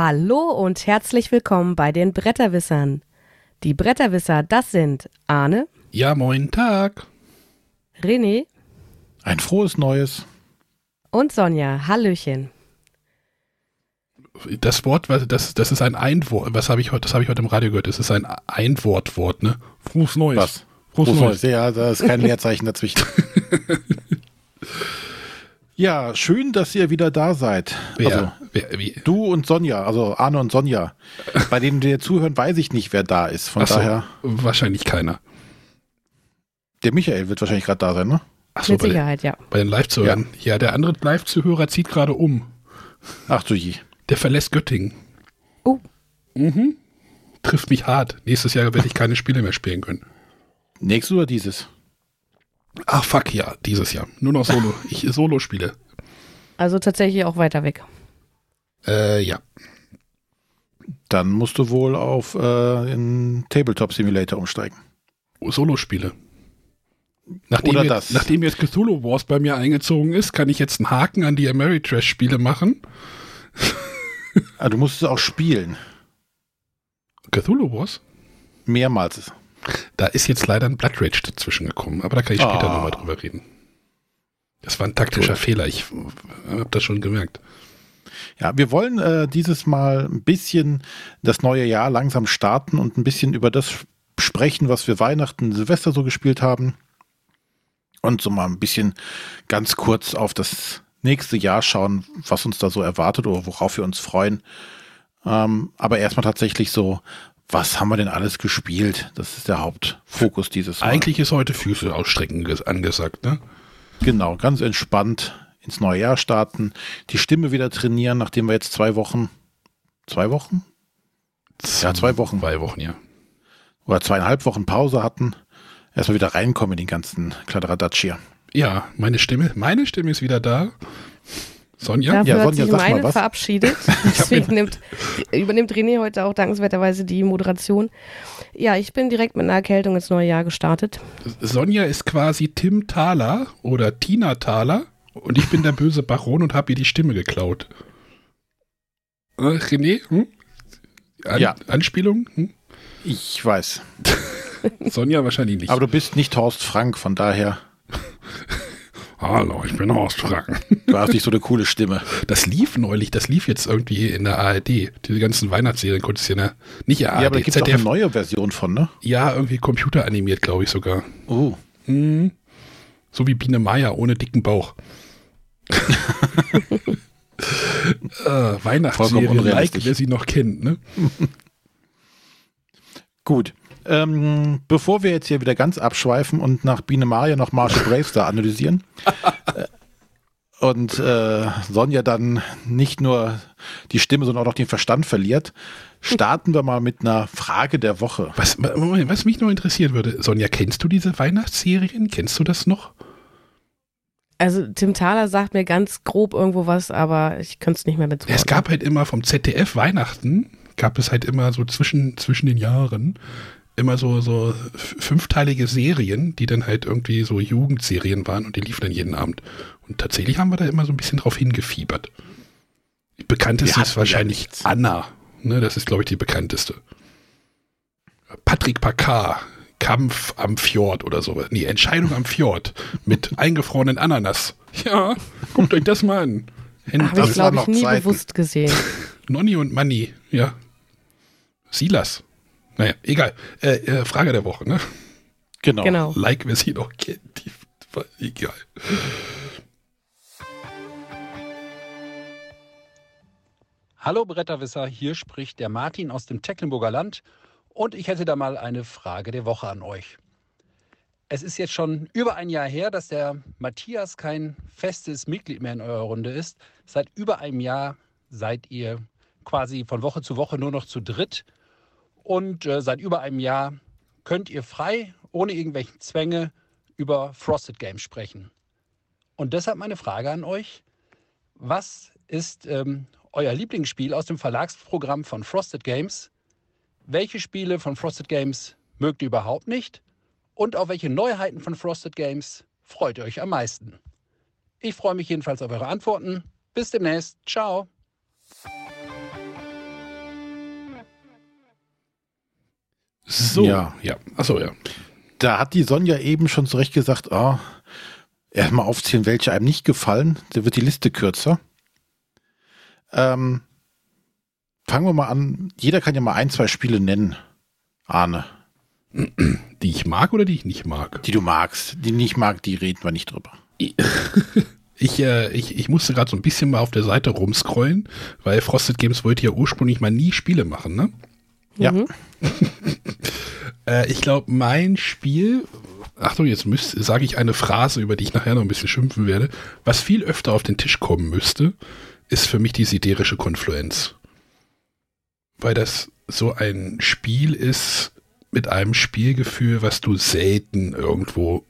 Hallo und herzlich willkommen bei den Bretterwissern. Die Bretterwisser, das sind Arne, Ja, moin Tag. René Ein frohes Neues. und Sonja. Hallöchen. Das Wort, das, das ist ein Einwort. Was habe ich heute? Das habe ich heute im Radio gehört. Das ist ein Einwortwort, ne? Frohes Neues. Was? Frohes, Frohes Neues. Neues. Ja, da ist kein Leerzeichen dazwischen. ja, schön, dass ihr wieder da seid. Also, Wer, wer, wie? du und Sonja, also Arne und Sonja. Bei denen wir zuhören, weiß ich nicht, wer da ist. Von Ach so, daher, wahrscheinlich keiner. der Michael wird wahrscheinlich gerade da sein, ne? Achso, Mit bei, den- Sicherheit, ja. bei den Live-Zuhörern. Ja. der andere Live-Zuhörer zieht gerade um. Ach du je. Der verlässt Göttingen. Oh, Trifft mich hart. Nächstes Jahr werde ich keine Spiele mehr spielen können. Nächstes oder dieses? Ach fuck, ja, dieses Jahr. Nur noch Solo. ich Solo spiele. also tatsächlich auch weiter weg. Äh, ja. Dann musst du wohl auf äh, in Tabletop Simulator umsteigen. Solo-Spiele. Nachdem, Oder jetzt, das. nachdem jetzt Cthulhu Wars bei mir eingezogen ist, kann ich jetzt einen Haken an die Ameritrash-Spiele machen. Ah, du musst es auch spielen. Cthulhu Wars? Mehrmals. Da ist jetzt leider ein Blood Rage dazwischen gekommen, aber da kann ich später Ah. nochmal drüber reden. Das war ein taktischer Fehler, ich habe das schon gemerkt. Ja, wir wollen äh, dieses Mal ein bisschen das neue Jahr langsam starten und ein bisschen über das sprechen, was wir Weihnachten, Silvester so gespielt haben. Und so mal ein bisschen ganz kurz auf das nächste Jahr schauen, was uns da so erwartet oder worauf wir uns freuen. Ähm, aber erstmal tatsächlich so, was haben wir denn alles gespielt? Das ist der Hauptfokus dieses Mal. Eigentlich ist heute Füße ausstrecken ges- angesagt, ne? Genau, ganz entspannt ins neue Jahr starten, die Stimme wieder trainieren, nachdem wir jetzt zwei Wochen, zwei Wochen? Ja, zwei Wochen. Zwei Wochen, ja. oder zweieinhalb Wochen Pause hatten, erstmal wieder reinkommen in den ganzen Kladderadatsch hier. Ja, meine Stimme, meine Stimme ist wieder da. Sonja? Dafür Ja, hat Sonja, sich sag mal meine was. verabschiedet. Deswegen nimmt, übernimmt René heute auch dankenswerterweise die Moderation. Ja, ich bin direkt mit einer Erkältung ins neue Jahr gestartet. Sonja ist quasi Tim Thaler oder Tina Thaler und ich bin der böse Baron und habe ihr die Stimme geklaut. Äh, René? Hm? An Ja. Anspielung? Hm? Ich weiß. Sonja wahrscheinlich nicht. Aber du bist nicht Horst Frank, von daher, Hallo, ich bin Horst Frank. du hast nicht so eine coole Stimme. Das lief neulich, das lief jetzt irgendwie in der ARD. Diese ganzen Weihnachtsserien konntest du ja der, nicht ARD, ja, aber da gibt es eine neue Version von, ne? Ja, irgendwie computeranimiert, glaube ich sogar. Oh. Mhm. So wie Biene Meier ohne dicken Bauch. äh, Weihnachtsserien, like, wer sie noch kennt, ne? Gut. Ähm, bevor wir jetzt hier wieder ganz abschweifen und nach Biene Maya noch Marshall Bravestar analysieren äh, und äh, Sonja dann nicht nur die Stimme, sondern auch noch den Verstand verliert, starten wir mal mit einer Frage der Woche. Was, Moment, was mich noch interessieren würde, Sonja, kennst du diese Weihnachtsserien? Kennst du das noch? Also Tim Thaler sagt mir ganz grob irgendwo was, aber ich könnte es nicht mehr mit Es gab halt immer vom ZDF Weihnachten, gab es halt immer so zwischen, zwischen den Jahren immer so, so fünfteilige Serien, die dann halt irgendwie so Jugendserien waren und die liefen dann jeden Abend. Und tatsächlich haben wir da immer so ein bisschen drauf hingefiebert. Die bekannteste ist wahrscheinlich nichts. Anna. Ne, das ist, glaube ich, die bekannteste. Patrick Packard, Kampf am Fjord oder sowas. Nee, Entscheidung am Fjord mit eingefrorenen Ananas. Ja, guckt euch das mal an. Habe ich, glaube ich, nie Zeiten. bewusst gesehen. Nonni und Manni, ja. Silas. Naja, egal. Äh, äh, Frage der Woche, ne? Genau. Genau. Like, wer sie noch kennt. Egal. Hallo Bretterwisser, hier spricht der Martin aus dem Tecklenburger Land und ich hätte da mal eine Frage der Woche an euch. Es ist jetzt schon über ein Jahr her, dass der Matthias kein festes Mitglied mehr in eurer Runde ist. Seit über einem Jahr seid ihr quasi von Woche zu Woche nur noch zu dritt und äh, seit über einem Jahr könnt ihr frei, ohne irgendwelche Zwänge, über Frosted Games sprechen. Und deshalb meine Frage an euch. Was ist ähm, euer Lieblingsspiel aus dem Verlagsprogramm von Frosted Games? Welche Spiele von Frosted Games mögt ihr überhaupt nicht? Und auf welche Neuheiten von Frosted Games freut ihr euch am meisten? Ich freue mich jedenfalls auf eure Antworten. Bis demnächst. Ciao. So, ja. ja. Achso, ja. Da hat die Sonja eben schon zurecht gesagt, oh, erstmal aufzählen, welche einem nicht gefallen. Da wird die Liste kürzer. Ähm, fangen wir mal an. Jeder kann ja mal ein, zwei Spiele nennen. Arne. Die ich mag oder die ich nicht mag? Die du magst. Die nicht mag, die reden wir nicht drüber. Ich, äh, ich, ich musste gerade so ein bisschen mal auf der Seite rumscrollen, weil Frosted Games wollte ja ursprünglich mal nie Spiele machen, ne? Ja. Mhm. äh, ich glaube, mein Spiel, Achtung, jetzt sage ich eine Phrase, über die ich nachher noch ein bisschen schimpfen werde, was viel öfter auf den Tisch kommen müsste, ist für mich die siderische Konfluenz. Weil das so ein Spiel ist mit einem Spielgefühl, was du selten irgendwo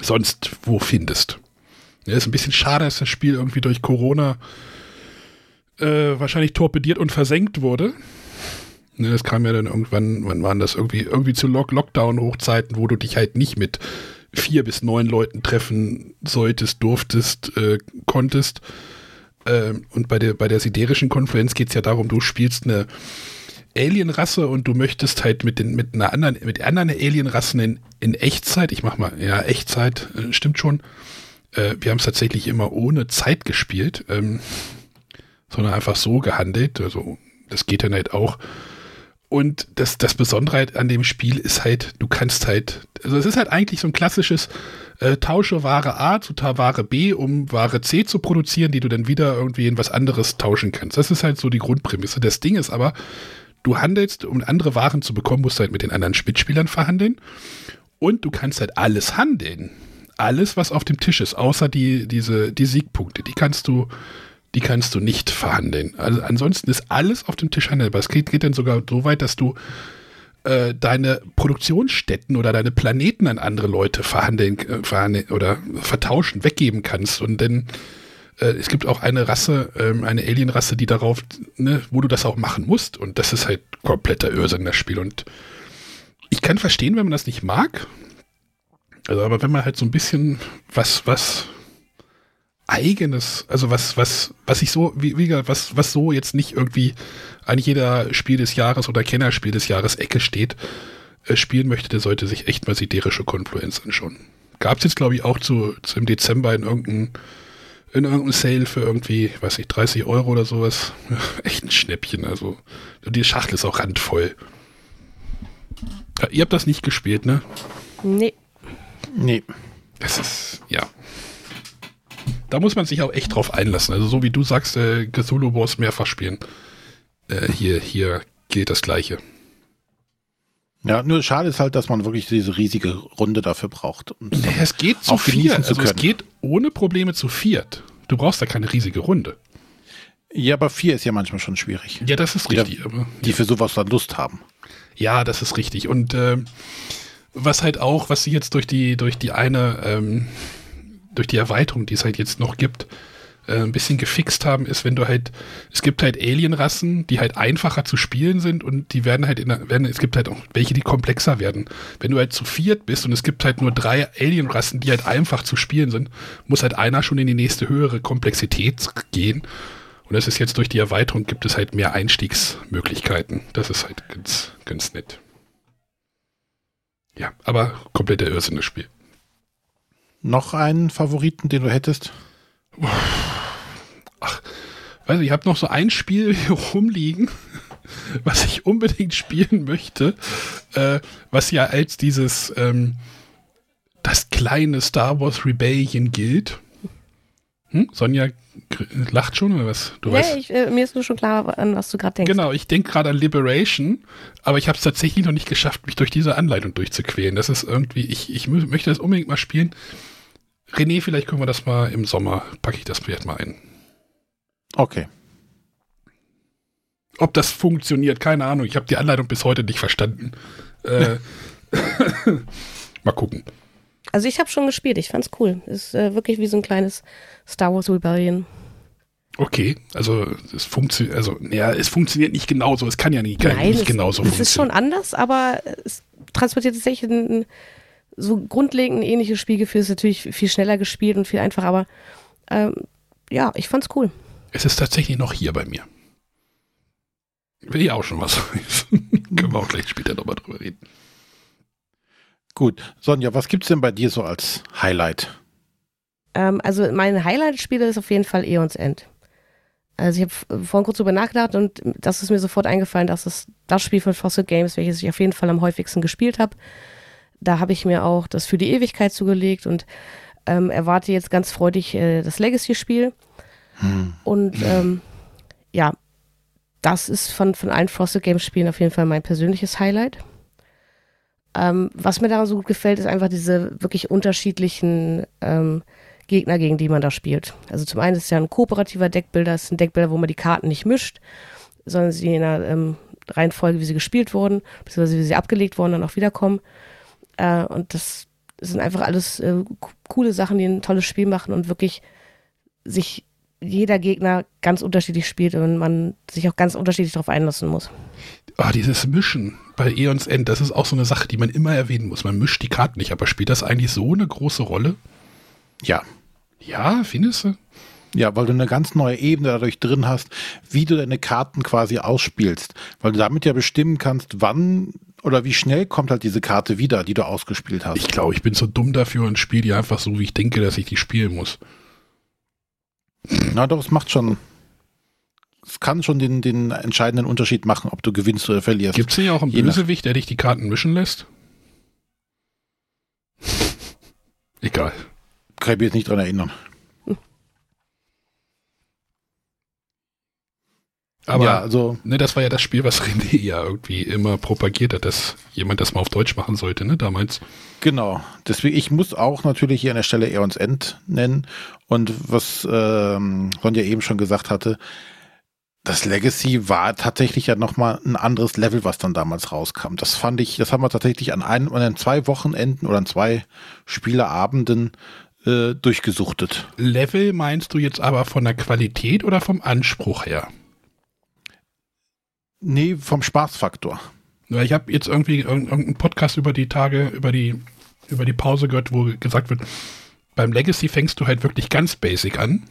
sonst wo findest. Ja, ist ein bisschen schade, dass das Spiel irgendwie durch Corona äh, wahrscheinlich torpediert und versenkt wurde. Ne, das kam ja dann irgendwann, wann waren das irgendwie, irgendwie zu Lock Lockdown-Hochzeiten, wo du dich halt nicht mit vier bis neun Leuten treffen solltest, durftest, äh, konntest. Äh, und bei der, bei der siderischen Konferenz geht es ja darum, du spielst eine Alienrasse und du möchtest halt mit den, mit einer anderen, mit anderen Alienrassen in, in Echtzeit, ich mach mal, ja, Echtzeit, äh, stimmt schon. Äh, wir haben es tatsächlich immer ohne Zeit gespielt, ähm, sondern einfach so gehandelt. Also, das geht dann halt auch und das, das Besondere halt an dem Spiel ist halt, du kannst halt, also es ist halt eigentlich so ein klassisches äh, Tausche Ware A zu Ware B, um Ware C zu produzieren, die du dann wieder irgendwie in was anderes tauschen kannst. Das ist halt so die Grundprämisse. Das Ding ist aber, du handelst, um andere Waren zu bekommen, musst du halt mit den anderen Mitspielern verhandeln. Und du kannst halt alles handeln. Alles, was auf dem Tisch ist, außer die, diese, die Siegpunkte, die kannst du die kannst du nicht verhandeln. Also ansonsten ist alles auf dem Tisch handelbar. Es geht, geht dann sogar so weit, dass du äh, deine Produktionsstätten oder deine Planeten an andere Leute verhandeln, äh, verhandeln oder vertauschen, weggeben kannst. Und dann äh, es gibt auch eine Rasse, ähm, eine Alienrasse, die darauf, ne, wo du das auch machen musst. Und das ist halt kompletter Irrsinn, das Spiel. Und ich kann verstehen, wenn man das nicht mag. Also, aber wenn man halt so ein bisschen was, was eigenes, also was, was, was ich so, wie, wie was, was so jetzt nicht irgendwie an jeder Spiel des Jahres oder Kennerspiel des Jahres Ecke steht, äh, spielen möchte, der sollte sich echt mal siderische Konfluenz anschauen. Gab es jetzt, glaube ich, auch zu, zu, im Dezember in irgendeinem in irgendeinem Sale für irgendwie, weiß nicht, 30 Euro oder sowas. echt ein Schnäppchen, also. Die Schachtel ist auch randvoll. Ja, ihr habt das nicht gespielt, ne? Nee. Nee. Das ist, ja da muss man sich auch echt drauf einlassen. Also so wie du sagst, äh, Cthulhu Wars mehrfach spielen. Äh, hier, hier gilt das Gleiche. Ja, nur schade ist halt, dass man wirklich diese riesige Runde dafür braucht. Um nee, es geht zu viert. Also es geht ohne Probleme zu viert. Du brauchst da keine riesige Runde. Ja, aber vier ist ja manchmal schon schwierig. Ja, das ist richtig. Die, aber, die für sowas dann Lust haben. Ja, das ist richtig. Und äh, was halt auch, was sie jetzt durch die, durch die eine ähm, durch die Erweiterung, die es halt jetzt noch gibt, äh, ein bisschen gefixt haben, ist, wenn du halt, es gibt halt Alienrassen, die halt einfacher zu spielen sind und die werden halt in der, werden, es gibt halt auch welche, die komplexer werden. Wenn du halt zu viert bist und es gibt halt nur drei Alienrassen, die halt einfach zu spielen sind, muss halt einer schon in die nächste höhere Komplexität gehen. Und das ist jetzt durch die Erweiterung gibt es halt mehr Einstiegsmöglichkeiten. Das ist halt ganz, ganz nett. Ja, aber komplett der Irrsinn das Spiel noch einen Favoriten, den du hättest? Ach, weiß ich, ich habe noch so ein Spiel hier rumliegen, was ich unbedingt spielen möchte, äh, was ja als dieses ähm, das kleine Star Wars Rebellion gilt. Hm? Sonja lacht schon oder was? Du nee, weißt. Ich, äh, mir ist nur schon klar, an was du gerade denkst. Genau, ich denke gerade an Liberation, aber ich habe es tatsächlich noch nicht geschafft, mich durch diese Anleitung durchzuquälen. Das ist irgendwie, ich, ich möchte das unbedingt mal spielen. René, vielleicht können wir das mal im Sommer, packe ich das vielleicht mal ein. Okay. Ob das funktioniert, keine Ahnung. Ich habe die Anleitung bis heute nicht verstanden. Äh, mal gucken. Also ich habe schon gespielt, ich fand's cool. Ist äh, wirklich wie so ein kleines Star Wars Rebellion. Okay, also es funktioniert, also ja, es funktioniert nicht genauso. Es kann ja nicht, Nein, nicht es, genauso es funktionieren. Es ist schon anders, aber es transportiert tatsächlich ein, so grundlegend ein ähnliches Spielgefühl ist natürlich viel schneller gespielt und viel einfacher, aber ähm, ja, ich fand's cool. Es ist tatsächlich noch hier bei mir. Will ich auch schon was. Können wir auch gleich später nochmal drüber reden. Gut. Sonja, was gibt's denn bei dir so als Highlight? Ähm, also mein Highlight-Spiel ist auf jeden Fall Eons End. Also ich habe vorhin kurz drüber nachgedacht und das ist mir sofort eingefallen, dass es das Spiel von Fossil Games, welches ich auf jeden Fall am häufigsten gespielt habe. Da habe ich mir auch das für die Ewigkeit zugelegt und ähm, erwarte jetzt ganz freudig äh, das Legacy-Spiel. Hm. Und ähm, ja, das ist von, von allen Frosted Games Spielen auf jeden Fall mein persönliches Highlight. Ähm, was mir daran so gut gefällt, ist einfach diese wirklich unterschiedlichen ähm, Gegner, gegen die man da spielt. Also zum einen ist es ja ein kooperativer Deckbilder, es ist ein Deckbilder, wo man die Karten nicht mischt, sondern sie in einer ähm, Reihenfolge, wie sie gespielt wurden, beziehungsweise wie sie abgelegt wurden, dann auch wiederkommen. Äh, und das sind einfach alles äh, coole Sachen, die ein tolles Spiel machen und wirklich sich jeder Gegner ganz unterschiedlich spielt und man sich auch ganz unterschiedlich darauf einlassen muss. Ah, dieses Mischen bei Eons End, das ist auch so eine Sache, die man immer erwähnen muss. Man mischt die Karten nicht, aber spielt das eigentlich so eine große Rolle? Ja. Ja, findest du? Ja, weil du eine ganz neue Ebene dadurch drin hast, wie du deine Karten quasi ausspielst. Weil du damit ja bestimmen kannst, wann oder wie schnell kommt halt diese Karte wieder, die du ausgespielt hast. Ich glaube, ich bin so dumm dafür und spiele die einfach so, wie ich denke, dass ich die spielen muss. Na doch, es macht schon. Es kann schon den, den entscheidenden Unterschied machen, ob du gewinnst oder verlierst. Gibt es hier auch einen Je Bösewicht, der dich die Karten mischen lässt? Egal. Kann ich mich jetzt nicht dran erinnern. Aber ja, also, ne, das war ja das Spiel, was René ja irgendwie immer propagiert hat, dass jemand das mal auf Deutsch machen sollte, ne, damals. Genau. Deswegen, ich muss auch natürlich hier an der Stelle Eons End nennen. Und was ähm, Sonja eben schon gesagt hatte, das Legacy war tatsächlich ja nochmal ein anderes Level, was dann damals rauskam. Das fand ich, das haben wir tatsächlich an einem, an zwei Wochenenden oder an zwei Spieleabenden äh, durchgesuchtet. Level meinst du jetzt aber von der Qualität oder vom Anspruch her? Nee, vom Spaßfaktor. Ich habe jetzt irgendwie irgendeinen Podcast über die Tage, über die, über die Pause gehört, wo gesagt wird, beim Legacy fängst du halt wirklich ganz basic an.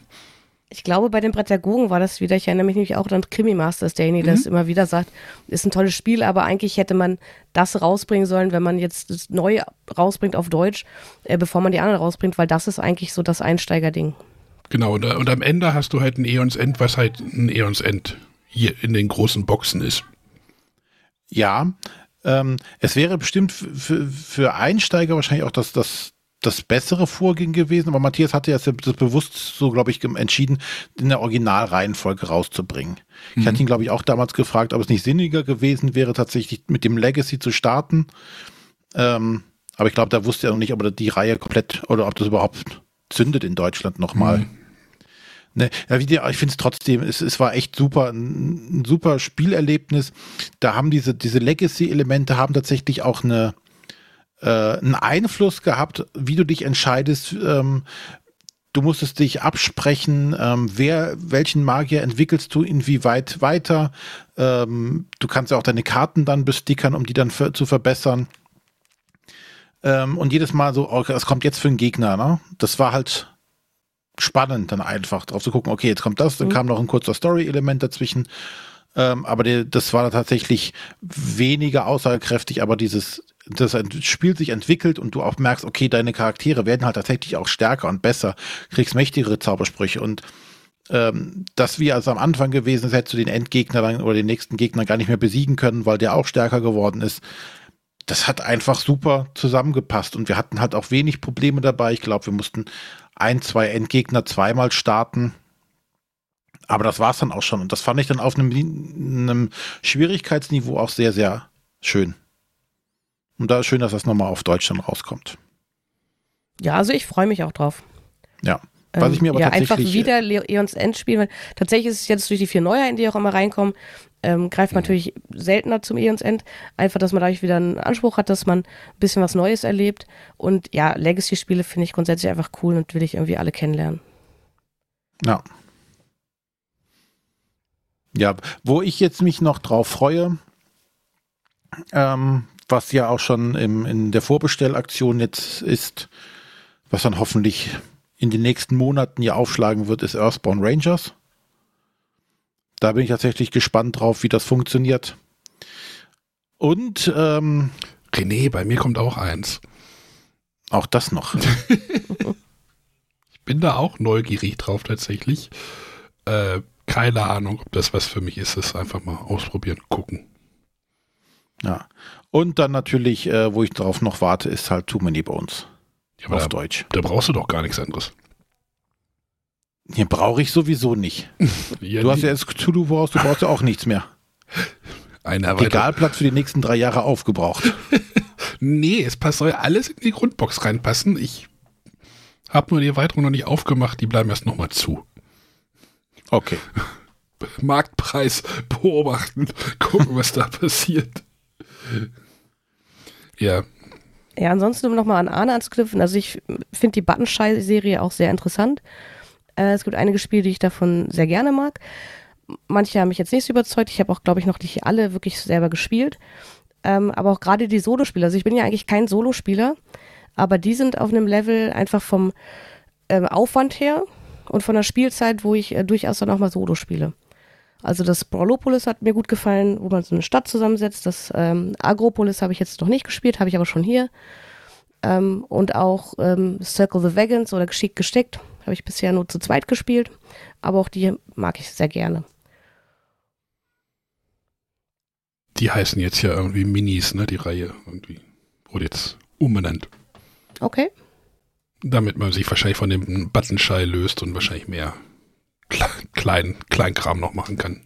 Ich glaube, bei den Brettagogen war das wieder, ich erinnere mich nämlich auch an Krimi Masters, derjenige, der mhm. das immer wieder sagt, ist ein tolles Spiel, aber eigentlich hätte man das rausbringen sollen, wenn man jetzt das Neue rausbringt auf Deutsch, äh, bevor man die anderen rausbringt, weil das ist eigentlich so das Einsteigerding. Genau, und, und am Ende hast du halt ein Eons End, was halt ein Eons End hier in den großen Boxen ist. Ja, ähm, es wäre bestimmt für, für Einsteiger wahrscheinlich auch das, das, das bessere Vorgehen gewesen, aber Matthias hatte ja das bewusst so, glaube ich, entschieden, in der Originalreihenfolge rauszubringen. Mhm. Ich hatte ihn, glaube ich, auch damals gefragt, ob es nicht sinniger gewesen wäre, tatsächlich mit dem Legacy zu starten. Ähm, aber ich glaube, da wusste er noch nicht, ob er die Reihe komplett oder ob das überhaupt zündet in Deutschland nochmal. Mhm. Ne, ja, wie die, ich finde es trotzdem, es, war echt super, ein, ein, super Spielerlebnis. Da haben diese, diese Legacy-Elemente haben tatsächlich auch eine, äh, einen Einfluss gehabt, wie du dich entscheidest. Ähm, du musstest dich absprechen, ähm, wer, welchen Magier entwickelst du inwieweit weiter. Ähm, du kannst ja auch deine Karten dann bestickern, um die dann für, zu verbessern. Ähm, und jedes Mal so, es kommt jetzt für einen Gegner, ne? Das war halt spannend, dann einfach drauf zu gucken, okay, jetzt kommt das, dann mhm. kam noch ein kurzer Story-Element dazwischen. Ähm, aber die, das war tatsächlich weniger aussagekräftig, aber dieses, das Spiel sich entwickelt und du auch merkst, okay, deine Charaktere werden halt tatsächlich auch stärker und besser, kriegst mächtigere Zaubersprüche und ähm, das wie also am Anfang gewesen ist, hättest du den Endgegner dann oder den nächsten Gegner gar nicht mehr besiegen können, weil der auch stärker geworden ist. Das hat einfach super zusammengepasst und wir hatten halt auch wenig Probleme dabei. Ich glaube, wir mussten ein, zwei Endgegner zweimal starten. Aber das war es dann auch schon. Und das fand ich dann auf einem, einem Schwierigkeitsniveau auch sehr, sehr schön. Und da ist schön, dass das nochmal auf Deutsch dann rauskommt. Ja, also ich freue mich auch drauf. Ja. Was ich mir aber ja, einfach wieder Eons Endspiel. Weil tatsächlich ist es jetzt durch die vier Neuheiten, die auch immer reinkommen, ähm, greift man mhm. natürlich seltener zum Eons End. Einfach, dass man dadurch wieder einen Anspruch hat, dass man ein bisschen was Neues erlebt. Und ja, Legacy-Spiele finde ich grundsätzlich einfach cool und will ich irgendwie alle kennenlernen. Ja. Ja, wo ich jetzt mich noch drauf freue, ähm, was ja auch schon im, in der Vorbestellaktion jetzt ist, was dann hoffentlich in den nächsten Monaten ja aufschlagen wird, ist Earthbound Rangers. Da bin ich tatsächlich gespannt drauf, wie das funktioniert. Und ähm, René, bei mir kommt auch eins. auch das noch. Ich bin da auch neugierig drauf tatsächlich. Äh, keine Ahnung, ob das was für mich ist. Das einfach mal ausprobieren, gucken. Ja. Und dann natürlich, äh, wo ich drauf noch warte, ist halt Too Many Bones. Ja, aber auf da, Deutsch. da brauchst du doch gar nichts anderes. Hier brauche ich sowieso nicht. Ja, Du hast ja jetzt Cthulhu Wars, du brauchst ja auch nichts mehr. Erweiterung. Regalplatz für die nächsten drei Jahre aufgebraucht. Nee, es passt, soll alles in die Grundbox reinpassen. Ich habe nur die Erweiterung noch nicht aufgemacht. Die bleiben erst nochmal zu. Okay. Marktpreis beobachten, gucken, was da passiert. Ja, Ja, ansonsten, um nochmal an Arne anzuknüpfen, also ich finde die Buttonschei-Serie auch sehr interessant. Äh, es gibt einige Spiele, die ich davon sehr gerne mag. Manche haben mich jetzt nicht so überzeugt. Ich habe auch, glaube ich, noch nicht alle wirklich selber gespielt. Ähm, aber auch gerade die Solospieler. Also ich bin ja eigentlich kein Solospieler, aber die sind auf einem Level einfach vom ähm, Aufwand her und von der Spielzeit, wo ich äh, durchaus dann auch mal Solo spiele. Also das Brawlopolis hat mir gut gefallen, wo man so eine Stadt zusammensetzt. Das ähm, Agropolis habe ich jetzt noch nicht gespielt, habe ich aber schon hier. Ähm, und auch ähm, Circle the Wagons oder Geschickt gesteckt habe ich bisher nur zu zweit gespielt. Aber auch die mag ich sehr gerne. die heißen jetzt ja irgendwie Minis, ne? Die Reihe irgendwie. Wurde jetzt umbenannt. Okay. Damit man sich wahrscheinlich von dem Buttonschei löst und wahrscheinlich mehr Kle klein, Kleinkram noch machen kann.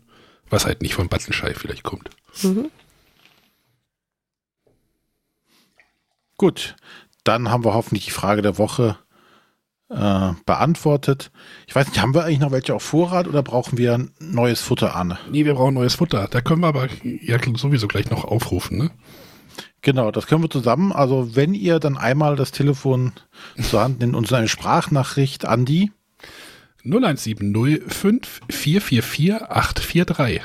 Was halt nicht von Buttonschei vielleicht kommt. Mhm. Gut. Dann haben wir hoffentlich die Frage der Woche äh, beantwortet. Ich weiß nicht, haben wir eigentlich noch welche auf Vorrat oder brauchen wir ein neues Futter an? Nee, wir brauchen neues Futter. Da können wir aber ja sowieso gleich noch aufrufen, ne? Genau, das können wir zusammen. Also wenn ihr dann einmal das Telefon zur Hand nimmt und so eine Sprachnachricht an die 0170 5444 843.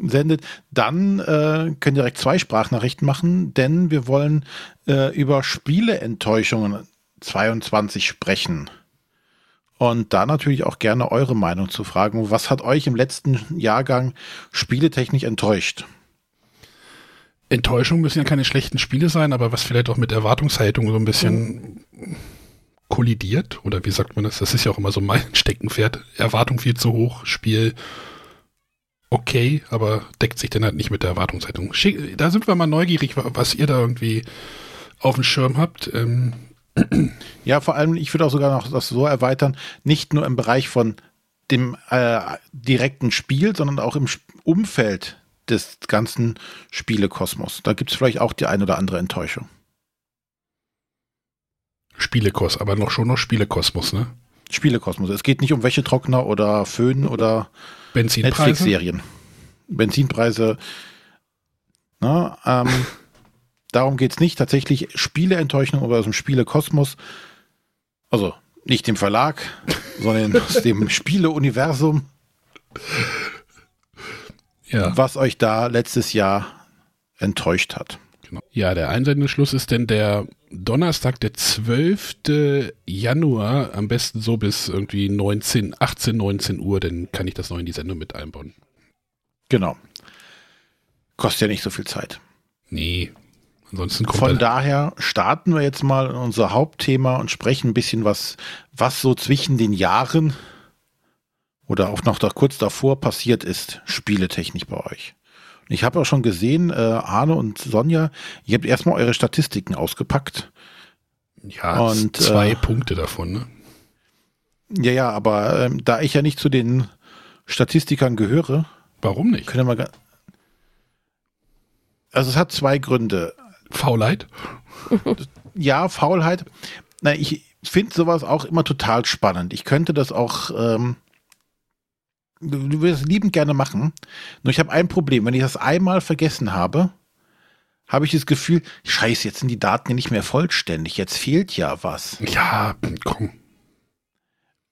sendet, dann äh, könnt ihr direkt zwei Sprachnachrichten machen, denn wir wollen äh, über Spieleenttäuschungen 22 sprechen. Und da natürlich auch gerne eure Meinung zu fragen. Was hat euch im letzten Jahrgang spieletechnisch enttäuscht? Enttäuschung müssen ja keine schlechten Spiele sein, aber was vielleicht auch mit Erwartungshaltung so ein bisschen kollidiert, oder wie sagt man das? Das ist ja auch immer so mein Steckenpferd. Erwartung viel zu hoch, Spiel okay, aber deckt sich dann halt nicht mit der Erwartungshaltung. Da sind wir mal neugierig, wa- was ihr da irgendwie auf dem Schirm habt. Ähm, Ja, vor allem, ich würde auch sogar noch das so erweitern, nicht nur im Bereich von dem äh, direkten Spiel, sondern auch im Umfeld des ganzen Spielekosmos. Da gibt es vielleicht auch die ein oder andere Enttäuschung. Spielekos, aber noch schon noch Spielekosmos, ne? Spielekosmos. Es geht nicht um Wäschetrockner oder Föhn oder Benzinpreise. Netflix-Serien. Benzinpreise. Na, ähm, darum geht es nicht. Tatsächlich Spieleenttäuschung aber aus dem Spielekosmos. Also nicht dem Verlag, sondern aus dem Spieleuniversum, Ja. was euch da letztes Jahr enttäuscht hat. Genau. Ja, der Einsendeschluss ist denn der Donnerstag, der 12. Januar, am besten so bis irgendwie 19, 18, 19 Uhr, dann kann ich das noch in die Sendung mit einbauen. Genau. Kostet ja nicht so viel Zeit. Nee, ansonsten kommt Von daher starten wir jetzt mal in unser Hauptthema und sprechen ein bisschen was, was so zwischen den Jahren oder auch noch da kurz davor passiert ist, spieletechnisch bei euch. Ich habe auch schon gesehen, äh, Arne und Sonja, ihr habt erstmal eure Statistiken ausgepackt. ja, und, zwei äh, Punkte davon, ne? Ja, ja, aber ähm, da ich ja nicht zu den Statistikern gehöre, Warum nicht? können wir Also es hat zwei Gründe. Faulheit? ja, Faulheit. Na, ich finde sowas auch immer total spannend. Ich könnte das auch, ähm, du du würdest es liebend gerne machen. Nur ich habe ein Problem. Wenn ich das einmal vergessen habe, habe ich das Gefühl, scheiße, jetzt sind die Daten ja nicht mehr vollständig. Jetzt fehlt ja was. Ja, komm.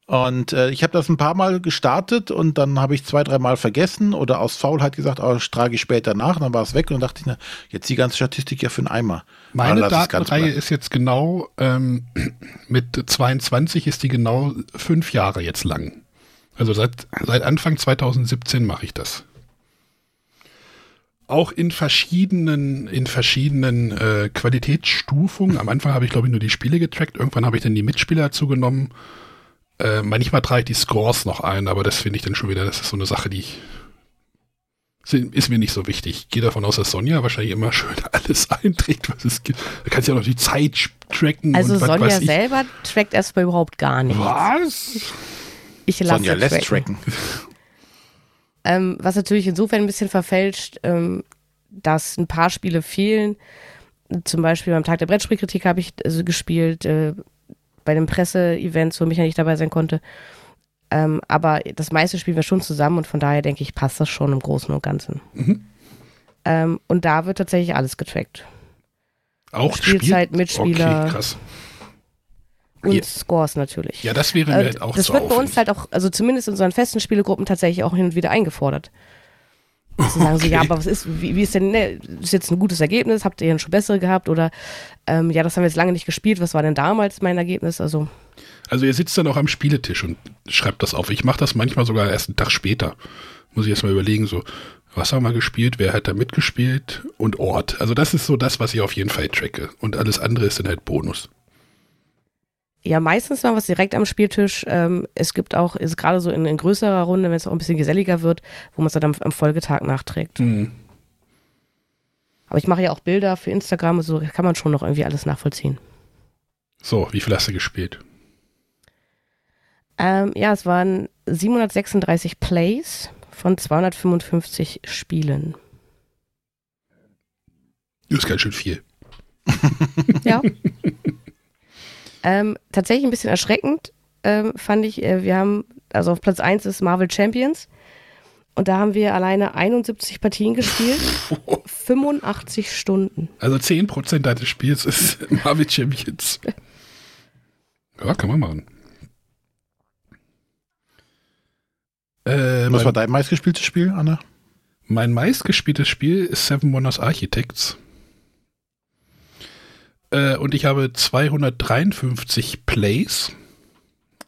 Und äh, ich habe das ein paar Mal gestartet und dann habe ich zwei, dreimal vergessen oder aus Faulheit gesagt, oh, das trage ich später nach. Und dann war es weg und dann dachte ich, na, jetzt die ganze Statistik ja für einen Eimer. Meine Datenreihe ist jetzt genau, ähm, mit 22 ist die genau fünf Jahre jetzt lang. Also seit, seit Anfang 2017 mache ich das. Auch in verschiedenen, in verschiedenen äh, Qualitätsstufungen. Am Anfang habe ich, glaube ich, nur die Spiele getrackt. Irgendwann habe ich dann die Mitspieler dazu genommen. Äh, manchmal trage ich die Scores noch ein, aber das finde ich dann schon wieder, das ist so eine Sache, die ich ist mir nicht so wichtig. Ich gehe davon aus, dass Sonja wahrscheinlich immer schön alles einträgt, was es gibt. Da kannst du ja noch die Zeit tracken. Also Sonja selber trackt erstmal überhaupt gar nicht. Was? Ich lasse Sonja lässt tracken. Ähm, was natürlich insofern ein bisschen verfälscht, ähm, dass ein paar Spiele fehlen. Zum Beispiel beim Tag der Brettspielkritik habe ich also gespielt, äh, bei den Presseevents, wo Micha nicht dabei sein konnte. Ähm, aber das meiste spielen wir schon zusammen und von daher denke ich, passt das schon im Großen und Ganzen. Mhm. Ähm, und da wird tatsächlich alles getrackt. Auch Spielzeit, Spiel? Mitspieler. Okay, krass. Und ja. Scores natürlich. Ja, das wäre mir äh, halt auch Das so wird bei aufwendig. uns halt auch, also zumindest in unseren festen Spielegruppen tatsächlich auch hin und wieder eingefordert. Sie sagen so, ja, aber was ist, wie, wie ist denn, ne, ist jetzt ein gutes Ergebnis? Habt ihr denn schon bessere gehabt? Oder, ähm, ja, das haben wir jetzt lange nicht gespielt. Was war denn damals mein Ergebnis? Also, Also ihr sitzt dann auch am Spieletisch und schreibt das auf. Ich mache das manchmal sogar erst einen Tag später. Muss ich erst mal überlegen, so, was haben wir gespielt, wer hat da mitgespielt und Ort. Also das ist so das, was ich auf jeden Fall tracke. Und alles andere ist dann halt Bonus. Ja, meistens wir es direkt am Spieltisch. Ähm, es gibt auch, ist gerade so in, in größerer Runde, wenn es auch ein bisschen geselliger wird, wo man es dann am, am Folgetag nachträgt. Mhm. Aber ich mache ja auch Bilder für Instagram so kann man schon noch irgendwie alles nachvollziehen. So, wie viel hast du gespielt? Ähm, ja, es waren 736 Plays von 255 Spielen. Das ist ganz schön viel. Ja. ähm, tatsächlich ein bisschen erschreckend ähm, fand ich, äh, wir haben, also auf Platz 1 ist Marvel Champions. Und da haben wir alleine 71 Partien gespielt, 85 Stunden. Also 10% deines Spiels ist Marvel Champions. Ja, kann man machen. Äh, Was mein, war dein meistgespieltes Spiel, Anna? mein meistgespieltes Spiel ist Seven Wonders Architects. Äh, und ich habe 253 Plays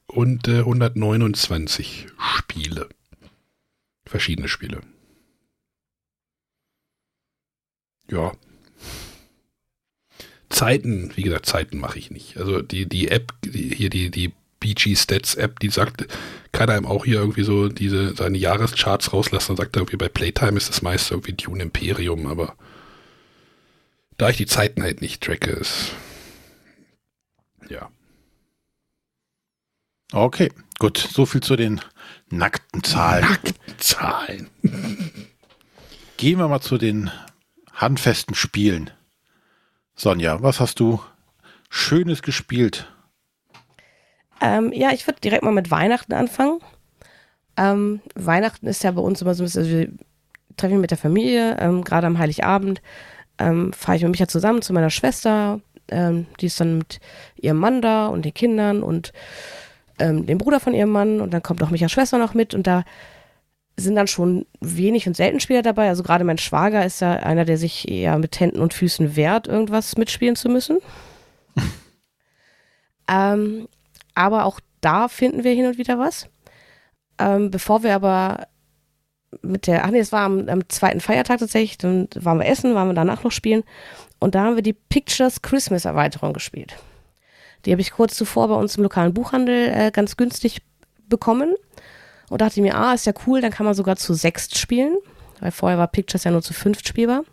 und äh, 129 Spiele. Verschiedene Spiele. Ja. Zeiten, wie gesagt, Zeiten mache ich nicht. Also die, die App, die, hier die, die BG Stats App, die sagt, kann einem auch hier irgendwie so diese, seine Jahrescharts rauslassen und sagt irgendwie bei Playtime ist das meiste irgendwie Dune Imperium, aber da ich die Zeiten halt nicht tracke, ist, ja. Okay, gut. So viel zu den nackten Zahlen. Zahlen. Gehen wir mal zu den handfesten Spielen. Sonja, was hast du Schönes gespielt? Ähm, ja, ich würde direkt mal mit Weihnachten anfangen. Ähm, Weihnachten ist ja bei uns immer so ein bisschen, also wir treffen mit der Familie, ähm, gerade am Heiligabend ähm, fahre ich mit Micha zusammen zu meiner Schwester. Ähm, die ist dann mit ihrem Mann da und den Kindern und ähm, dem Bruder von ihrem Mann und dann kommt auch Michas Schwester noch mit und da sind dann schon wenig und selten Spieler dabei. Also gerade mein Schwager ist ja einer, der sich eher mit Händen und Füßen wehrt, irgendwas mitspielen zu müssen. ähm, aber auch da finden wir hin und wieder was. Ähm, bevor wir aber mit der, ach nee, es war am, am zweiten Feiertag tatsächlich, dann waren wir essen, waren wir danach noch spielen und da haben wir die Pictures Christmas Erweiterung gespielt. Die habe ich kurz zuvor bei uns im lokalen Buchhandel äh, ganz günstig bekommen und dachte mir, ah, ist ja cool, dann kann man sogar zu sechst spielen, weil vorher war Pictures ja nur zu fünft spielbar.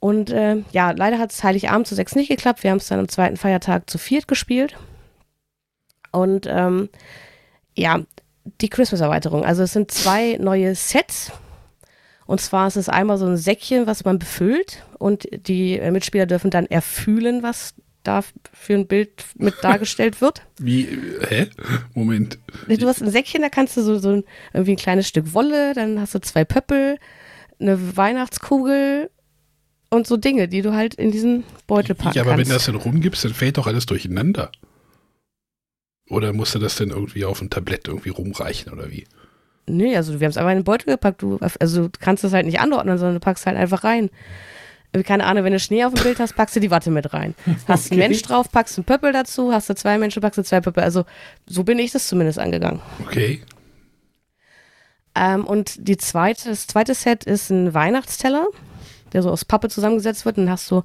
Und äh, ja, leider hat es Heiligabend zu sechs nicht geklappt. Wir haben es dann am zweiten Feiertag zu viert gespielt. Und ähm, ja, die Christmas-Erweiterung. Also es sind zwei neue Sets. Und zwar ist es einmal so ein Säckchen, was man befüllt und die Mitspieler dürfen dann erfühlen, was da für ein Bild mit dargestellt wird. Wie, äh, hä? Moment. Du hast ein Säckchen, da kannst du so, so ein, irgendwie ein kleines Stück Wolle, dann hast du zwei Pöppel, eine Weihnachtskugel und so Dinge, die du halt in diesen Beutel packen Ja, aber kannst. wenn das dann rumgibst, dann fällt doch alles durcheinander. Oder musst du das denn irgendwie auf ein Tablett irgendwie rumreichen oder wie? Nee, also wir haben es einfach in den Beutel gepackt. Du, also du kannst das halt nicht anordnen, sondern du packst halt einfach rein. keine Ahnung, wenn du Schnee auf dem Bild hast, packst du die Watte mit rein. Hast Okay. einen Mensch drauf, packst einen Pöppel dazu, hast du zwei Menschen, packst du zwei Pöppel. Also so bin ich das zumindest angegangen. Okay. Ähm, und die zweite, das zweite Set ist ein Weihnachtsteller, der so aus Pappe zusammengesetzt wird. Und dann hast du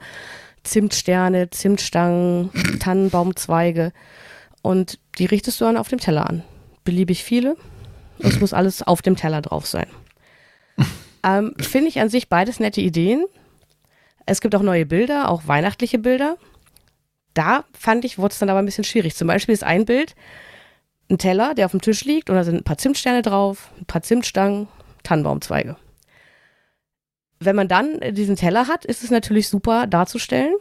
Zimtsterne, Zimtstangen, Tannenbaumzweige. Und die richtest du dann auf dem Teller an. Beliebig viele. Und es muss alles auf dem Teller drauf sein. ähm, Finde ich an sich beides nette Ideen. Es gibt auch neue Bilder, auch weihnachtliche Bilder. Da fand ich, wurde es dann aber ein bisschen schwierig. Zum Beispiel ist ein Bild, ein Teller, der auf dem Tisch liegt und da sind ein paar Zimtsterne drauf, ein paar Zimtstangen, Tannenbaumzweige. Wenn man dann diesen Teller hat, ist es natürlich super darzustellen.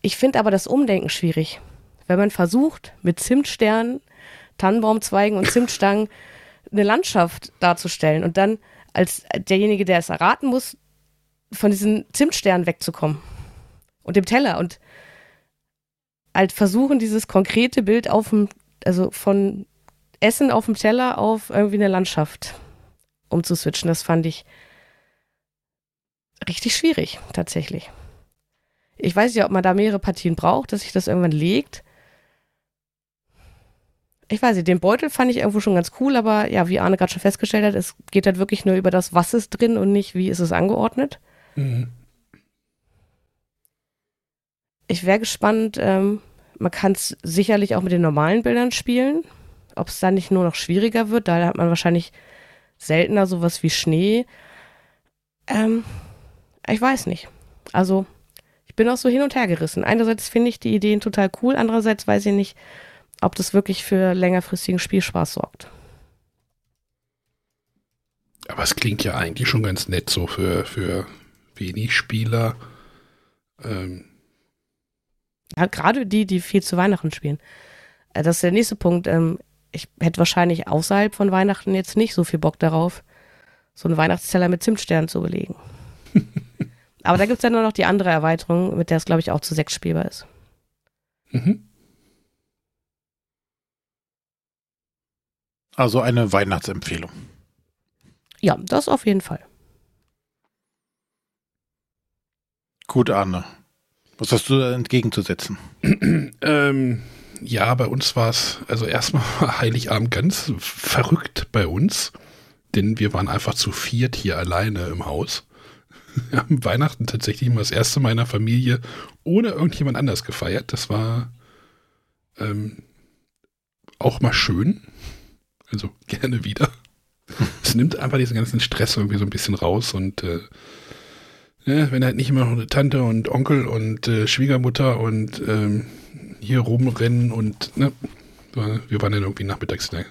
Ich finde aber das Umdenken schwierig. Wenn man versucht, mit Zimtsternen, Tannenbaumzweigen und Zimtstangen eine Landschaft darzustellen und dann als derjenige, der es erraten muss, von diesen Zimtsternen wegzukommen und dem Teller und halt versuchen, dieses konkrete Bild auf dem, also von Essen auf dem Teller auf irgendwie eine Landschaft umzuswitchen. Das fand ich richtig schwierig, tatsächlich. Ich weiß nicht, ob man da mehrere Partien braucht, dass sich das irgendwann legt. Ich weiß nicht, den Beutel fand ich irgendwo schon ganz cool, aber ja, wie Arne gerade schon festgestellt hat, es geht halt wirklich nur über das, was ist drin und nicht, wie ist es angeordnet. Mhm. Ich wäre gespannt, ähm, man kann es sicherlich auch mit den normalen Bildern spielen. Ob es dann nicht nur noch schwieriger wird, da hat man wahrscheinlich seltener sowas wie Schnee. Ähm, ich weiß nicht. Also, ich bin auch so hin und her gerissen. Einerseits finde ich die Ideen total cool, andererseits weiß ich nicht, ob das wirklich für längerfristigen Spielspaß sorgt. Aber es klingt ja eigentlich schon ganz nett so für, für wenig Spieler. Ähm, Ja, gerade die, die viel zu Weihnachten spielen. Äh, Das ist der nächste Punkt. Ähm, Ich hätte wahrscheinlich außerhalb von Weihnachten jetzt nicht so viel Bock darauf, so einen Weihnachtsteller mit Zimtsternen zu belegen. Aber da gibt es ja nur noch die andere Erweiterung, mit der es, glaube ich, auch zu sechs spielbar ist. mhm. Also eine Weihnachtsempfehlung. Ja, das auf jeden Fall. Gut, Arne. Was hast du da entgegenzusetzen? Ähm, ja, bei uns war es, also erstmal war Heiligabend ganz verrückt bei uns, denn wir waren einfach zu viert hier alleine im Haus. Wir haben Weihnachten tatsächlich immer das erste Mal in der Familie ohne irgendjemand anders gefeiert. Das war ähm, auch mal schön. Also gerne wieder. Es nimmt einfach diesen ganzen Stress irgendwie so ein bisschen raus und äh, ja, wenn halt nicht immer noch eine Tante und Onkel und äh, Schwiegermutter und ähm, hier rumrennen und ne, wir waren dann irgendwie nachmittags in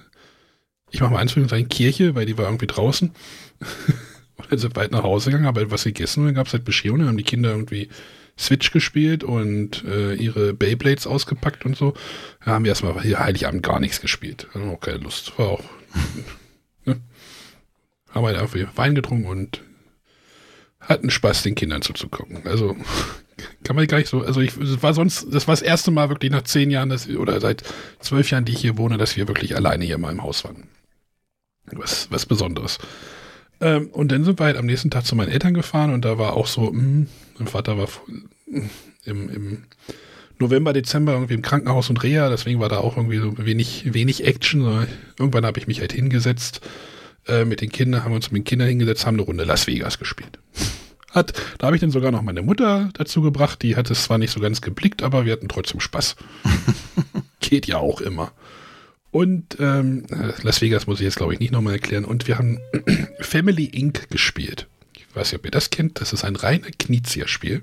ich mache mal Anführungszeichen Kirche, weil die war irgendwie draußen und dann sind weit nach Hause gegangen, aber was gegessen und dann gab es halt Bescherung, dann haben die Kinder irgendwie Switch gespielt und äh, ihre Beyblades ausgepackt und so. Da haben wir erstmal hier Heiligabend gar nichts gespielt. Haben auch keine Lust. War auch. ne? Haben halt irgendwie Wein getrunken und hatten Spaß, den Kindern zuzugucken. Also kann man gar nicht so, also ich, das war sonst, das war das erste Mal wirklich nach zehn Jahren, dass, oder seit zwölf Jahren, die ich hier wohne, dass wir wirklich alleine hier mal im Haus waren. Was, was Besonderes. Ähm, und dann sind wir halt am nächsten Tag zu meinen Eltern gefahren und da war auch so, mh, mein Vater war im, im November, Dezember irgendwie im Krankenhaus und Reha, deswegen war da auch irgendwie so wenig, wenig Action. Irgendwann habe ich mich halt hingesetzt äh, mit den Kindern, haben wir uns mit den Kindern hingesetzt, haben eine Runde Las Vegas gespielt. Hat, da habe ich dann sogar noch meine Mutter dazu gebracht, die hat es zwar nicht so ganz geblickt, aber wir hatten trotzdem Spaß. Geht ja auch immer. Und ähm, Las Vegas muss ich jetzt, glaube ich, nicht nochmal erklären. Und wir haben Family Inc. gespielt. Ich weiß nicht, ob ihr das kennt. Das ist ein reiner Knizia-Spiel.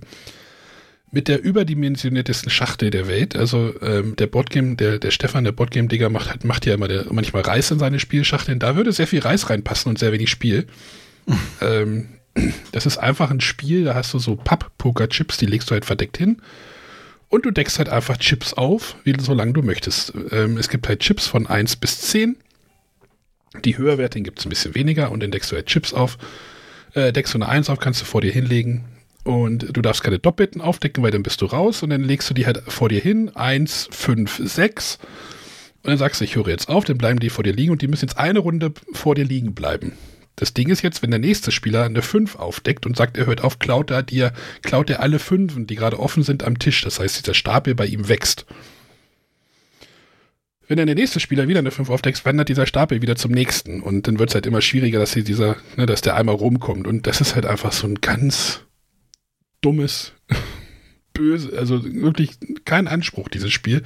Mit der überdimensioniertesten Schachtel der Welt. Also ähm, der Boardgame, der, der Stefan, der Boardgame-Digger, macht, macht ja immer der, manchmal Reis in seine Spielschachteln. Da würde sehr viel Reis reinpassen und sehr wenig Spiel. ähm, das ist einfach ein Spiel, da hast du so Papp-Poker-Chips, die legst du halt verdeckt hin. Und du deckst halt einfach Chips auf, wie solange du möchtest. Ähm, es gibt halt Chips von 1 bis 10. Die höherwertigen gibt es ein bisschen weniger und dann deckst du halt Chips auf. Äh, deckst du eine 1 auf, kannst du vor dir hinlegen. Und du darfst keine Doppelten aufdecken, weil dann bist du raus. Und dann legst du die halt vor dir hin. 1, 5, 6. Und dann sagst du, ich höre jetzt auf, dann bleiben die vor dir liegen und die müssen jetzt eine Runde vor dir liegen bleiben. Das Ding ist jetzt, wenn der nächste Spieler eine 5 aufdeckt und sagt, er hört auf, klaut er dir, klaut er alle Fünfen, die gerade offen sind am Tisch. Das heißt, dieser Stapel bei ihm wächst. Wenn dann der nächste Spieler wieder eine 5 aufdeckt, wandert dieser Stapel wieder zum nächsten. Und dann wird es halt immer schwieriger, dass dieser, ne, dass der einmal rumkommt. Und das ist halt einfach so ein ganz dummes, böse, also wirklich kein Anspruch, dieses Spiel.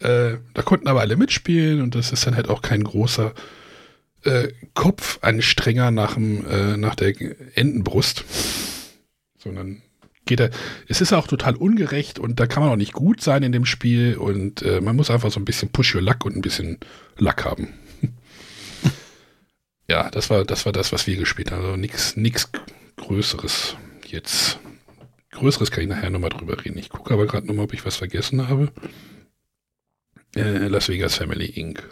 Äh, da konnten aber alle mitspielen und das ist dann halt auch kein großer äh, Kopfanstrenger nach, dem, äh, nach der Entenbrust. Sondern geht er. Es ist auch total ungerecht und da kann man auch nicht gut sein in dem Spiel und äh, man muss einfach so ein bisschen Push Your Luck und ein bisschen Luck haben. ja, das war, das war das, was wir gespielt haben. Also nichts Größeres jetzt. Größeres kann ich nachher nochmal drüber reden. Ich gucke aber gerade nochmal, ob ich was vergessen habe. Äh, Las Vegas Family Inc.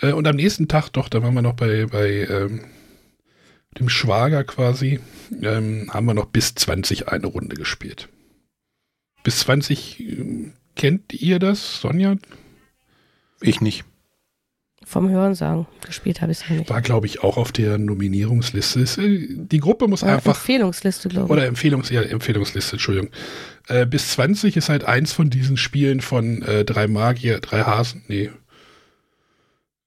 Äh, und am nächsten Tag, doch, da waren wir noch bei, bei ähm, dem Schwager quasi, ähm, haben wir noch bis 20 eine Runde gespielt. Bis 20, äh, kennt ihr das, Sonja? Ich nicht. Vom Hören sagen. Gespielt habe ich es ja nicht. War, glaube ich, auch auf der Nominierungsliste. Äh, die Gruppe muss ja, einfach. Empfehlungsliste, glaube ich. Oder Empfehlungs, ja, Empfehlungsliste, Entschuldigung. Äh, bis 20 ist halt eins von diesen Spielen von äh, drei Magier, drei Hasen, nee.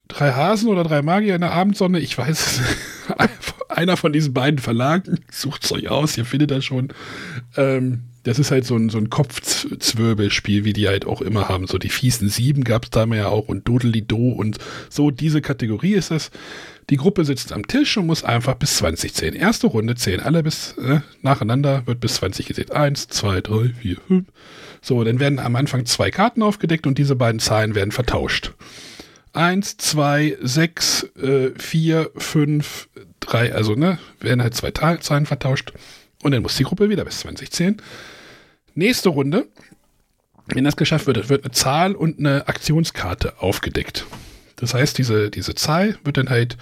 Drei Hasen oder drei Magier in der Abendsonne, ich weiß es einer von diesen beiden Verlagen, sucht es euch aus, ihr findet das schon. Ähm, das ist halt so ein, so ein Kopfzwirbelspiel, wie die halt auch immer haben. So die fiesen Sieben gab es da ja auch und Dodelido und so diese Kategorie ist das. Die Gruppe sitzt am Tisch und muss einfach bis 20 zählen. Erste Runde zählen alle bis äh, nacheinander, wird bis 20 gezählt. Eins, zwei, drei, vier, fünf. So, dann werden am Anfang zwei Karten aufgedeckt und diese beiden Zahlen werden vertauscht. Eins, zwei, sechs, äh, vier, fünf, drei, also ne, werden halt zwei Zahlen vertauscht und dann muss die Gruppe wieder bis 20 zählen. Nächste Runde, wenn das geschafft wird, wird eine Zahl und eine Aktionskarte aufgedeckt. Das heißt, diese, diese Zahl wird dann halt,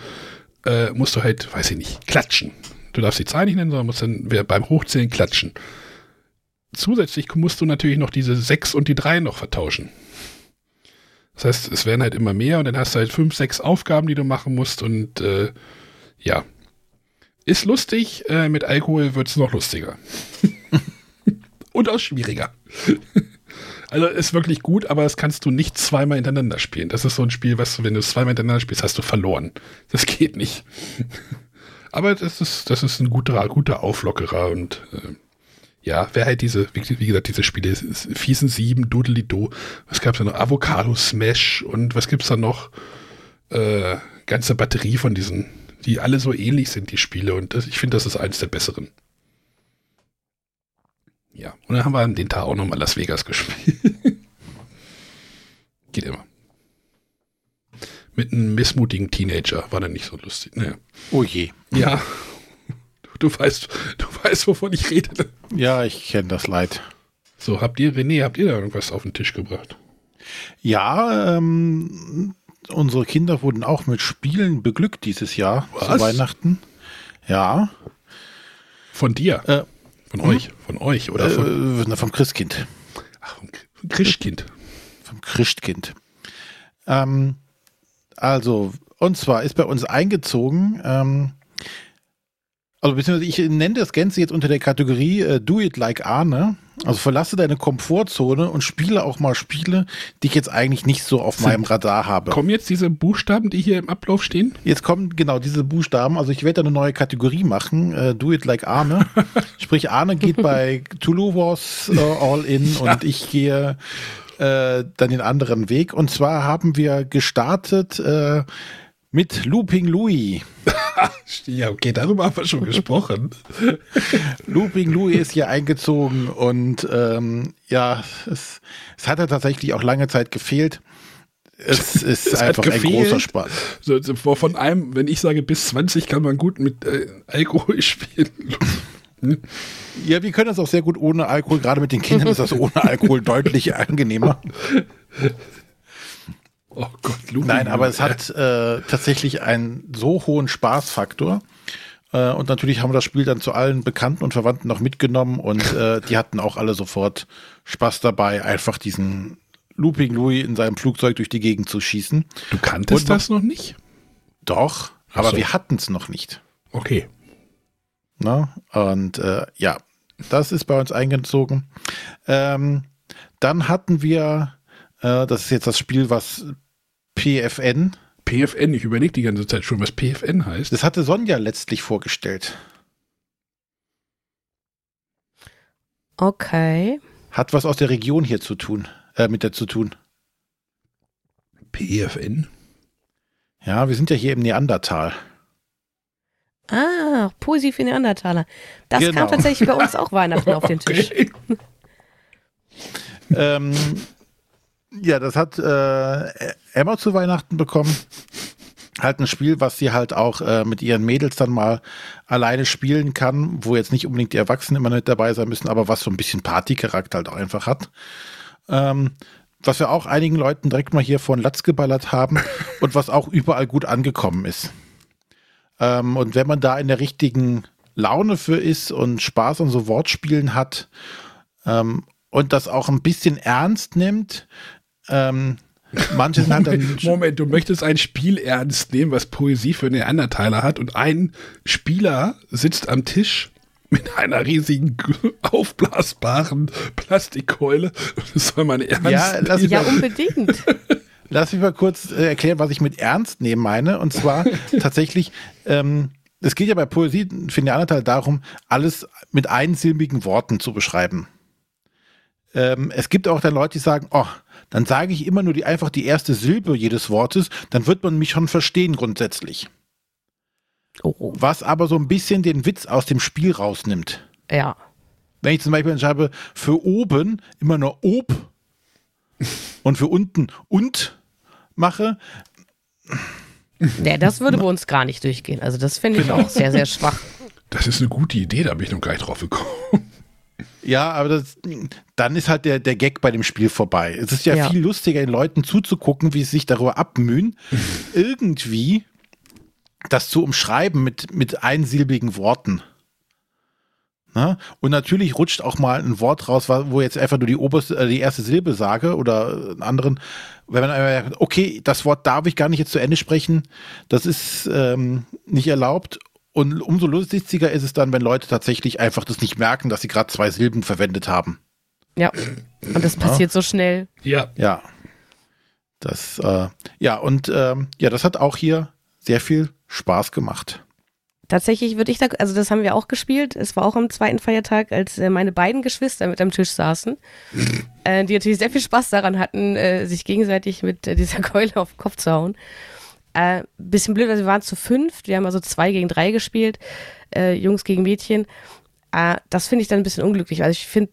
äh, musst du halt, weiß ich nicht, klatschen. Du darfst die Zahl nicht nennen, sondern musst dann beim Hochzählen klatschen. Zusätzlich musst du natürlich noch diese 6 und die 3 noch vertauschen. Das heißt, es werden halt immer mehr und dann hast du halt 5, 6 Aufgaben, die du machen musst und äh, ja, ist lustig, äh, mit Alkohol wird es noch lustiger. Und auch schwieriger. also ist wirklich gut, aber das kannst du nicht zweimal hintereinander spielen. Das ist so ein Spiel, was wenn du es zweimal hintereinander spielst, hast du verloren. Das geht nicht. aber das ist, das ist ein guter, guter Auflockerer und äh, ja, wer halt diese, wie, gesagt, diese Spiele, fiesen sieben, Doodly-Do, was gab es da noch? Avocado Smash und was gibt es da noch? Äh, ganze Batterie von diesen die alle so ähnlich sind, die Spiele. Und das, ich finde, das ist eines der besseren. Ja, und dann haben wir an den Tag auch nochmal Las Vegas gespielt. Geht immer. Mit einem missmutigen Teenager war dann nicht so lustig. Naja. Oh je. Ja. Du, du weißt, du weißt, wovon ich rede. Ja, ich kenne das Leid. So, habt ihr, René, habt ihr da irgendwas auf den Tisch gebracht? Ja, ähm, unsere Kinder wurden auch mit Spielen beglückt dieses Jahr Was? zu Weihnachten. Ja. Von dir? Äh, von hm? euch? Von euch oder von? Äh, vom Christkind. Ach, vom Christkind. Vom Christkind. Ähm, also, und zwar ist bei uns eingezogen, ähm, also beziehungsweise ich nenne das Ganze jetzt unter der Kategorie äh, Do It Like Arne. Also verlasse deine Komfortzone und spiele auch mal Spiele, die ich jetzt eigentlich nicht so auf Sind, meinem Radar habe. Kommen jetzt diese Buchstaben, die hier im Ablauf stehen? Jetzt kommen genau diese Buchstaben. Also ich werde eine neue Kategorie machen, äh, Do It Like Arne. Sprich, Arne geht bei Tulu Wars äh, All In ja. und ich gehe äh, dann den anderen Weg. Und zwar haben wir gestartet äh, mit Looping Louis. ja, okay, darüber haben wir schon gesprochen. Looping Louis ist hier eingezogen und ähm, ja, es, es hat ja tatsächlich auch lange Zeit gefehlt. Es ist es einfach ein großer Spaß. So, von einem, wenn ich sage bis 20, kann man gut mit äh, Alkohol spielen. Ja, wir können das auch sehr gut ohne Alkohol. Gerade mit den Kindern ist das ohne Alkohol deutlich angenehmer. Oh Gott, Lupin. Nein, aber es hat äh, tatsächlich einen so hohen Spaßfaktor. Äh, und natürlich haben wir das Spiel dann zu allen Bekannten und Verwandten noch mitgenommen und äh, die hatten auch alle sofort Spaß dabei, einfach diesen Looping Louis in seinem Flugzeug durch die Gegend zu schießen. Du kanntest und, das noch nicht? Doch. Aber so. wir hatten es noch nicht. Okay. Ne? Und äh, ja, das ist bei uns eingezogen. Ähm, dann hatten wir, äh, das ist jetzt das Spiel, was PFN, PFN, ich überlege die ganze Zeit schon, was PFN heißt. das hatte Sonja letztlich vorgestellt. Okay. Hat was aus der Region hier zu tun, äh, mit der zu tun. PFN? Ja, wir sind ja hier im Neandertal. Ah, Poesie für Neandertaler. Das Genau. kam tatsächlich bei uns auch Weihnachten auf den Tisch. Ähm, ja, das hat äh, Emma zu Weihnachten bekommen. Halt ein Spiel, was sie halt auch äh, mit ihren Mädels dann mal alleine spielen kann, wo jetzt nicht unbedingt die Erwachsenen immer mit dabei sein müssen, aber was so ein bisschen Partycharakter halt auch einfach hat. Ähm, was wir auch einigen Leuten direkt mal hier von Latz geballert haben und was auch überall gut angekommen ist. Ähm, und wenn man da in der richtigen Laune für ist und Spaß an so Wortspielen hat ähm, und das auch ein bisschen ernst nimmt, ähm, manche sind halt dann Moment, du möchtest ein Spiel ernst nehmen, was Poesie für Neandertaler hat und ein Spieler sitzt am Tisch mit einer riesigen aufblasbaren Plastikkeule und das soll man ernst Ja, lass nehmen. Ja, unbedingt. Lass mich mal kurz äh, erklären, was ich mit ernst nehmen meine. Und zwar tatsächlich, ähm, es geht ja bei Poesie für Neandertal darum, alles mit einsilbigen Worten zu beschreiben. Ähm, es gibt auch dann Leute, die sagen, oh, dann sage ich immer nur die, einfach die erste Silbe jedes Wortes, dann wird man mich schon verstehen grundsätzlich. Oh, Was aber so ein bisschen den Witz aus dem Spiel rausnimmt. ja. Wenn ich zum Beispiel schreibe, für oben immer nur ob und für unten und mache, Nee, das würde bei uns gar nicht durchgehen. Also das finde ich Genau. auch sehr, sehr schwach. Das ist eine gute Idee, da bin ich noch gar nicht drauf gekommen. Ja, aber das, dann ist halt der, der Gag bei dem Spiel vorbei. Es ist ja, Ja. viel lustiger, den Leuten zuzugucken, wie sie sich darüber abmühen, irgendwie das zu umschreiben mit, mit einsilbigen Worten. Na? Und natürlich rutscht auch mal ein Wort raus, wo jetzt einfach nur die oberste, äh, die erste Silbe sage oder einen anderen. Wenn man einmal sagt, okay, das Wort darf ich gar nicht jetzt zu Ende sprechen, das ist ähm, nicht erlaubt. Und umso lustiger ist es dann, wenn Leute tatsächlich einfach das nicht merken, dass sie gerade zwei Silben verwendet haben. Ja. Und das passiert so schnell. Ja, Ja. Das, äh, ja, und ähm, ja, das hat auch hier sehr viel Spaß gemacht. Tatsächlich würde ich da, also das haben wir auch gespielt. Es war auch am zweiten Feiertag, als äh, meine beiden Geschwister mit am Tisch saßen, äh, die natürlich sehr viel Spaß daran hatten, äh, sich gegenseitig mit äh, dieser Keule auf den Kopf zu hauen. Äh, bisschen blöd, also wir waren zu fünft, wir haben also zwei gegen drei gespielt, äh, Jungs gegen Mädchen. Äh, das finde ich dann ein bisschen unglücklich. Also ich finde,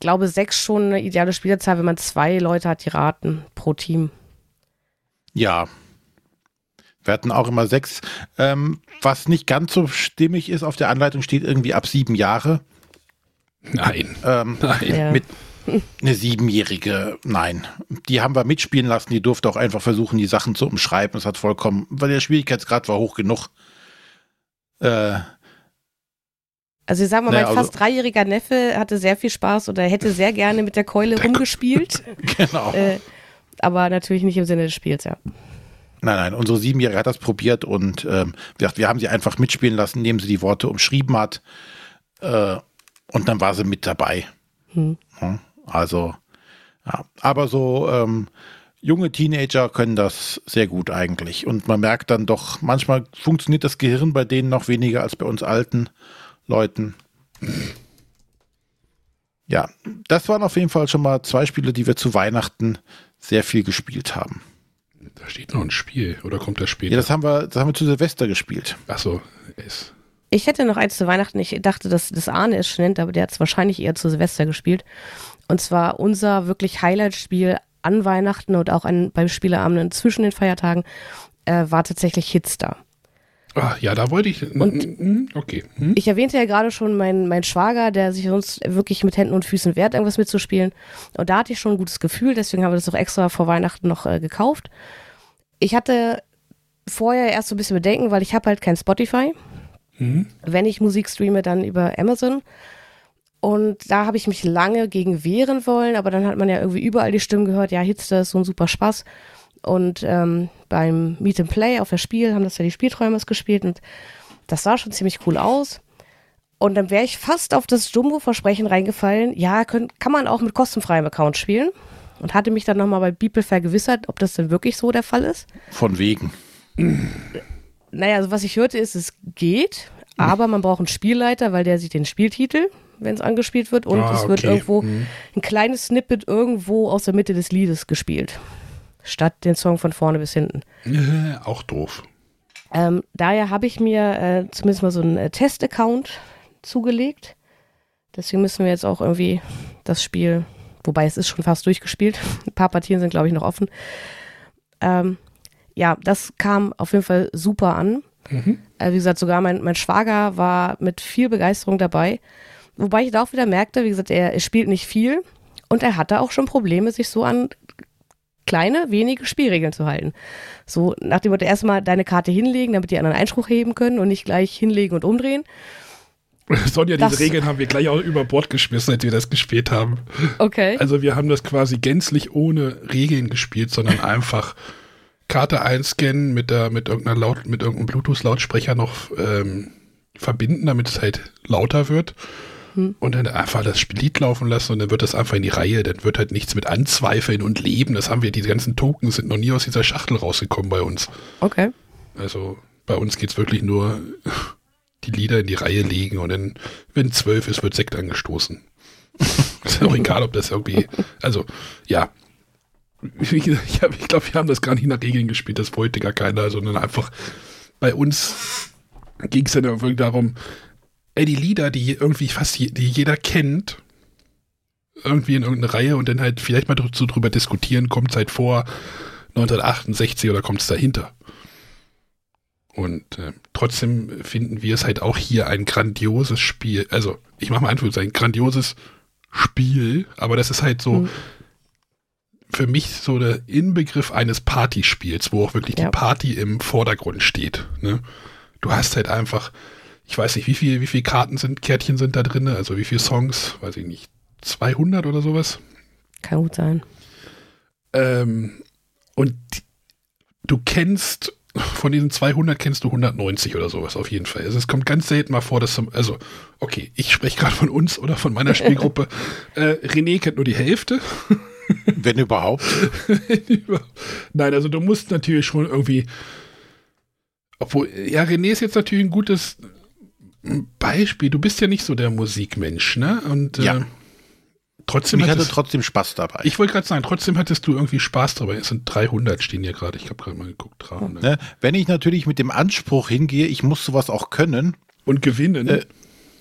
glaube sechs schon eine ideale Spielerzahl, wenn man zwei Leute hat, die raten pro Team. Ja. Wir hatten auch immer sechs. Ähm, was nicht ganz so stimmig ist, auf der Anleitung steht irgendwie ab sieben Jahre. nein, Ähm, nein. Ja. Mit eine siebenjährige, nein. Die haben wir mitspielen lassen, die durfte auch einfach versuchen, die Sachen zu umschreiben. Das hat vollkommen, weil der Schwierigkeitsgrad war hoch genug. Äh, Also ich sag mal, Naja, mein also- fast dreijähriger Neffe hatte sehr viel Spaß oder hätte sehr gerne mit der Keule rumgespielt. genau. äh, aber natürlich nicht im Sinne des Spiels, ja. Nein, nein, unsere Siebenjährige hat das probiert und ähm, wir, wir haben sie einfach mitspielen lassen, indem sie die Worte umschrieben hat. Äh, und dann war sie mit dabei. Hm. Ja, also, ja. Aber so ähm, junge Teenager können das sehr gut eigentlich. Und man merkt dann doch, manchmal funktioniert das Gehirn bei denen noch weniger als bei uns alten Leuten. Ja, das waren auf jeden Fall schon mal zwei Spiele, die wir zu Weihnachten sehr viel gespielt haben. Da steht noch ein Spiel, oder kommt das später? Ja, das haben wir, das haben wir zu Silvester gespielt. Achso, ist. Ich hätte noch eins zu Weihnachten. Ich dachte, dass das Arne es schon nennt, aber der hat es wahrscheinlich eher zu Silvester gespielt. Und zwar unser wirklich Highlight-Spiel an Weihnachten und auch an, beim Spieleabenden zwischen den Feiertagen äh, war tatsächlich Hitstar. Ah, ja, da wollte ich. Und- Hm, okay. Hm? Ich erwähnte ja gerade schon meinen mein Schwager, der sich sonst wirklich mit Händen und Füßen wehrt, irgendwas mitzuspielen. Und da hatte ich schon ein gutes Gefühl, deswegen haben wir das auch extra vor Weihnachten noch äh, gekauft. Ich hatte vorher erst so ein bisschen Bedenken, weil ich habe halt kein Spotify. Hm? Wenn ich Musik streame, dann über Amazon. Und da habe ich mich lange gegen wehren wollen, aber dann hat man ja irgendwie überall die Stimmen gehört, ja, Hitster ist so ein super Spaß. und ähm, beim Meet and Play auf das Spiel haben das ja die Spielträumers gespielt und das sah schon ziemlich cool aus. Und dann wäre ich fast auf das Jumbo-Versprechen reingefallen, ja, könnt, kann man auch mit kostenfreiem Account spielen. Und hatte mich dann nochmal bei Beeple vergewissert, ob das denn wirklich so der Fall ist. Von wegen. Naja, also was ich hörte ist, es geht, aber man braucht einen Spielleiter, weil der sieht den Spieltitel, wenn es angespielt wird. Und Ah, es wird okay. irgendwo Mhm. ein kleines Snippet irgendwo aus der Mitte des Liedes gespielt. Statt den Song von vorne bis hinten. Äh, auch doof. Ähm, daher habe ich mir äh, zumindest mal so einen äh, Test-Account zugelegt. Deswegen müssen wir jetzt auch irgendwie das Spiel, wobei es ist schon fast durchgespielt. Ein paar Partien sind, glaube ich, noch offen. Ähm, ja, das kam auf jeden Fall super an. Äh, wie gesagt, sogar mein, mein Schwager war mit viel Begeisterung dabei. Wobei ich da auch wieder merkte, wie gesagt, er, spielt nicht viel und er hatte auch schon Probleme, sich so an kleine, wenige Spielregeln zu halten. So nach dem Motto, erstmal deine Karte hinlegen, damit die anderen Einspruch heben können und nicht gleich hinlegen und umdrehen. Sonja, Das- diese Regeln haben wir gleich auch über Bord geschmissen, als wir das gespielt haben. Okay. Also wir haben das quasi gänzlich ohne Regeln gespielt, sondern einfach Karte einscannen, mit der, mit irgendeiner Laut, mit irgendeinem Bluetooth-Lautsprecher noch ähm, verbinden, damit es halt lauter wird. Und dann einfach das Lied laufen lassen und dann wird das einfach in die Reihe. Dann wird halt nichts mit Anzweifeln und Leben. Das haben wir, die ganzen Token sind noch nie aus dieser Schachtel rausgekommen bei uns. Okay. Also bei uns geht's wirklich nur die Lieder in die Reihe legen und dann, wenn zwölf ist, wird Sekt angestoßen. ist auch egal, ob das irgendwie, also ja. Ich, hab- ich glaube, wir haben das gar nicht nach Regeln gespielt, das wollte gar keiner, sondern einfach bei uns ging es dann irgendwie darum, ey, die Lieder, die irgendwie fast je, die jeder kennt, irgendwie in irgendeine Reihe und dann halt vielleicht mal so drüber diskutieren, kommt es halt vor 1968 oder kommt es dahinter. Und äh, trotzdem finden wir es halt auch hier ein grandioses Spiel. Also, ich mache mal Anführungszeichen, grandioses Spiel, aber das ist halt so Mhm. für mich so der Inbegriff eines Partyspiels, wo auch wirklich Ja. die Party im Vordergrund steht. Ne? Du hast halt einfach, ich weiß nicht, wie viel, wie viel Karten sind, Kärtchen sind da drin, also wie viele Songs, weiß ich nicht, 200 oder sowas. Kann gut sein. Ähm, und die- du kennst, von diesen 200 kennst du 190 oder sowas auf jeden Fall. Also es kommt ganz selten mal vor, dass, zum- also, okay, ich spreche gerade von uns oder von meiner Spielgruppe. äh, René kennt nur die Hälfte. Wenn überhaupt. Nein, also du musst natürlich schon irgendwie, obwohl, ja, René ist jetzt natürlich ein gutes Beispiel. Du bist ja nicht so der Musikmensch, ne? Und äh, Ja. trotzdem Ich hatte trotzdem Spaß dabei. ich wollte gerade sagen, trotzdem hattest du irgendwie Spaß dabei. Es sind 300 stehen hier gerade. Ich habe gerade mal geguckt, 300. Ne? Wenn ich natürlich mit dem Anspruch hingehe, ich muss sowas auch können Und gewinnen. Äh,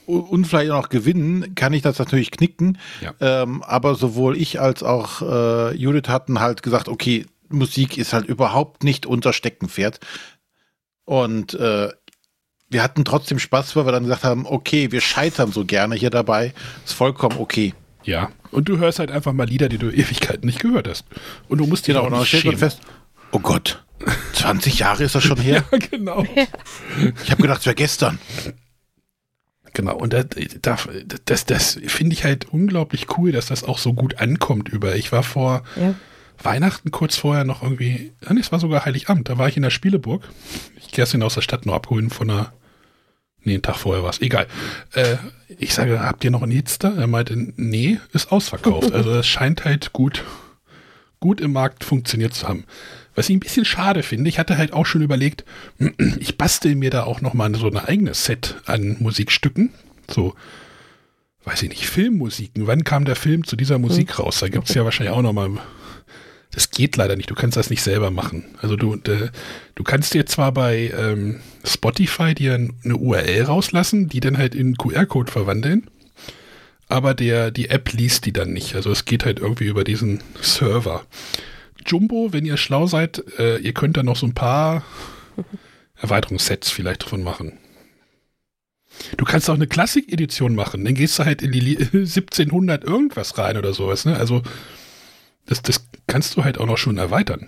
und vielleicht auch noch gewinnen, kann ich das natürlich knicken. Ja. Ähm, aber sowohl ich als auch äh, Judith hatten halt gesagt, okay, Musik ist halt überhaupt nicht unser Steckenpferd. Und äh, wir hatten trotzdem Spaß, weil wir dann gesagt haben, okay, wir scheitern so gerne hier dabei. Ist vollkommen okay. ja. Und du hörst halt einfach mal Lieder, die du Ewigkeiten nicht gehört hast. Und du musst dich Genau, auch und dann nicht schämen. fest, oh Gott, 20 Jahre ist das schon her? Ja, genau. Ich habe gedacht, es wäre gestern. Genau, und das, das, das, das finde ich halt unglaublich cool, dass das auch so gut ankommt über. Ich war vor Ja. Weihnachten kurz vorher noch irgendwie, nee, es war sogar Heiligabend, da war ich in der Spieleburg. Ich Kerstin aus der Stadt nur abholen von einer, nee, einen Tag vorher war es, egal. Äh, ich sage, habt ihr noch einen Hits da? Er meinte, nee, ist ausverkauft. Also das scheint halt gut, gut im Markt funktioniert zu haben. Was ich ein bisschen schade finde, ich hatte halt auch schon überlegt, ich bastel mir da auch noch mal so ein eigenes Set an Musikstücken. So, weiß ich nicht, Filmmusiken. Wann kam der Film zu dieser Musik raus? Da gibt es ja wahrscheinlich auch noch mal. Das geht leider nicht. Du kannst das nicht selber machen. Also du, de, du kannst dir zwar bei ähm, Spotify dir eine URL rauslassen, die dann halt in QR-Code verwandeln, aber der, die App liest die dann nicht. Also es geht halt irgendwie über diesen Server. Jumbo, wenn ihr schlau seid, äh, ihr könnt da noch so ein paar Erweiterungssets vielleicht davon machen. Du kannst auch eine Klassik-Edition machen, dann gehst du halt in die Li 1700 irgendwas rein oder sowas. Ne? Also das, das kannst du halt auch noch schon erweitern.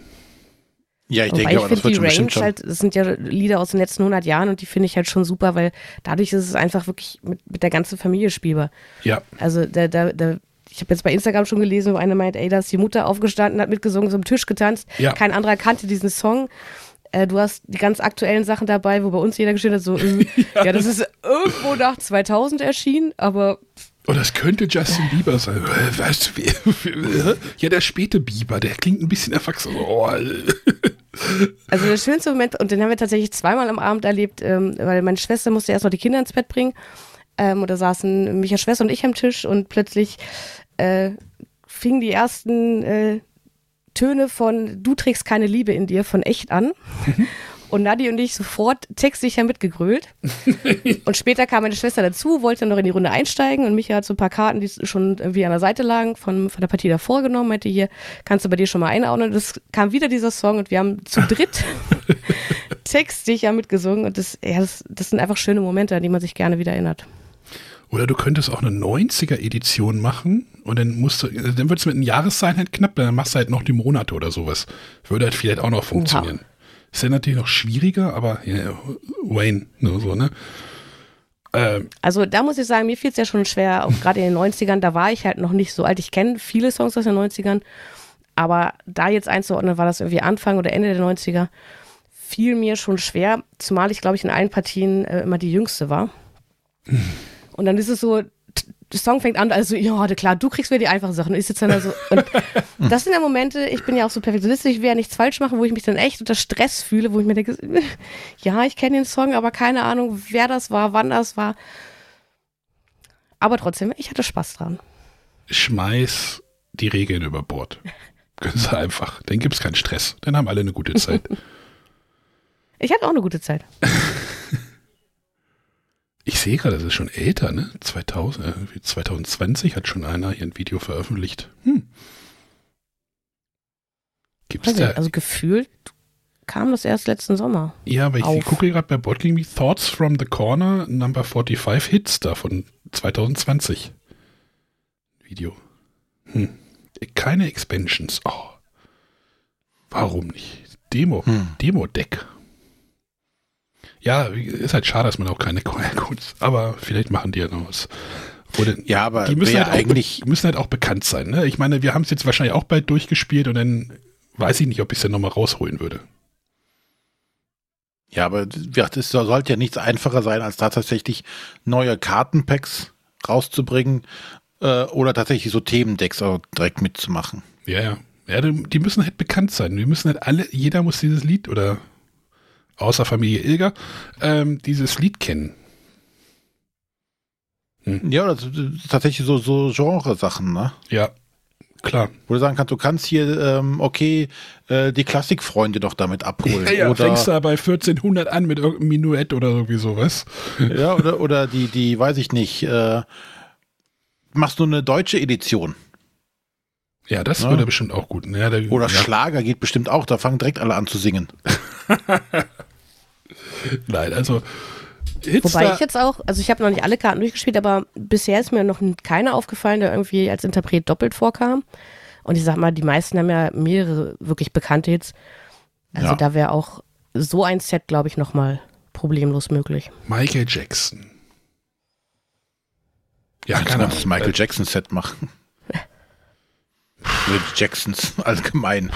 Ja, ich Wobei denke, ich aber das finde wird die schon Range halt, das sind ja Lieder aus den letzten 100 Jahren und die finde ich halt schon super, weil dadurch ist es einfach wirklich mit, mit der ganzen Familie spielbar. Ja, Also da, da, da, ich habe jetzt bei Instagram schon gelesen, wo einer meint, ey, da ist die Mutter aufgestanden, hat mitgesungen, so am Tisch getanzt. Ja. Kein anderer kannte diesen Song. Äh, du hast die ganz aktuellen Sachen dabei, wo bei uns jeder geschrieben hat, so, äh, ja. das ist irgendwo nach 2000 erschienen, aber Oder es könnte Justin Bieber sein. Äh, Was? Ja, der späte Bieber, der klingt ein bisschen erwachsen. Oh, Also der schönste Moment, und den haben wir tatsächlich zweimal am Abend erlebt, ähm, weil meine Schwester musste erst noch die Kinder ins Bett bringen. Ähm, und da saßen Micha Schwester und ich am Tisch und plötzlich äh, fingen die ersten äh, Töne von Du trägst keine Liebe in dir von echt an. Und Nadi und ich sofort textsicher mitgegrölt. und später kam meine Schwester dazu, wollte noch in die Runde einsteigen und Micha hat so ein paar Karten, die schon irgendwie an der Seite lagen, von, von der Partie davor genommen, meinte hier, kannst du bei dir schon mal einordnen. Und es kam wieder dieser Song und wir haben zu dritt textsicher mitgesungen. Und das, ja, das, das sind einfach schöne Momente, an die man sich gerne wieder erinnert. Oder du könntest auch eine 90er-Edition machen und dann musst du, dann wird es mit den Jahreszahlen halt knapp, dann machst du halt noch die Monate oder sowas. Würde halt vielleicht auch noch funktionieren. Ist ja natürlich noch schwieriger, aber ja, Wayne, ne, so, ne? Ähm, Also da muss ich sagen, mir fiel es ja schon schwer, auch gerade in den 90ern, da war ich halt noch nicht so alt. Ich kenne viele Songs aus den 90ern, aber da jetzt einzuordnen, war das irgendwie Anfang oder Ende der 90er, fiel mir schon schwer, zumal ich, glaube ich, in allen Partien äh, immer die Jüngste war. Und dann ist es so, der Song fängt an, also, ja, klar, du kriegst mir die einfachen Sachen. Und ich sitze dann da so. Und das sind ja Momente, ich bin ja auch so perfektionistisch, ich will ja nichts falsch machen, wo ich mich dann echt unter Stress fühle, wo ich mir denke, ja, ich kenne den Song, aber keine Ahnung, wer das war, wann das war. Aber trotzdem, ich hatte Spaß dran. schmeiß die Regeln über Bord. Ganz einfach. Dann gibt es keinen Stress. Dann haben alle eine gute Zeit. Ich hatte auch eine gute Zeit. Ich sehe gerade, das ist schon älter, ne? 2000, äh, 2020 hat schon einer hier ein Video veröffentlicht. Hm. Gibt's Weiß da? Also gefühlt kam das erst letzten Sommer. ja, aber ich auf. gucke gerade bei Board Game Thoughts from the Corner, Number 45 Hits da von 2020. Video. Hm. Keine Expansions. Oh. Warum nicht? Demo. Hm. Demo-Deck. Ja, ist halt schade, dass man auch keine Codes, aber vielleicht machen die ja noch was. Oder Ja, aber die müssen halt, auch, eigentlich, müssen halt auch bekannt sein. Ne? Ich meine, wir haben es jetzt wahrscheinlich auch bald durchgespielt und dann weiß ich nicht, ob ich es dann nochmal rausholen würde. ja, aber das sollte ja nichts einfacher sein, als tatsächlich neue Kartenpacks rauszubringen äh, oder tatsächlich so Themendecks auch direkt mitzumachen. Ja, ja. Ja, die die müssen halt bekannt sein. Wir müssen halt alle, jeder muss dieses Lied oder außer Familie Ilger, ähm, dieses Lied kennen. Ja, oder so- tatsächlich so, so Genre-Sachen, ne? Ja, klar. Wo du sagen kannst, du kannst hier, ähm, okay, äh, die Klassikfreunde doch damit abholen. Ja, ja, oder, fängst da bei 1400 an mit irgendeinem Minuett oder irgendwie sowas. ja, oder, oder die, die, weiß ich nicht, äh, machst du eine deutsche Edition. Ja, das Ja. würde bestimmt auch gut. Ja, der, Oder ja. Schlager geht bestimmt auch, da fangen direkt alle an zu singen. Nein, also Hits Wobei ich jetzt auch, also ich habe noch nicht alle Karten durchgespielt, aber bisher ist mir noch keiner aufgefallen, der irgendwie als Interpret doppelt vorkam. Und ich sag mal, die meisten haben ja mehrere wirklich bekannte Hits. Also Ja. da wäre auch so ein Set, glaube ich, nochmal problemlos möglich. Michael Jackson. Ja, keine du das. Michael Jackson Set machen. Die Jacksons allgemein.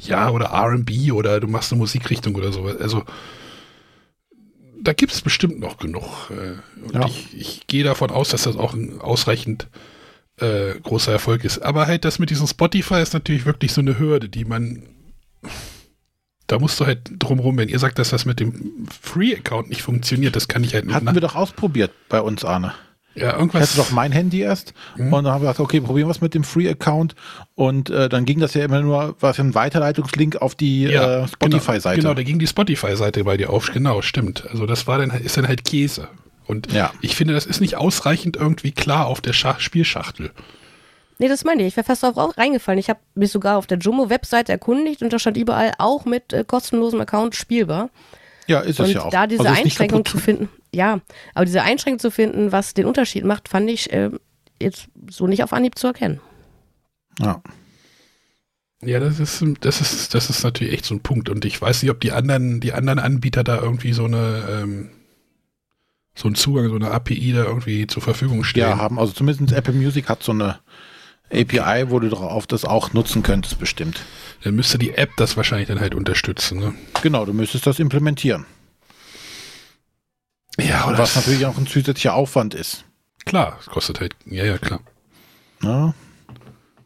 Ja, oder RB oder du machst eine Musikrichtung oder sowas. Also da gibt es bestimmt noch genug. äh, Und Ja. ich, ich gehe davon aus, dass das auch ein ausreichend äh, großer Erfolg ist. Aber halt das mit diesem Spotify ist natürlich wirklich so eine Hürde, die man. Da musst du halt drumrum, wenn ihr sagt, dass das mit dem Free-Account nicht funktioniert, das kann ich halt nicht. Hatten wir doch ausprobiert bei uns, Arne. Ja, Ich irgendwas. hatte doch mein Handy erst Mhm. und dann haben wir gesagt, okay, probieren wir es mit dem Free-Account und äh, dann ging das ja immer nur, war es ein Weiterleitungslink auf die äh, Spotify-Seite. Genau, da ging die Spotify-Seite bei dir auf. Genau, stimmt. Also das war dann, ist dann halt Käse. Und Ja. ich finde, das ist nicht ausreichend irgendwie klar auf der Schach Spielschachtel. Nee, das meine ich. Ich wäre fast darauf auch reingefallen. Ich habe mich sogar auf der Jumbo-Webseite erkundigt und da stand überall auch mit äh, kostenlosem Account spielbar. ja, ist es Und ja auch. da diese Also Einschränkung zu finden, ja, aber diese Einschränkung zu finden, was den Unterschied macht, fand ich äh, jetzt so nicht auf Anhieb zu erkennen. Ja. Ja, das ist, das ist, das ist natürlich echt so ein Punkt. Und ich weiß nicht, ob die anderen, die anderen Anbieter da irgendwie so eine, ähm, so einen Zugang, so eine API da irgendwie zur Verfügung stellen. Ja, haben. Also zumindest Apple Music hat so eine API, wo du drauf das auch nutzen könntest, bestimmt. Dann müsste die App das wahrscheinlich dann halt unterstützen. Ne? Genau, du müsstest das implementieren. Ja, Und was natürlich auch ein zusätzlicher Aufwand ist. Klar, es kostet halt, ja, ja, klar. Ja.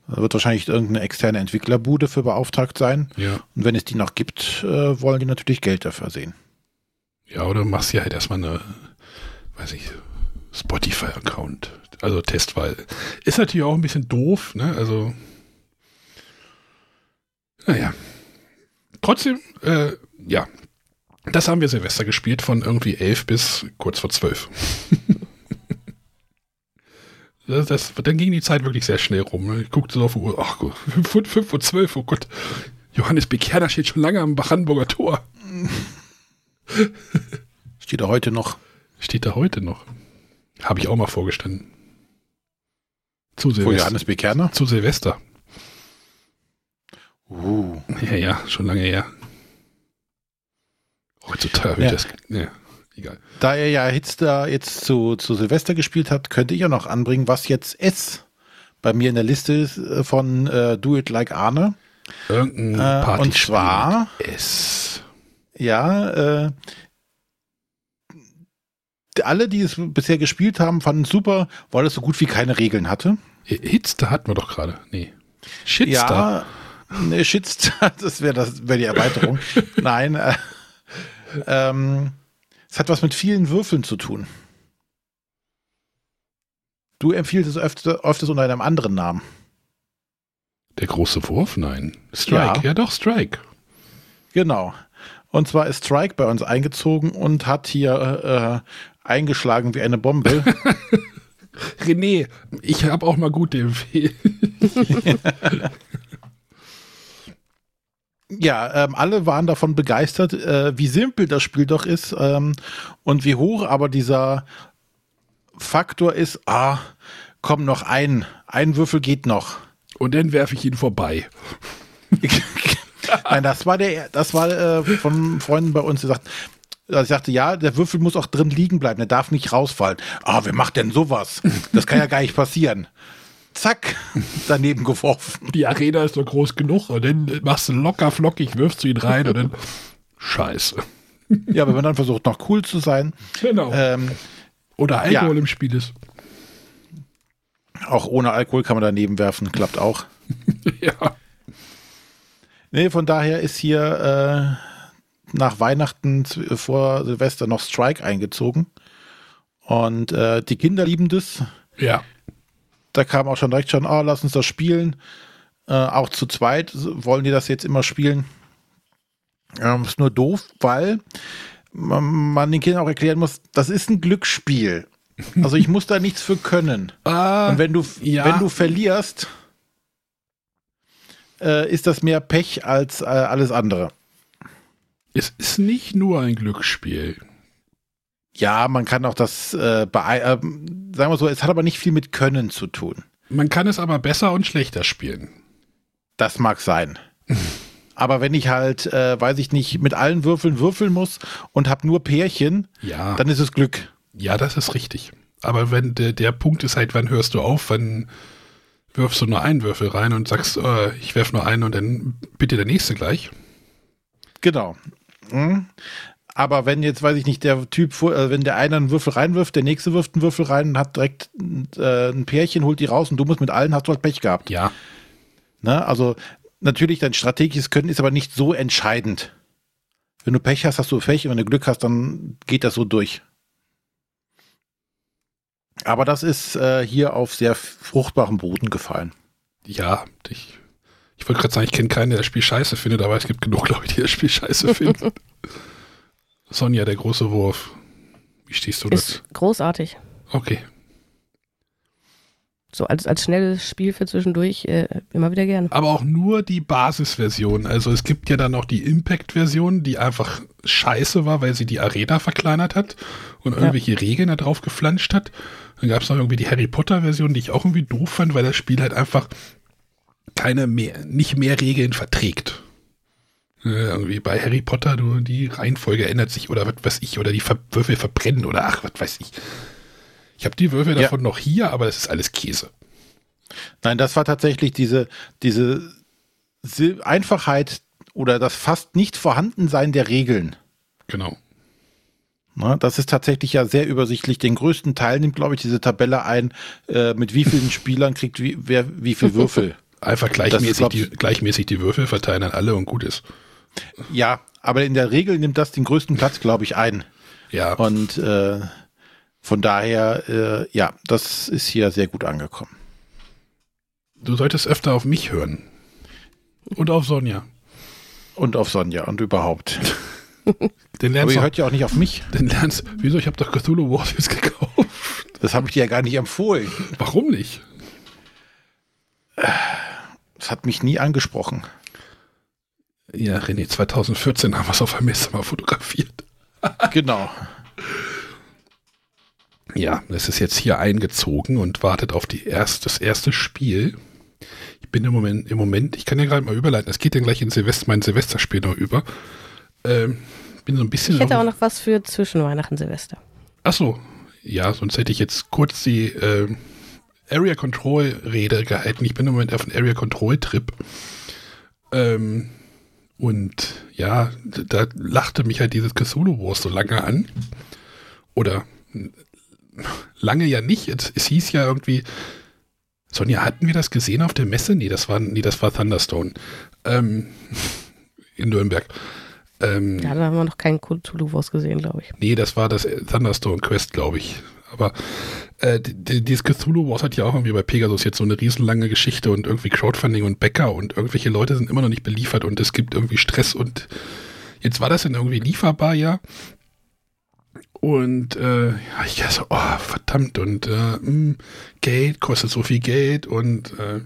Da wird wahrscheinlich irgendeine externe Entwicklerbude für beauftragt sein. Ja. Und wenn es die noch gibt, äh, wollen die natürlich Geld dafür sehen. Ja, oder machst dir halt erstmal eine, weiß ich, Spotify-Account. Also Testwahl. Ist natürlich auch ein bisschen doof, ne? Also. Naja. Trotzdem, äh, ja. Das haben wir Silvester gespielt von irgendwie elf bis kurz vor zwölf. das, das, dann ging die Zeit wirklich sehr schnell rum. ne? Ich guckte so auf die Uhr, ach, fünf, fünf Uhr zwölf, oh Gott. Johannes Bekerner steht schon lange am Brandenburger Tor. Steht er heute noch. Steht da heute noch. Habe ich auch mal vorgestanden. Zu Vor Silvester. Johannes Bekerner. Zu Silvester. Uh. Ja, ja, schon lange her. Heutzutage Ja. das. Ja, egal. Da er ja Hitster jetzt zu, zu Silvester gespielt hat, könnte ich ja noch anbringen, was jetzt S bei mir in der Liste ist äh, von äh, Do It Like Arne. Irgendein Äh, Party und zwar- Es. Ja, äh, alle, die es bisher gespielt haben, fanden es super, weil es so gut wie keine Regeln hatte. Hitster hatten wir doch gerade. Nee. Shitstar. Ja, ne, Shitstar, das wäre das wär die Erweiterung. Nein, äh, ähm, es hat was mit vielen Würfeln zu tun. Du empfiehlst es öfter, öfters unter einem anderen Namen. Der große Wurf? Nein. Strike. Ja. Ja, doch, Strike. Genau. Und zwar ist Strike bei uns eingezogen und hat hier äh, eingeschlagen wie eine Bombe. René, ich habe auch mal gute Empfehlungen. Ja, ähm, alle waren davon begeistert, äh, wie simpel das Spiel doch ist ähm, und wie hoch aber dieser Faktor ist, ah, komm noch ein, ein Würfel geht noch. Und dann werfe ich ihn vorbei. Nein, das war der, das war äh, von Freunden bei uns gesagt. Also ich sagte, ja, der Würfel muss auch drin liegen bleiben, der darf nicht rausfallen. Ah, wer macht denn sowas? Das kann ja gar nicht passieren. Zack, daneben geworfen. Die Arena ist doch groß genug und dann machst du locker flockig, wirfst du ihn rein und dann Scheiße. Ja, wenn man dann versucht, noch cool zu sein. Genau. Ähm, Oder Alkohol ja. im Spiel ist. auch ohne Alkohol kann man daneben werfen, klappt auch. ja. Nee, von daher ist hier äh, nach Weihnachten z- vor Silvester noch Strike eingezogen. Und äh, die Kinder lieben das. Ja. Da kam auch schon direkt schon, oh, lass uns das spielen. Äh, auch zu zweit wollen die das jetzt immer spielen. Ähm, ist nur doof, weil man, man den Kindern auch erklären muss, das ist ein Glücksspiel. Also ich muss da nichts für können. Ah, Und wenn du, ja. wenn du verlierst, äh, ist das mehr Pech als äh, alles andere. es ist nicht nur ein Glücksspiel. Ja, man kann auch das, äh, bei, äh, sagen wir so, es hat aber nicht viel mit Können zu tun. Man kann es aber besser und schlechter spielen. Das mag sein. aber wenn ich halt, äh, weiß ich nicht, mit allen Würfeln würfeln muss und habe nur Pärchen, Ja. dann ist es Glück. Ja, das ist richtig. Aber wenn der, der Punkt ist halt, wann hörst du auf, wann wirfst du nur einen Würfel rein und sagst, äh, ich werf nur einen und dann bitte der nächste gleich. Genau. Mhm. Aber wenn jetzt, weiß ich nicht, der Typ, äh, wenn der eine einen Würfel reinwirft, der nächste wirft einen Würfel rein und hat direkt äh, ein Pärchen, holt die raus und du musst mit allen, hast du halt Pech gehabt. Ja. Ne? Also natürlich, dein strategisches Können ist aber nicht so entscheidend. Wenn du Pech hast, hast du Pech und wenn du Glück hast, dann geht das so durch. Aber das ist äh, hier auf sehr fruchtbaren Boden gefallen. Ja, ich, ich wollte gerade sagen, ich kenne keinen, der das Spiel scheiße findet, aber es gibt genug Leute, die das Spiel scheiße finden. Sonja, der große Wurf. Wie stehst du Ist großartig. dazu? Okay. So als, als schnelles Spiel für zwischendurch äh, immer wieder gerne. Aber auch nur die Basisversion. Also es gibt ja dann noch die Impact-Version, die einfach scheiße war, weil sie die Arena verkleinert hat und irgendwelche Regeln da drauf geflanscht hat. Dann gab es noch irgendwie die Harry Potter-Version, die ich auch irgendwie doof fand, weil das Spiel halt einfach keine mehr, nicht mehr Regeln verträgt. Äh, irgendwie bei Harry Potter, du, die Reihenfolge ändert sich oder was weiß ich, oder die Ver Würfel verbrennen oder ach, was weiß ich. Ich habe die Würfel Ja. davon noch hier, aber das ist alles Käse. Nein, das war tatsächlich diese, diese Sil- Einfachheit oder das fast nicht Vorhandensein der Regeln. Genau. Na, das ist tatsächlich ja sehr übersichtlich. Den größten Teil nimmt, glaube ich, diese Tabelle ein, äh, mit wie vielen Spielern kriegt wie, wer wie viel Würfel. Einfach gleichmäßig, ist, glaub die, ich- gleichmäßig die Würfel verteilen an alle und gut ist. Ja, aber in der Regel nimmt das den größten Platz, glaube ich, ein. Ja, Und äh, von daher, äh, ja, das ist hier sehr gut angekommen. du solltest öfter auf mich hören. Und auf Sonja. Und auf Sonja und überhaupt. Den Aber lernst ihr du, hört ja auch nicht auf mich. den lernst, wieso, ich habe doch Cthulhu Wars jetzt gekauft. Das habe ich dir ja gar nicht empfohlen. Warum nicht? Das hat mich nie angesprochen. Ja, René, 2014 haben wir es auf der Messe mal fotografiert. Genau. Ja, es ist jetzt hier eingezogen und wartet auf die erst, das erste Spiel. Ich bin im Moment, im Moment, ich kann ja gerade mal überleiten, es geht ja gleich in Silvester, mein Silvesterspiel noch über. Ähm, bin so ein bisschen. Ich hätte auch noch was für zwischen Weihnachten und Silvester. Achso, ja, sonst hätte ich jetzt kurz die ähm, Area Control Rede gehalten. Ich bin im Moment auf einem Area Control Trip. Ähm, und ja, da lachte mich halt dieses Cthulhu Wars so lange an. Oder lange ja nicht. Es, es hieß ja irgendwie, Sonja, hatten wir das gesehen auf der Messe? Nee, das war, nee, das war Thunderstone. Ähm, in Nürnberg. Ähm, Ja, da haben wir noch keinen Cthulhu Wars gesehen, glaube ich. Nee, das war das Thunderstone Quest, glaube ich. Aber äh, die- die- dieses Cthulhu Wars hat ja auch irgendwie bei Pegasus jetzt so eine riesenlange Geschichte und irgendwie Crowdfunding und Bäcker und irgendwelche Leute sind immer noch nicht beliefert und es gibt irgendwie Stress und jetzt war das dann irgendwie lieferbar, ja. Und äh, ja, ich dachte so, oh, verdammt, und äh, mh, Geld kostet so viel Geld und äh,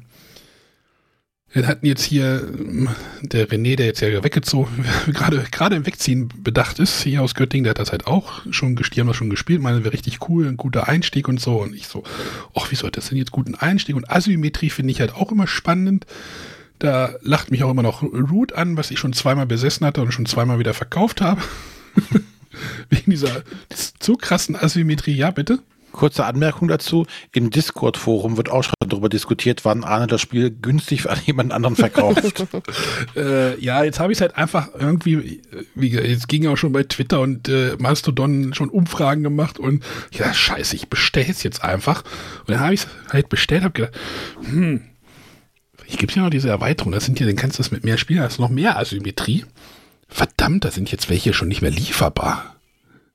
wir hatten jetzt hier ähm, der René, der jetzt ja weggezogen, gerade gerade im Wegziehen bedacht ist, hier aus Göttingen, der hat das halt auch schon, die haben das schon gespielt, meine wäre richtig cool, ein guter Einstieg und so. Und ich so, ach, wieso hat das denn jetzt guten Einstieg? Und Asymmetrie finde ich halt auch immer spannend. Da lacht mich auch immer noch Root an, was ich schon zweimal besessen hatte und schon zweimal wieder verkauft habe. Wegen dieser zu krassen Asymmetrie, ja, bitte? Kurze Anmerkung dazu. Im Discord-Forum wird auch schon darüber diskutiert, wann Arne das Spiel günstig an jemand anderen verkauft. Äh, ja, jetzt habe ich es halt einfach irgendwie, wie gesagt, jetzt ging ja auch schon bei Twitter und äh, Mastodon schon Umfragen gemacht und ja, scheiße, ich bestelle es jetzt einfach. Und dann habe ich es halt bestellt, habe gedacht, hm, ich gibt ja noch diese Erweiterung, das sind ja, dann kannst du das mit mehr spielen, da ist noch mehr Asymmetrie. Verdammt, da sind jetzt welche schon nicht mehr lieferbar.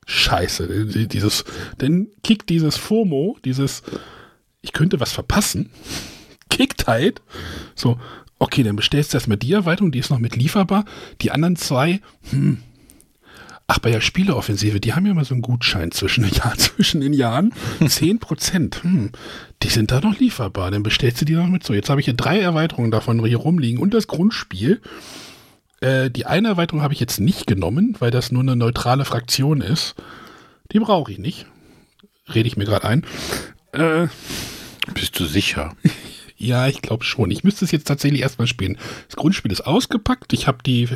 Scheiße, die- dieses, dann kickt dieses FOMO, dieses, ich könnte was verpassen, kickt halt. So, okay, dann bestellst du erstmal die Erweiterung, die ist noch mit lieferbar. Die anderen zwei, hm. Ach, bei der Spieleoffensive, die haben ja mal so einen Gutschein zwischen den Jahren, zwischen den Jahren. 10 Prozent, hm. Die sind da noch lieferbar, dann bestellst du die noch mit. So, jetzt habe ich hier drei Erweiterungen davon hier rumliegen und das Grundspiel. Äh, die eine Erweiterung habe ich jetzt nicht genommen, weil das nur eine neutrale Fraktion ist. Die brauche ich nicht. Rede ich mir gerade ein. Äh, Bist du sicher? ja, ich glaube schon. Ich müsste es jetzt tatsächlich erstmal spielen. Das Grundspiel ist ausgepackt. Ich habe die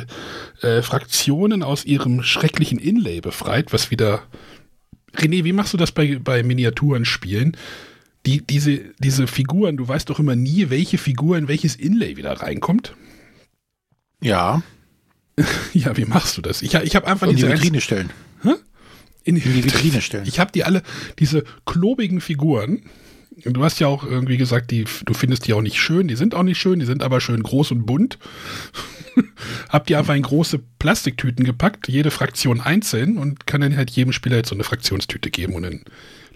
äh, Fraktionen aus ihrem schrecklichen Inlay befreit, was wieder. René, wie machst du das bei, bei Miniaturen spielen? Die, diese, diese Figuren, du weißt doch immer nie, welche Figur in welches Inlay wieder reinkommt. Ja. Ja, wie machst du das? Ich, ich habe einfach In die diese Vitrine stellen. in, In die Vitrine stellen. Ich habe die alle, diese klobigen Figuren. Du hast ja auch irgendwie gesagt, die, du findest die auch nicht schön. Die sind auch nicht schön, die sind aber schön groß und bunt. hab die einfach in große Plastiktüten gepackt, jede Fraktion einzeln und kann dann halt jedem Spieler jetzt so eine Fraktionstüte geben. Und dann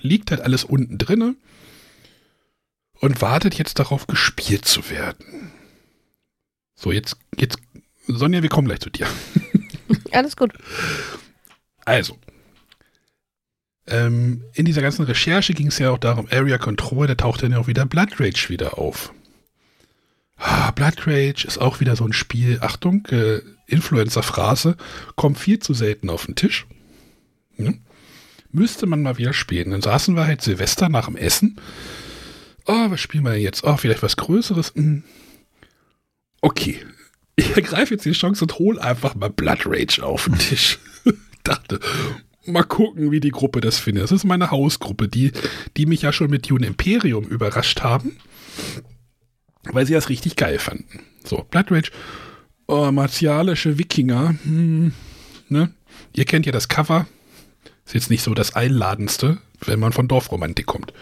liegt halt alles unten drinne und wartet jetzt darauf, gespielt zu werden. So, jetzt, jetzt, Sonja, wir kommen gleich zu dir. Alles gut. Also, ähm, in dieser ganzen Recherche ging es ja auch darum, Area Control, da taucht dann ja auch wieder Blood Rage wieder auf. Ah, Blood Rage ist auch wieder so ein Spiel, Achtung, äh, Influencer-Phrase, kommt viel zu selten auf den Tisch. Hm? Müsste man mal wieder spielen. Dann saßen wir halt Silvester nach dem Essen. Oh, was spielen wir denn jetzt? Oh, vielleicht was Größeres. Hm. Okay, ich ergreife jetzt die Chance und hole einfach mal Blood Rage auf den Tisch. ich dachte, mal gucken, wie die Gruppe das findet. Das ist meine Hausgruppe, die, die mich ja schon mit Dune Imperium überrascht haben, weil sie das richtig geil fanden. So, Blood Rage, oh, martialische Wikinger, hm, ne? Ihr kennt ja das Cover. Ist jetzt nicht so das Einladendste, wenn man von Dorfromantik kommt.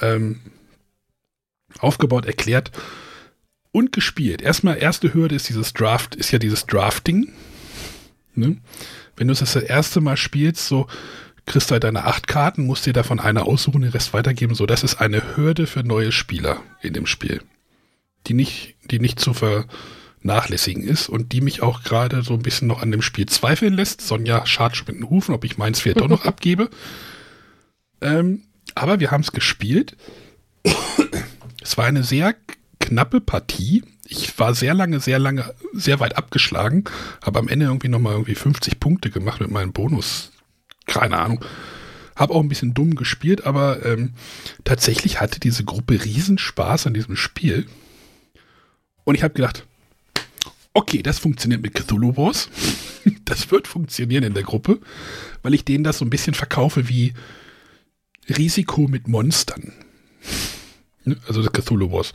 Ähm, aufgebaut, erklärt und gespielt. Erstmal, erste Hürde ist dieses Draft, ist ja dieses Drafting. Ne? Wenn du das das erste Mal spielst, so kriegst du halt deine acht Karten, musst dir davon eine aussuchen, den Rest weitergeben. So, das ist eine Hürde für neue Spieler in dem Spiel, die nicht, die nicht zu vernachlässigen ist und die mich auch gerade so ein bisschen noch an dem Spiel zweifeln lässt. Sonja schart schon mit den Hufen, ob ich meins vielleicht doch noch abgebe. Ähm, aber wir haben es gespielt. es war eine sehr knappe Partie. Ich war sehr lange, sehr lange, sehr weit abgeschlagen, habe am Ende irgendwie nochmal irgendwie 50 Punkte gemacht mit meinem Bonus. Keine Ahnung. Habe auch ein bisschen dumm gespielt, aber ähm, tatsächlich hatte diese Gruppe Riesenspaß an diesem Spiel. Und ich habe gedacht, okay, das funktioniert mit Cthulhu Wars. das wird funktionieren in der Gruppe, weil ich denen das so ein bisschen verkaufe wie Risiko mit Monstern. Ne? Also das Cthulhu Wars.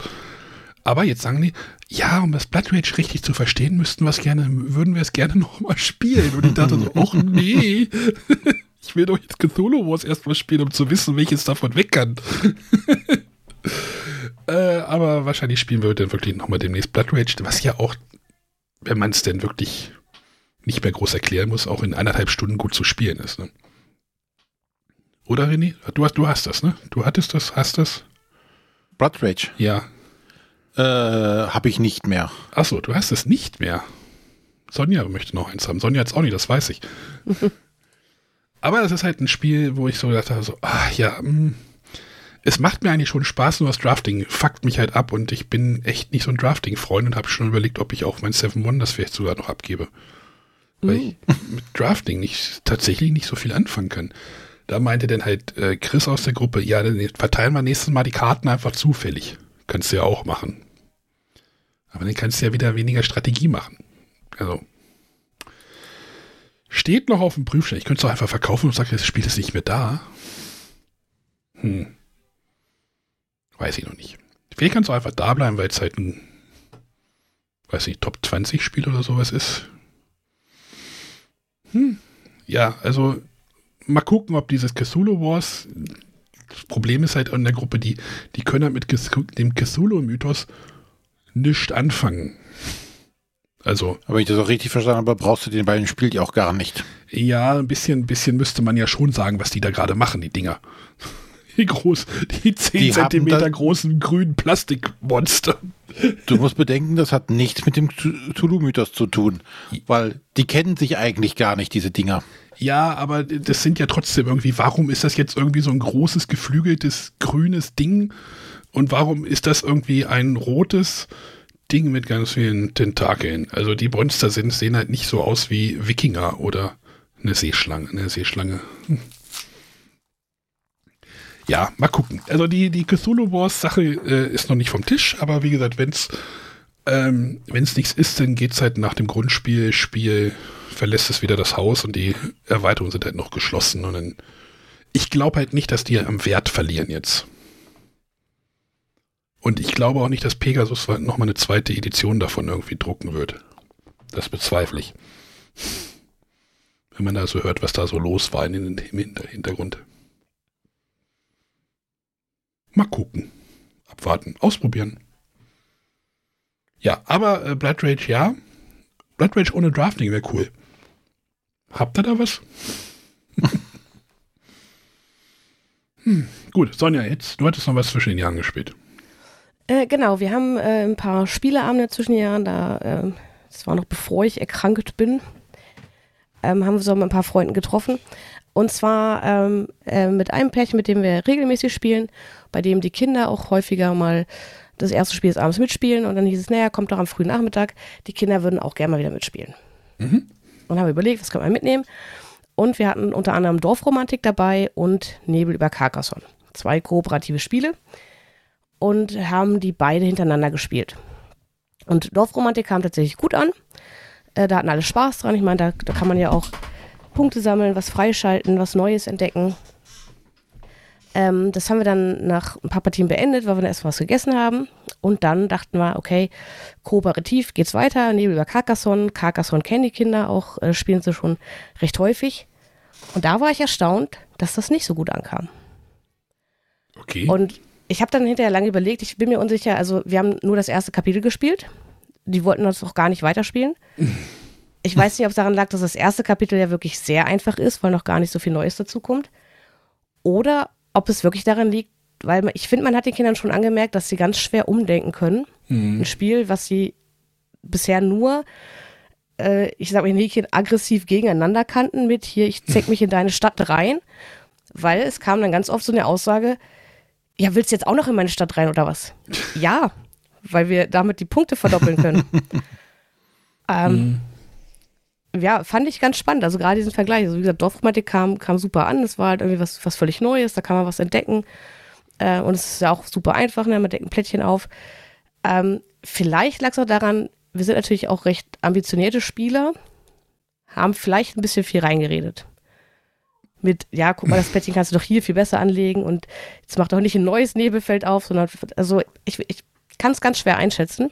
Aber jetzt sagen die, ja, um das Blood Rage richtig zu verstehen, müssten wir es gerne, würden wir es gerne nochmal spielen. Und ich dachte so, ach nee, ich will doch jetzt Cthulhu Wars erstmal spielen, um zu wissen, welches davon weg kann. äh, aber wahrscheinlich spielen wir dann wirklich nochmal demnächst Blood Rage, was ja auch, wenn man es denn wirklich nicht mehr groß erklären muss, auch in eineinhalb Stunden gut zu spielen ist. Ne? Oder René? Du hast, du hast das, ne? Du hattest das, hast das? Blood Rage? Ja. Äh, habe ich nicht mehr. Achso, du hast es nicht mehr. Sonja möchte noch eins haben. Sonja hat es auch nicht, das weiß ich. Aber es ist halt ein Spiel, wo ich so gedacht habe, so, ah ja, mh, hm, es macht mir eigentlich schon Spaß, nur das Drafting fuckt mich halt ab und ich bin echt nicht so ein Drafting-Freund und habe schon überlegt, ob ich auch mein Seven Wonders vielleicht sogar noch abgebe. Weil mm. ich mit Drafting nicht, tatsächlich nicht so viel anfangen kann. Da meinte dann halt äh, Chris aus der Gruppe, ja, dann verteilen wir nächstes Mal die Karten einfach zufällig. Kannst du ja auch machen. Aber dann kannst du ja wieder weniger Strategie machen. Also. Steht noch auf dem Prüfstein. Ich könnte es doch einfach verkaufen und sagen, das Spiel ist nicht mehr da. Hm. Weiß ich noch nicht. Vielleicht kannst du einfach da bleiben, weil es halt ein, weiß nicht, Top 20 Spiel oder sowas ist. Hm. Ja, also mal gucken, ob dieses Cthulhu Wars. Das Problem ist halt in der Gruppe, die, die können halt mit dem Cthulhu-Mythos nichts anfangen. Also. Aber ich das auch richtig verstanden habe, brauchst du den beiden Spiel ja auch gar nicht. Ja, ein bisschen, bisschen müsste man ja schon sagen, was die da gerade machen, die Dinger. Die groß, die 10 die Zentimeter großen grünen Plastikmonster. Du musst bedenken, das hat nichts mit dem Tulu-Mythos zu tun, weil die kennen sich eigentlich gar nicht, diese Dinger. Ja, aber das sind ja trotzdem irgendwie, warum ist das jetzt irgendwie so ein großes, geflügeltes, grünes Ding? Und warum ist das irgendwie ein rotes Ding mit ganz vielen Tentakeln? Also die Monster sind, sehen halt nicht so aus wie Wikinger oder eine Seeschlange. Eine Seeschlange. Hm. Ja, mal gucken. Also die, die Cthulhu Wars Sache äh, ist noch nicht vom Tisch, aber wie gesagt, wenn es ähm, nichts ist, dann geht es halt nach dem Grundspiel, Spiel, verlässt es wieder das Haus und die Erweiterungen sind halt noch geschlossen. Und dann, ich glaube halt nicht, dass die am Wert verlieren jetzt. Und ich glaube auch nicht, dass Pegasus nochmal eine zweite Edition davon irgendwie drucken wird. Das bezweifle ich. Wenn man da so hört, was da so los war in den, im Hintergrund. Mal gucken. Abwarten. Ausprobieren. Ja, aber äh, Blood Rage ja. Blood Rage ohne Drafting wäre cool. Habt ihr da was? hm, gut, Sonja, jetzt, du hattest noch was zwischen den Jahren gespielt. Äh, genau, wir haben äh, ein paar Spieleabende zwischen den Jahren, da, äh, das war noch bevor ich erkrankt bin, ähm, haben wir so mit ein paar Freunden getroffen. Und zwar ähm, äh, mit einem Pärchen, mit dem wir regelmäßig spielen, bei dem die Kinder auch häufiger mal das erste Spiel des Abends mitspielen. Und dann hieß es, naja, kommt doch am frühen Nachmittag, die Kinder würden auch gerne mal wieder mitspielen. Mhm. Und haben überlegt, was können wir mitnehmen. Und wir hatten unter anderem Dorfromantik dabei und Nebel über Carcassonne. Zwei kooperative Spiele und haben die beide hintereinander gespielt. Und Dorfromantik kam tatsächlich gut an. Äh, da hatten alle Spaß dran. Ich meine, da, da kann man ja auch Punkte sammeln, was freischalten, was Neues entdecken. Ähm, das haben wir dann nach ein paar Partien beendet, weil wir dann erst was gegessen haben. Und dann dachten wir, okay, kooperativ geht's weiter. Nebel über Carcassonne. Carcassonne kennen die Kinder auch, äh, spielen sie schon recht häufig. Und da war ich erstaunt, dass das nicht so gut ankam. Okay. Und ich habe dann hinterher lange überlegt, ich bin mir unsicher, also wir haben nur das erste Kapitel gespielt. Die wollten uns auch gar nicht weiterspielen. Ich weiß nicht, ob es daran lag, dass das erste Kapitel ja wirklich sehr einfach ist, weil noch gar nicht so viel Neues dazu kommt. Oder ob es wirklich daran liegt, weil ich finde, man hat den Kindern schon angemerkt, dass sie ganz schwer umdenken können. Mhm. Ein Spiel, was sie bisher nur, äh, ich sag mal, Häkchen aggressiv gegeneinander kannten mit hier, ich zeig mich in deine Stadt rein. Weil es kam dann ganz oft so eine Aussage, ja, willst du jetzt auch noch in meine Stadt rein oder was? ja, weil wir damit die Punkte verdoppeln können. ähm, ja, fand ich ganz spannend. Also gerade diesen Vergleich. Also wie gesagt, Dorfromantik kam, kam super an. Es war halt irgendwie was, was völlig Neues. Da kann man was entdecken. Äh, und es ist ja auch super einfach. Ne? Man deckt ein Plättchen auf. Ähm, vielleicht lag es auch daran, wir sind natürlich auch recht ambitionierte Spieler, haben vielleicht ein bisschen viel reingeredet. Mit, ja, guck mal, das Plättchen kannst du doch hier viel besser anlegen und jetzt mach doch nicht ein neues Nebelfeld auf, sondern, also ich, ich kann es ganz schwer einschätzen.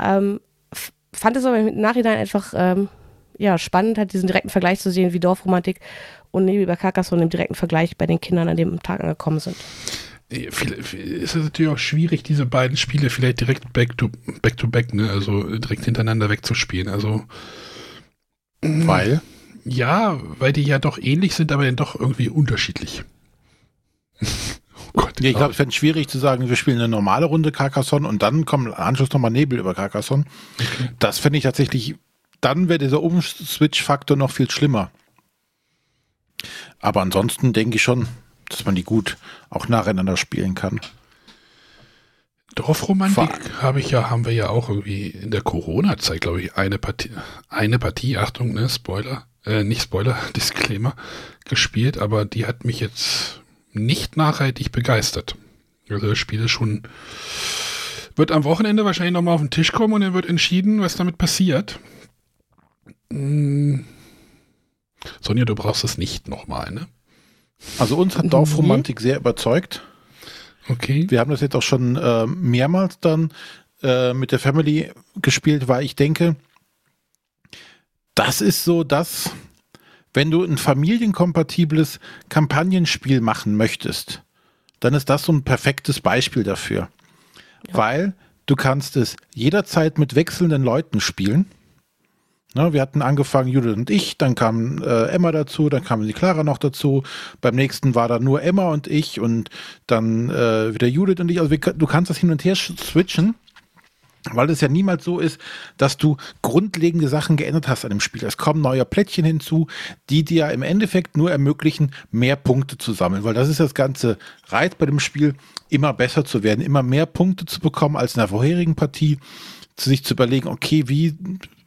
Ähm, fand es aber im Nachhinein einfach ähm, ja, spannend, hat diesen direkten Vergleich zu sehen, wie Dorfromantik und Nebel über Carcassonne im direkten Vergleich bei den Kindern an dem Tag angekommen sind. Viel- Es ist natürlich auch schwierig, diese beiden Spiele vielleicht direkt back to back, to back ne? also direkt hintereinander wegzuspielen. Also Weil? ja, weil die ja doch ähnlich sind, aber dann doch irgendwie unterschiedlich. oh Gott, Ja, ich glaube, es wäre schwierig zu sagen, wir spielen eine normale Runde Carcassonne und dann kommen im Anschluss nochmal Nebel über Carcassonne. Das finde ich tatsächlich, dann wäre dieser Umswitch-Faktor noch viel schlimmer. Aber ansonsten denke ich schon, dass man die gut auch nacheinander spielen kann. Dorfromantik habe ich ja, haben wir ja auch irgendwie in der Corona-Zeit, glaube ich, eine Partie, eine Partie, Achtung, ne, Spoiler, äh, nicht Spoiler, Disclaimer, gespielt, aber die hat mich jetzt nicht nachhaltig begeistert. Also das Spiel ist schon, wird am Wochenende wahrscheinlich nochmal auf den Tisch kommen und dann wird entschieden, was damit passiert. Hm. Sonja, du brauchst es nicht nochmal, ne? Also uns hat Dorfromantik sehr überzeugt. Okay. Wir haben das jetzt auch schon äh, mehrmals dann äh, mit der Family gespielt, weil ich denke, das ist so das, wenn du ein familienkompatibles Kampagnenspiel machen möchtest, dann ist das so ein perfektes Beispiel dafür. Weil du kannst es jederzeit mit wechselnden Leuten spielen. Ne, wir hatten angefangen, Judith und ich, dann kam äh, Emma dazu, dann kam die Clara noch dazu. Beim nächsten war da nur Emma und ich und dann äh, wieder Judith und ich. Also wir, du kannst das hin und her switchen, weil es ja niemals so ist, dass du grundlegende Sachen geändert hast an dem Spiel. Es kommen neue Plättchen hinzu, die dir im Endeffekt nur ermöglichen, mehr Punkte zu sammeln, weil das ist das ganze Reiz bei dem Spiel, immer besser zu werden, immer mehr Punkte zu bekommen als in der vorherigen Partie, sich zu überlegen, okay, wie,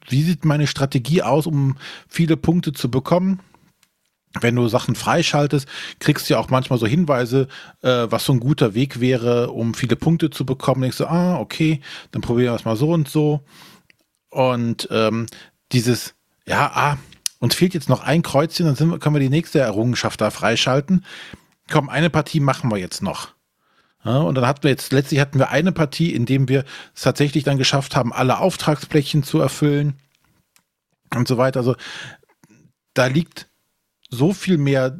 wie sieht meine Strategie aus, um viele Punkte zu bekommen? Wenn du Sachen freischaltest, kriegst du ja auch manchmal so Hinweise, äh, was so ein guter Weg wäre, um viele Punkte zu bekommen. Denkst du, ah, okay, dann probieren wir es mal so und so. Und ähm, dieses, ja, ah, uns fehlt jetzt noch ein Kreuzchen, dann wir, können wir die nächste Errungenschaft da freischalten. Komm, eine Partie machen wir jetzt noch. Ja, und dann hatten wir jetzt, letztlich hatten wir eine Partie, in dem wir es tatsächlich dann geschafft haben, alle Auftragsplättchen zu erfüllen und so weiter. Also da liegt so viel mehr,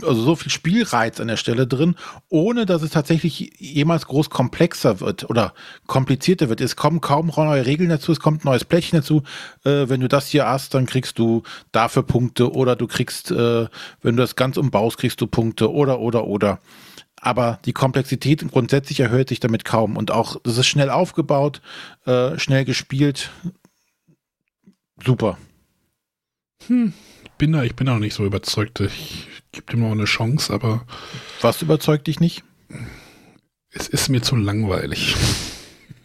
also so viel Spielreiz an der Stelle drin, ohne dass es tatsächlich jemals groß komplexer wird oder komplizierter wird. Es kommen kaum neue Regeln dazu, es kommt ein neues Plättchen dazu. Äh, wenn du das hier hast, dann kriegst du dafür Punkte oder du kriegst, äh, wenn du das ganz umbaust, kriegst du Punkte oder, oder, oder. Aber die Komplexität grundsätzlich erhöht sich damit kaum. Und auch, das ist schnell aufgebaut, äh, schnell gespielt. Super. Bin da, ich bin auch nicht so überzeugt. Ich gebe dem noch eine Chance, aber Was überzeugt dich nicht? es ist mir zu langweilig.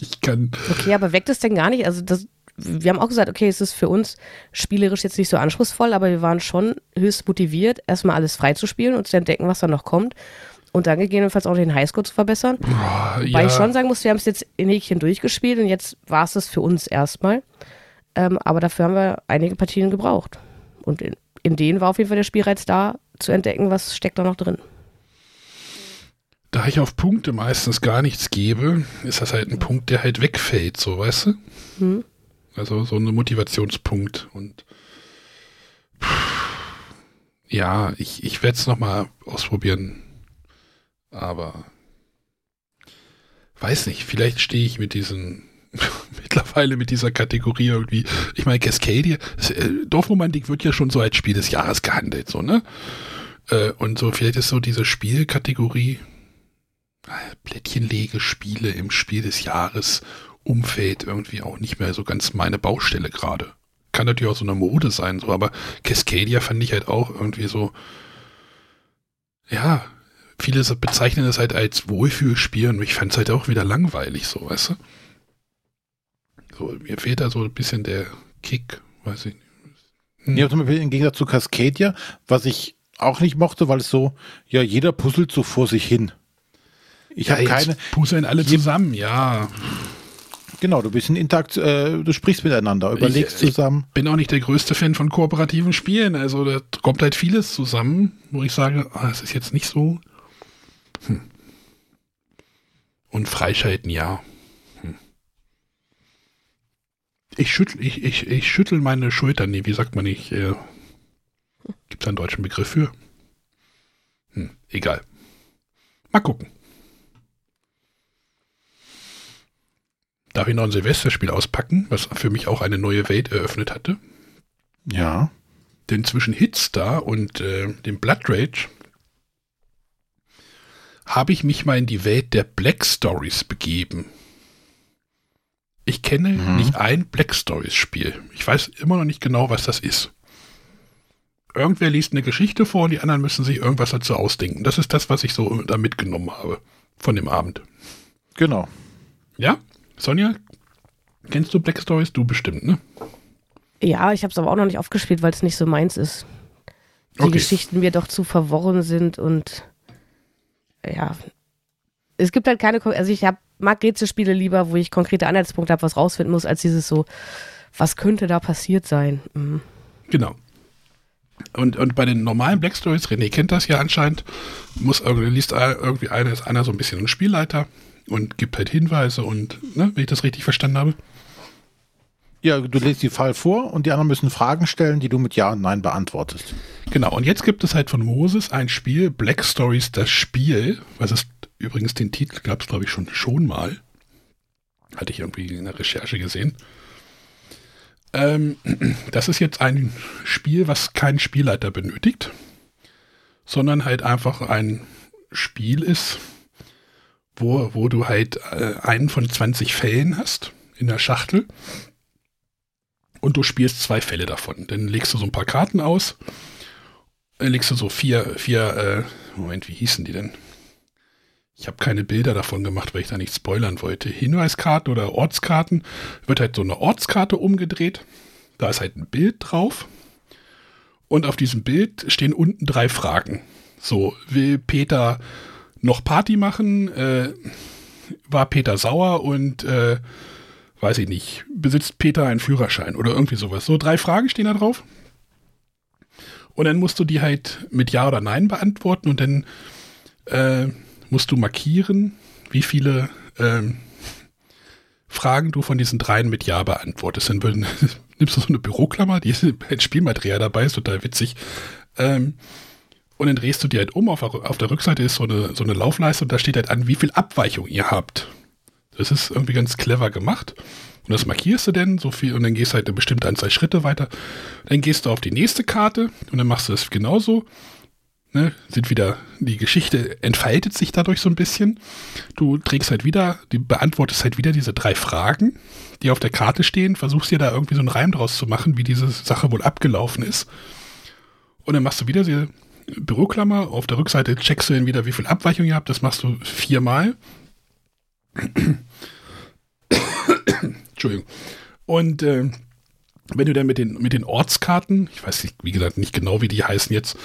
ich kann. Okay, aber weckt es denn gar nicht? Also das, wir haben auch gesagt, okay, es ist für uns spielerisch jetzt nicht so anspruchsvoll, aber wir waren schon höchst motiviert, erstmal alles freizuspielen und zu entdecken, was da noch kommt. Und dann gegebenenfalls auch den Highscore zu verbessern. Boah, Weil ich schon sagen muss, wir haben es jetzt in Häkchen durchgespielt und jetzt war es das für uns erstmal. Ähm, aber dafür haben wir einige Partien gebraucht. Und in, in denen war auf jeden Fall der Spielreiz da, zu entdecken, was steckt da noch drin. Da ich auf Punkte meistens gar nichts gebe, ist das halt ein Punkt, der halt wegfällt, so, weißt du? Hm. Also so ein Motivationspunkt. Und ja, ich, ich werde es nochmal ausprobieren. Aber weiß nicht, vielleicht stehe ich mit diesen mittlerweile mit dieser Kategorie irgendwie. Ich meine, Cascadia, äh, Dorfromantik wird ja schon so als Spiel des Jahres gehandelt, so, ne? Äh, und so, vielleicht ist so diese Spielkategorie äh, Plättchenlegespiele im Spiel des Jahres Umfeld irgendwie auch nicht mehr so ganz meine Baustelle gerade. Kann natürlich auch so eine Mode sein, so, aber Cascadia fand ich halt auch irgendwie so, ja, viele bezeichnen es halt als Wohlfühlspiel und ich fand es halt auch wieder langweilig, so, weißt du? So, mir fehlt da so ein bisschen der Kick, weiß ich nicht. Hm. Ja, zum Beispiel im Gegensatz zu Cascadia, was ich auch nicht mochte, weil es so, ja, jeder puzzelt so vor sich hin. Ich ja, habe keine. Puzzeln alle zusammen, ja. Genau, du bist in Interakt, äh, du sprichst miteinander, überlegst ich, zusammen. Ich bin auch nicht der größte Fan von kooperativen Spielen. Also da kommt halt vieles zusammen, wo ich sage, ah, das ist jetzt nicht so. Hm. Und Freischalten, ja. Hm. Ich, schüttel, ich, ich, ich schüttel meine Schultern. Nee, wie sagt man nicht? Äh, Gibt es einen deutschen Begriff für? Hm, egal. Mal gucken. Darf ich noch ein Silvesterspiel auspacken, was für mich auch eine neue Welt eröffnet hatte? Ja. Denn zwischen Hitstar und äh, dem Blood Rage habe ich mich mal in die Welt der Black Stories begeben. Ich kenne mhm. nicht ein Black Stories Spiel. Ich weiß immer noch nicht genau, was das ist. Irgendwer liest eine Geschichte vor und die anderen müssen sich irgendwas dazu ausdenken. Das ist das, was ich so da mitgenommen habe von dem Abend. Genau. Ja? Sonja, kennst du Black Stories? Du bestimmt, ne? Ja, ich habe es aber auch noch nicht aufgespielt, weil es nicht so meins ist. Die okay. Geschichten mir doch zu verworren sind und ja, es gibt halt keine, also ich hab, mag Rätselspiele lieber, wo ich konkrete Anhaltspunkte habe, was rausfinden muss, als dieses so, was könnte da passiert sein. Mhm. Genau. Und, und bei den normalen Black Stories, René kennt das ja anscheinend, muss irgendwie, liest irgendwie einer, ist einer so ein bisschen ein Spielleiter und gibt halt Hinweise und, ne, wenn ich das richtig verstanden habe. Ja, du lässt die Fall vor und die anderen müssen Fragen stellen, die du mit Ja und Nein beantwortest. Genau, und jetzt gibt es halt von Moses ein Spiel, Black Stories, das Spiel, was ist übrigens den Titel gab es, glaube ich, schon, schon mal. Hatte ich irgendwie in der Recherche gesehen. Ähm, das ist jetzt ein Spiel, was keinen Spielleiter benötigt, sondern halt einfach ein Spiel ist, wo, wo du halt äh, einen von 20 Fällen hast in der Schachtel und du spielst zwei Fälle davon. Dann legst du so ein paar Karten aus, dann legst du so vier, vier, äh, Moment, wie hießen die denn? Ich habe keine Bilder davon gemacht, weil ich da nicht spoilern wollte. Hinweiskarten oder Ortskarten. Wird halt so eine Ortskarte umgedreht. Da ist halt ein Bild drauf. Und auf diesem Bild stehen unten drei Fragen. So, will Peter noch Party machen? Äh, war Peter sauer und äh, weiß ich nicht, besitzt Peter einen Führerschein oder irgendwie sowas. So drei Fragen stehen da drauf. Und dann musst du die halt mit Ja oder Nein beantworten und dann äh, musst du markieren, wie viele ähm, Fragen du von diesen dreien mit Ja beantwortest. Dann würden, nimmst du so eine Büroklammer, die ist ein Spielmaterial dabei, ist total witzig. Ähm, und dann drehst du die halt um. Auf, auf der Rückseite ist so eine, so eine Laufleiste und da steht halt an, wie viel Abweichung ihr habt. Das ist irgendwie ganz clever gemacht. Und das markierst du denn so viel und dann gehst halt eine bestimmte Anzahl Schritte weiter. Dann gehst du auf die nächste Karte und dann machst du das genauso. Ne, sind wieder, die Geschichte entfaltet sich dadurch so ein bisschen. Du trägst halt wieder, du beantwortest halt wieder diese drei Fragen, die auf der Karte stehen, versuchst dir da irgendwie so einen Reim draus zu machen, wie diese Sache wohl abgelaufen ist. Und dann machst du wieder diese Büroklammer, auf der Rückseite checkst du dann wieder, wie viel Abweichung ihr habt, das machst du viermal. Entschuldigung. Und äh, wenn du dann mit den, mit den Ortskarten, ich weiß nicht, wie gesagt, nicht genau, wie die heißen jetzt,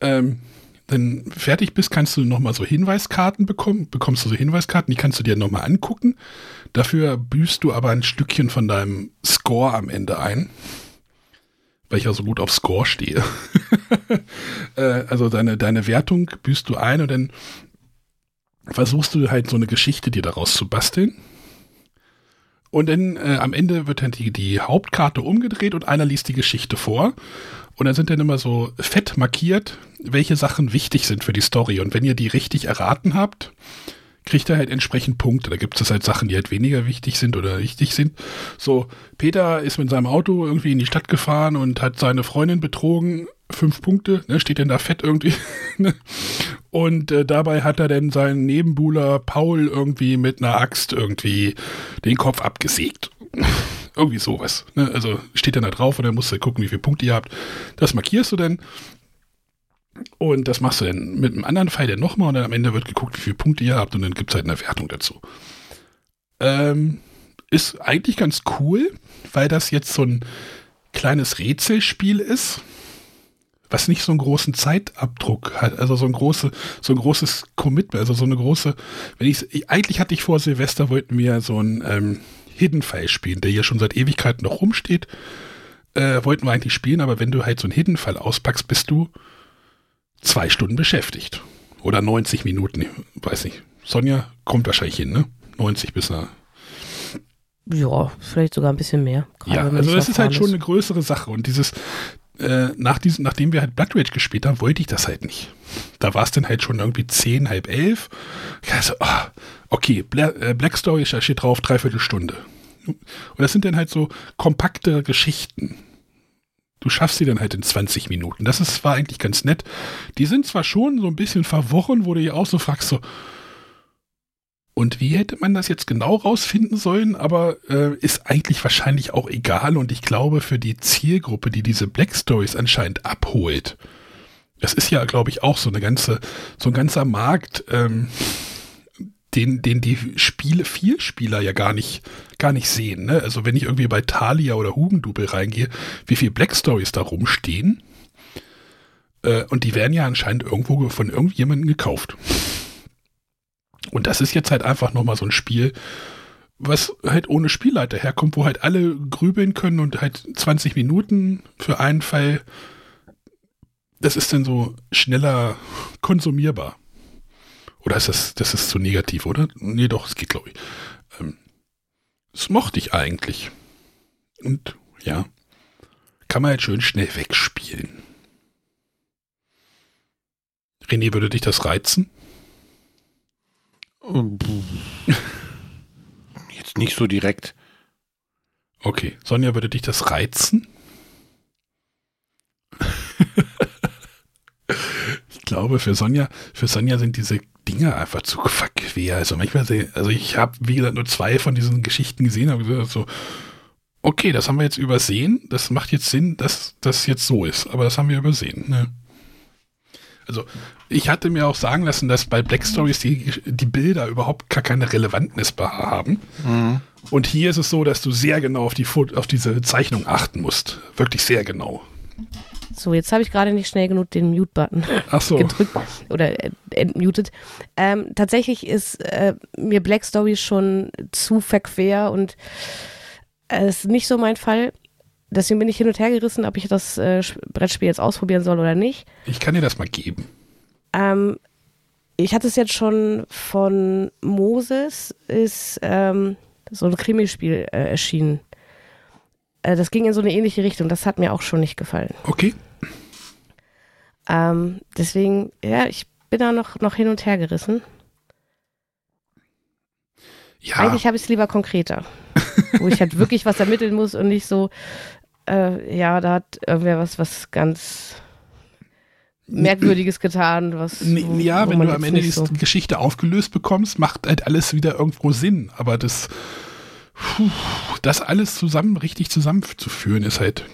ähm, dann fertig bist, kannst du nochmal so Hinweiskarten bekommen, bekommst du so Hinweiskarten, die kannst du dir nochmal angucken. Dafür büßt du aber ein Stückchen von deinem Score am Ende ein. Weil ich ja so gut auf Score stehe. äh, also deine, deine Wertung büßt du ein und dann versuchst du halt so eine Geschichte dir daraus zu basteln. Und dann äh, am Ende wird dann die, die Hauptkarte umgedreht und einer liest die Geschichte vor. Und dann sind dann immer so fett markiert, welche Sachen wichtig sind für die Story. Und wenn ihr die richtig erraten habt, kriegt er halt entsprechend Punkte. Da gibt es halt Sachen, die halt weniger wichtig sind oder wichtig sind. So, Peter ist mit seinem Auto irgendwie in die Stadt gefahren und hat seine Freundin betrogen. Fünf Punkte, ne, steht denn da fett irgendwie. Ne? und äh, dabei hat er dann seinen Nebenbuhler Paul irgendwie mit einer Axt irgendwie den Kopf abgesägt. Irgendwie sowas. Ne? Also steht dann da drauf und dann musst du gucken, wie viele Punkte ihr habt. Das markierst du dann. Und das machst du dann mit einem anderen Pfeil dann nochmal und dann am Ende wird geguckt, wie viele Punkte ihr habt und dann gibt es halt eine Wertung dazu. Ähm, ist eigentlich ganz cool, weil das jetzt so ein kleines Rätselspiel ist, was nicht so einen großen Zeitabdruck hat, also so ein große, so ein großes Commitment, also so eine große, wenn ich eigentlich hatte ich vor Silvester wollten wir so ein ähm, Hidden File spielen, der hier schon seit Ewigkeiten noch rumsteht. Äh, wollten wir eigentlich spielen, aber wenn du halt so einen Hidden File auspackst, bist du zwei Stunden beschäftigt. Oder 90 Minuten, weiß nicht. Sonja kommt wahrscheinlich hin, ne? 90 bis nach. Ja, vielleicht sogar ein bisschen mehr. Ja, also das ist halt schon eine größere Sache. Und dieses, äh, nach diesem, nachdem wir halt Blood Rage gespielt haben, wollte ich das halt nicht. Da war es dann halt schon irgendwie zehn, halb elf. Also, oh, okay, Bla äh, Black Story steht drauf, dreiviertel Stunde. Und das sind dann halt so kompakte Geschichten. Du schaffst sie dann halt in 20 Minuten. Das ist, war eigentlich ganz nett. Die sind zwar schon so ein bisschen verworren, wo du dir auch so fragst, so, und wie hätte man das jetzt genau rausfinden sollen? Aber äh, ist eigentlich wahrscheinlich auch egal. Und ich glaube, für die Zielgruppe, die diese Black Stories anscheinend abholt, das ist ja, glaube ich, auch so eine ganze, so ein ganzer Markt, ähm, den, den die Spiele, Vielspieler ja gar nicht, gar nicht sehen. Ne? Also wenn ich irgendwie bei Thalia oder Hugendubel reingehe, wie viele Black Stories da rumstehen. Äh, und die werden ja anscheinend irgendwo von irgendjemandem gekauft. Und das ist jetzt halt einfach nochmal so ein Spiel, was halt ohne Spielleiter herkommt, wo halt alle grübeln können und halt 20 Minuten für einen Fall. Das ist dann so schneller konsumierbar. Oder ist das, das ist zu negativ, oder? Nee, doch, es geht, glaube ich. Ähm, das mochte ich eigentlich. Und ja, kann man halt schön schnell wegspielen. René, würde dich das reizen? Jetzt nicht so direkt. Okay, Sonja, würde dich das reizen? ich glaube, für Sonja, für Sonja sind diese Dinge einfach zu verquer. Also manchmal, also ich habe, wie gesagt, nur zwei von diesen Geschichten gesehen, aber gesagt, so, okay, das haben wir jetzt übersehen. Das macht jetzt Sinn, dass das jetzt so ist, aber das haben wir übersehen. Ne? Also ich hatte mir auch sagen lassen, dass bei Black Stories die, die Bilder überhaupt gar keine Relevanz haben. Mhm. Und hier ist es so, dass du sehr genau auf, die, auf diese Zeichnung achten musst. Wirklich sehr genau. So, jetzt habe ich gerade nicht schnell genug den Mute-Button so. gedrückt oder entmutet. Ähm, tatsächlich ist äh, mir Black Stories schon zu verquer und es äh, ist nicht so mein Fall deswegen bin ich hin und her gerissen, ob ich das äh, Brettspiel jetzt ausprobieren soll oder nicht. Ich kann dir das mal geben. Ähm, ich hatte es jetzt schon von Moses, ist ähm, so ein Krimispiel äh, erschienen. Äh, das ging in so eine ähnliche Richtung. Das hat mir auch schon nicht gefallen. Okay. Ähm, deswegen, ja, ich bin da noch, noch hin und her gerissen. Ja. Eigentlich habe ich es lieber konkreter. wo ich halt wirklich was ermitteln muss und nicht so, äh, ja, da hat irgendwer was, was ganz Merkwürdiges getan, was. Wo, ja, wenn du am Ende die so Geschichte aufgelöst bekommst, macht halt alles wieder irgendwo Sinn. Aber das, puh, das alles zusammen, richtig zusammenzuführen, ist halt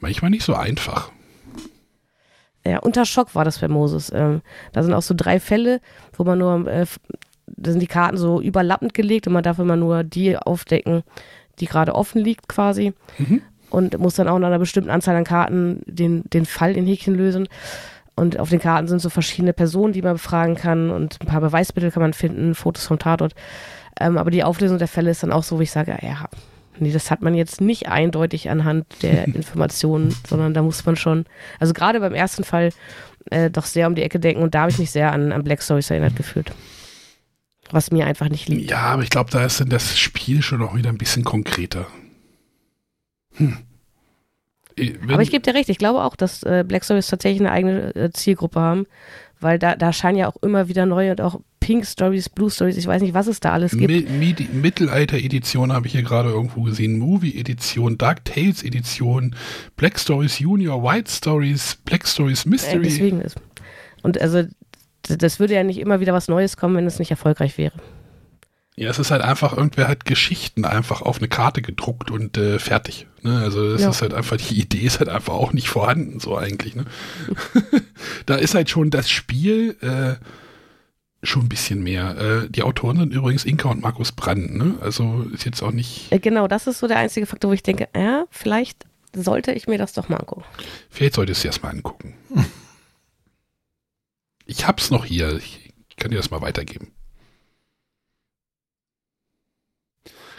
manchmal nicht so einfach. Ja, unter Schock war das bei Moses. Ähm, da sind auch so drei Fälle, wo man nur, äh, da sind die Karten so überlappend gelegt und man darf immer nur die aufdecken, die gerade offen liegt quasi. Mhm. Und muss dann auch nach einer bestimmten Anzahl an Karten den, den Fall in Häkchen lösen. und auf den Karten sind so verschiedene Personen, die man befragen kann und ein paar Beweismittel kann man finden, Fotos vom Tatort. Ähm, aber die Auflösung der Fälle ist dann auch so, wo ich sage, ja, nee, das hat man jetzt nicht eindeutig anhand der Informationen, sondern da muss man schon, also gerade beim ersten Fall äh, doch sehr um die Ecke denken und da habe ich mich sehr an, an Black Stories erinnert gefühlt. Was mir einfach nicht liegt. Ja, aber ich glaube, da ist dann das Spiel schon auch wieder ein bisschen konkreter. Hm. Wenn aber ich gebe dir recht, ich glaube auch, dass äh, Black Stories tatsächlich eine eigene äh, Zielgruppe haben, weil da, da scheinen ja auch immer wieder neue und auch Pink Stories, Blue Stories, ich weiß nicht, was es da alles gibt. Mi Mittelalter-Edition habe ich hier gerade irgendwo gesehen, Movie-Edition, Dark Tales-Edition, Black Stories Junior, White Stories, Black Stories Mystery. Äh, deswegen ist. Und also, das würde ja nicht immer wieder was Neues kommen, wenn es nicht erfolgreich wäre. Ja, es ist halt einfach, irgendwer hat Geschichten einfach auf eine Karte gedruckt und äh, fertig. Ne? Also das ja. ist halt einfach, die Idee ist halt einfach auch nicht vorhanden, so eigentlich. Ne? da ist halt schon das Spiel äh, schon ein bisschen mehr. Äh, die Autoren sind übrigens Inka und Markus Brand, ne? Also ist jetzt auch nicht. Äh, genau, das ist so der einzige Faktor, wo ich denke, ja, vielleicht sollte ich mir das doch mal angucken. Vielleicht sollte ich es erstmal angucken. ich hab's noch hier. Ich kann dir das mal weitergeben.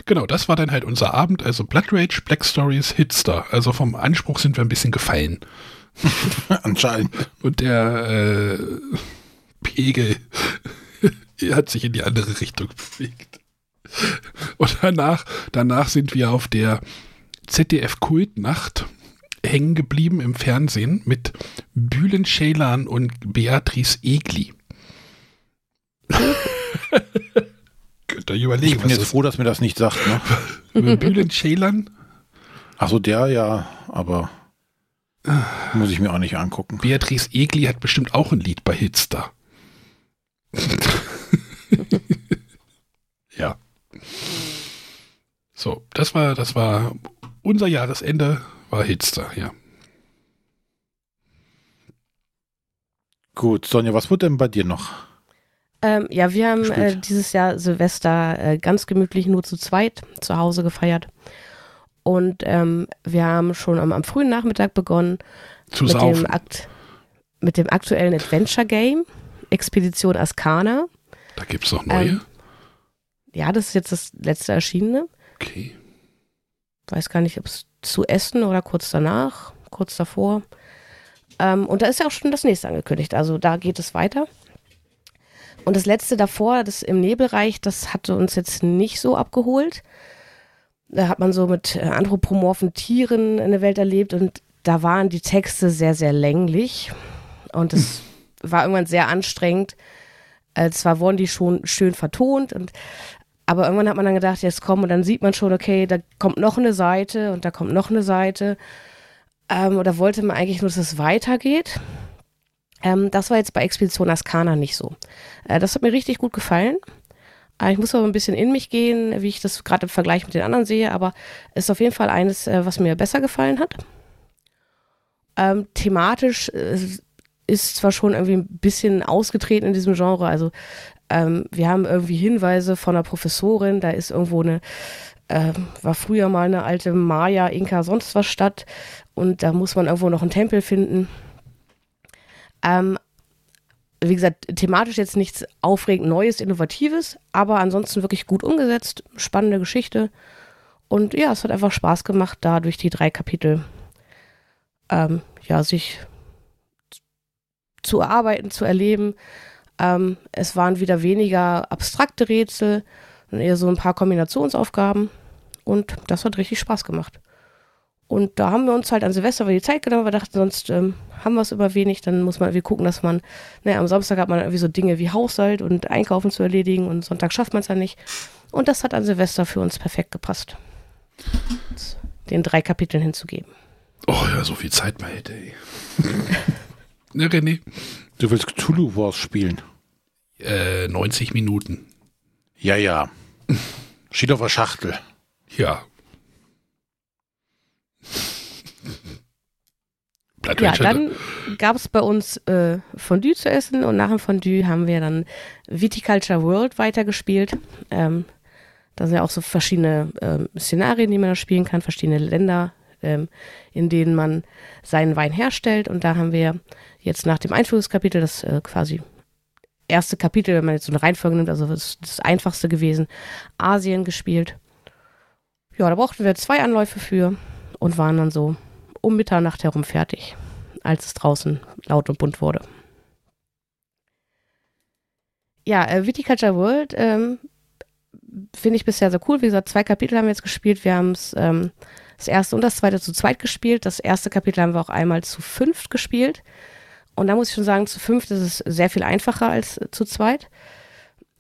Genau, das war dann halt unser Abend. Also Blood Rage, Black Stories, Hitster. Also vom Anspruch sind wir ein bisschen gefallen. Anscheinend. Und der äh, Pegel hat sich in die andere Richtung bewegt. Und danach, danach sind wir auf der ZDF-Kultnacht hängen geblieben im Fernsehen mit Bühlen Schälan und Beatrice Egli. Könnt ihr überlegen. Ich bin jetzt froh, dass mir das nicht sagt. Ne? Bülent Ceylan? Achso, der ja, aber muss ich mir auch nicht angucken. Beatrice Egli hat bestimmt auch ein Lied bei Hitster. ja. So, das war, das war unser Jahresende, war Hitster, ja. Gut, Sonja, was wird denn bei dir noch? Ähm, ja, wir haben äh, dieses Jahr Silvester äh, ganz gemütlich nur zu zweit zu Hause gefeiert. Und ähm, wir haben schon am, am, frühen Nachmittag begonnen zu mit, saufen. dem Akt, mit dem aktuellen Adventure Game, Expedition Ascana. Da gibt es noch neue? Ähm, ja, das ist jetzt das letzte erschienene. Okay. Weiß gar nicht, ob es zu Essen oder kurz danach, kurz davor. Ähm, und da ist ja auch schon das nächste angekündigt. Also da geht es weiter. Und das letzte davor, das im Nebelreich, das hatte uns jetzt nicht so abgeholt. Da hat man so mit äh, anthropomorphen Tieren eine Welt erlebt und da waren die Texte sehr, sehr länglich. Und es hm. war irgendwann sehr anstrengend. Äh, zwar wurden die schon schön vertont, und, aber irgendwann hat man dann gedacht, jetzt komm, und dann sieht man schon, okay, da kommt noch eine Seite und da kommt noch eine Seite. Ähm, oder wollte man eigentlich nur, dass es weitergeht. Ähm, das war jetzt bei Expedition Ascana nicht so. Äh, das hat mir richtig gut gefallen. Äh, ich muss aber ein bisschen in mich gehen, wie ich das gerade im Vergleich mit den anderen sehe, aber es ist auf jeden Fall eines, äh, was mir besser gefallen hat. Ähm, thematisch äh, ist zwar schon irgendwie ein bisschen ausgetreten in diesem Genre, also ähm, wir haben irgendwie Hinweise von einer Professorin, da ist irgendwo eine, äh, war früher mal eine alte Maya, Inka, sonst was Stadt und da muss man irgendwo noch einen Tempel finden ähm, wie gesagt, thematisch jetzt nichts aufregend Neues, Innovatives, aber ansonsten wirklich gut umgesetzt, spannende Geschichte. Und ja, es hat einfach Spaß gemacht, da durch die drei Kapitel ähm, ja, sich zu erarbeiten, zu erleben. Ähm, es waren wieder weniger abstrakte Rätsel, eher so ein paar Kombinationsaufgaben. Und das hat richtig Spaß gemacht. Und da haben wir uns halt an Silvester die Zeit genommen, wir dachten, sonst ähm, haben wir es über wenig, dann muss man irgendwie gucken, dass man, ne, am Samstag hat man irgendwie so Dinge wie Haushalt und Einkaufen zu erledigen und Sonntag schafft man es ja nicht. Und das hat an Silvester für uns perfekt gepasst. Den drei Kapiteln hinzugeben. Oh ja, so viel Zeit mal hätte, ey. ne, René? Du willst Cthulhu Wars spielen? Äh, 90 Minuten. Ja, ja. Steht auf der Schachtel. Ja, ja, dann gab es bei uns äh, Fondue zu essen und nach dem Fondue haben wir dann Viticulture World weitergespielt. Ähm, da sind ja auch so verschiedene ähm, Szenarien, die man da spielen kann, verschiedene Länder, ähm, in denen man seinen Wein herstellt. Und da haben wir jetzt nach dem Einführungskapitel, das äh, quasi erste Kapitel, wenn man jetzt so eine Reihenfolge nimmt, also das, das einfachste gewesen, Asien gespielt. Ja, da brauchten wir zwei Anläufe für und waren dann so um Mitternacht herum fertig, als es draußen laut und bunt wurde. Ja, äh, Viticulture World ähm, finde ich bisher sehr cool. Wie gesagt, zwei Kapitel haben wir jetzt gespielt. Wir haben ähm, das erste und das zweite zu zweit gespielt. Das erste Kapitel haben wir auch einmal zu fünft gespielt. Und da muss ich schon sagen, zu fünft ist es sehr viel einfacher als äh, zu zweit.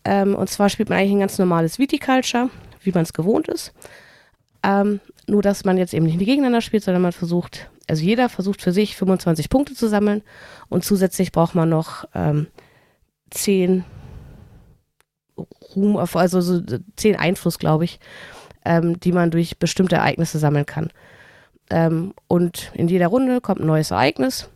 Ähm, und zwar spielt man eigentlich ein ganz normales Viticulture, wie man es gewohnt ist. Ähm, nur, dass man jetzt eben nicht gegeneinander spielt, sondern man versucht, also jeder versucht für sich 25 Punkte zu sammeln und zusätzlich braucht man noch ähm, 10 Ruhm, also so 10 Einfluss, glaube ich, ähm, die man durch bestimmte Ereignisse sammeln kann. Ähm, und in jeder Runde kommt ein neues Ereignis.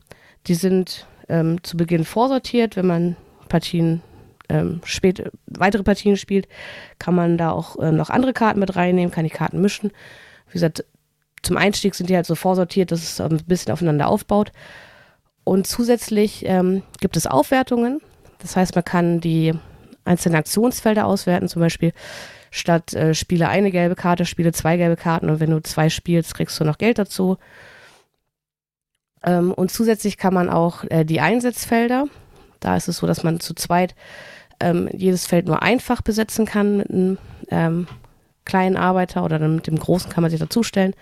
Die sind ähm, zu Beginn vorsortiert. Wenn man Partien ähm, spät, weitere Partien spielt, kann man da auch äh, noch andere Karten mit reinnehmen, kann die Karten mischen. Wie gesagt, zum Einstieg sind die halt so vorsortiert, dass es ein bisschen aufeinander aufbaut. Und zusätzlich ähm, gibt es Aufwertungen. Das heißt, man kann die einzelnen Aktionsfelder auswerten, zum Beispiel statt äh, spiele eine gelbe Karte, spiele zwei gelbe Karten und wenn du zwei spielst, kriegst du noch Geld dazu. Ähm, und zusätzlich kann man auch äh, die Einsatzfelder, da ist es so, dass man zu zweit ähm, jedes Feld nur einfach besetzen kann mit einem ähm, kleinen Arbeiter oder dann mit dem großen kann man sich dazustellen.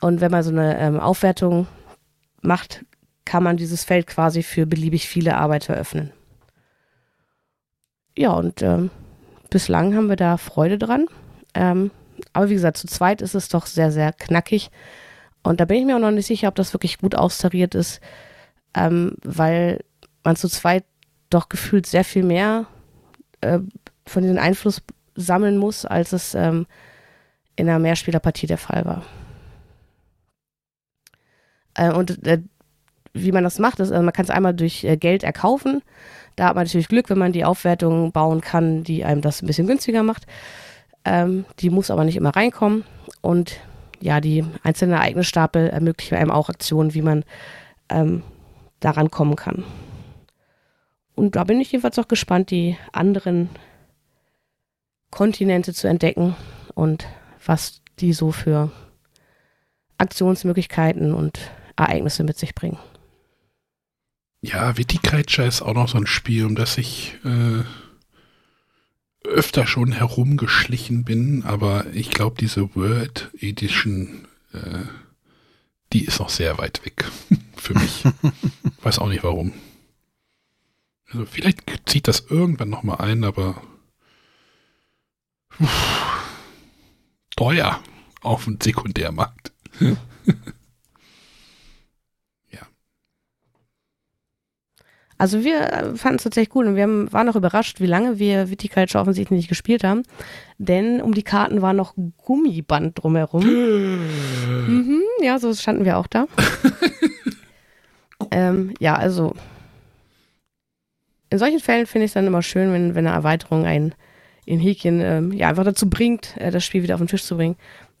Und wenn man so eine ähm, Aufwertung macht, kann man dieses Feld quasi für beliebig viele Arbeiter öffnen. Ja, und ähm, bislang haben wir da Freude dran. Ähm, aber wie gesagt, zu zweit ist es doch sehr, sehr knackig. Und da bin ich mir auch noch nicht sicher, ob das wirklich gut austariert ist, ähm, weil man zu zweit doch gefühlt sehr viel mehr äh, von diesem Einfluss sammeln muss, als es ähm, in einer Mehrspielerpartie der Fall war. Äh, und äh, wie man das macht, ist, also man kann es einmal durch äh, Geld erkaufen. Da hat man natürlich Glück, wenn man die Aufwertung bauen kann, die einem das ein bisschen günstiger macht. Ähm, die muss aber nicht immer reinkommen. Und ja, die einzelnen Ereignisstapel ermöglichen einem auch Aktionen, wie man ähm, daran kommen kann. Und da bin ich jedenfalls auch gespannt, die anderen Kontinente zu entdecken und was die so für Aktionsmöglichkeiten und Ereignisse mit sich bringen. Ja, Viticulture ist auch noch so ein Spiel, um das ich äh, öfter schon herumgeschlichen bin, aber ich glaube, diese World Edition, äh, die ist noch sehr weit weg für mich. Weiß auch nicht warum. Also vielleicht zieht das irgendwann nochmal ein, aber teuer auf dem Sekundärmarkt. Also wir äh, fanden es tatsächlich cool und wir haben, waren auch überrascht, wie lange wir Viticulture offensichtlich nicht gespielt haben. Denn um die Karten war noch Gummiband drumherum. mhm, ja, so standen wir auch da. ähm, ja, also in solchen Fällen finde ich es dann immer schön, wenn, wenn eine Erweiterung ein in Häkchen ähm, ja, einfach dazu bringt, äh, das Spiel wieder auf den Tisch zu bringen.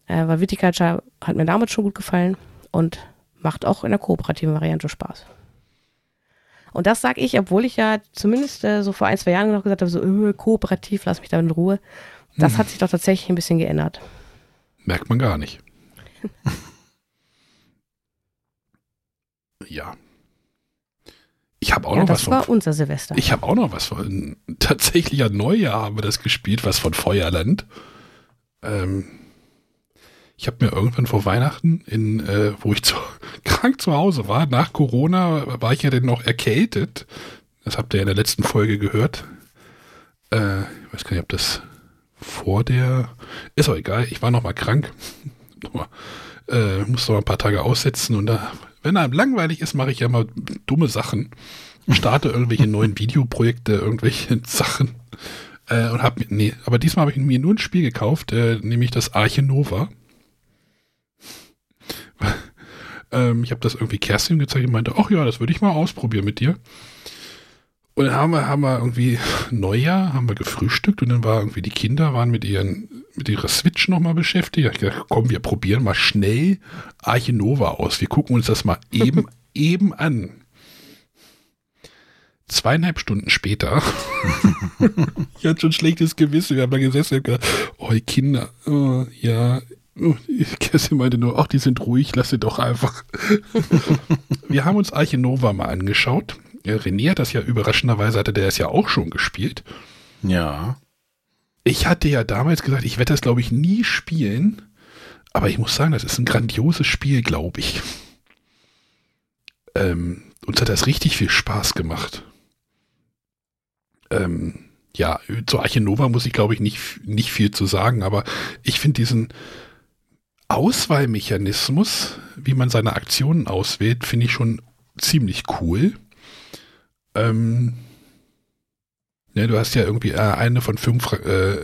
Äh, weil Viticulture hat mir damals schon gut gefallen und macht auch in der kooperativen Variante Spaß. Und das sage ich, obwohl ich ja zumindest äh, so vor ein, zwei Jahren noch gesagt habe, so öh, kooperativ, lass mich da in Ruhe. Das hm. hat sich doch tatsächlich ein bisschen geändert. Merkt man gar nicht. ja. Ich habe auch ja, noch das was von. Das war unser Silvester. Ich habe auch noch was von. Tatsächlich ein Neujahr haben wir das gespielt, was von Feuerland. Ähm, ich habe mir irgendwann vor Weihnachten, in, äh, wo ich zu, krank zu Hause war, nach Corona war ich ja dann noch erkältet. Das habt ihr in der letzten Folge gehört. Äh, ich weiß gar nicht, ob das vor der. Ist auch egal, ich war noch mal krank. äh, musste noch ein paar Tage aussetzen und da, wenn einem langweilig ist, mache ich ja mal dumme Sachen. Starte irgendwelche neuen Videoprojekte, irgendwelche Sachen. Äh, und hab nee, aber diesmal habe ich mir nur ein Spiel gekauft, äh, nämlich das Arche Nova. ähm, ich habe das irgendwie Kerstin gezeigt und meinte, ach ja, das würde ich mal ausprobieren mit dir. Und dann haben wir, haben wir irgendwie Neujahr, haben wir gefrühstückt und dann war irgendwie die Kinder waren mit ihren, mit ihrer Switch nochmal beschäftigt. Ich dachte, komm, wir probieren mal schnell Arche Nova aus. Wir gucken uns das mal eben, eben an. Zweieinhalb Stunden später, ich hatte schon schlechtes Gewissen, wir haben da gesessen und gedacht, oh, Kinder, oh, ja, oh, Kerstin meinte nur, ach, die sind ruhig, lass sie doch einfach. wir haben uns Arche Nova mal angeschaut. René hat das ja überraschenderweise, hatte der es ja auch schon gespielt. Ja. Ich hatte ja damals gesagt, ich werde das, glaube ich, nie spielen. Aber ich muss sagen, das ist ein grandioses Spiel, glaube ich. Ähm, uns hat das richtig viel Spaß gemacht. Ähm, ja, zu Arche Nova muss ich, glaube ich, nicht, nicht viel zu sagen, aber ich finde diesen Auswahlmechanismus, wie man seine Aktionen auswählt, finde ich schon ziemlich cool. Ähm, Ne, du hast ja irgendwie äh, eine von fünf äh,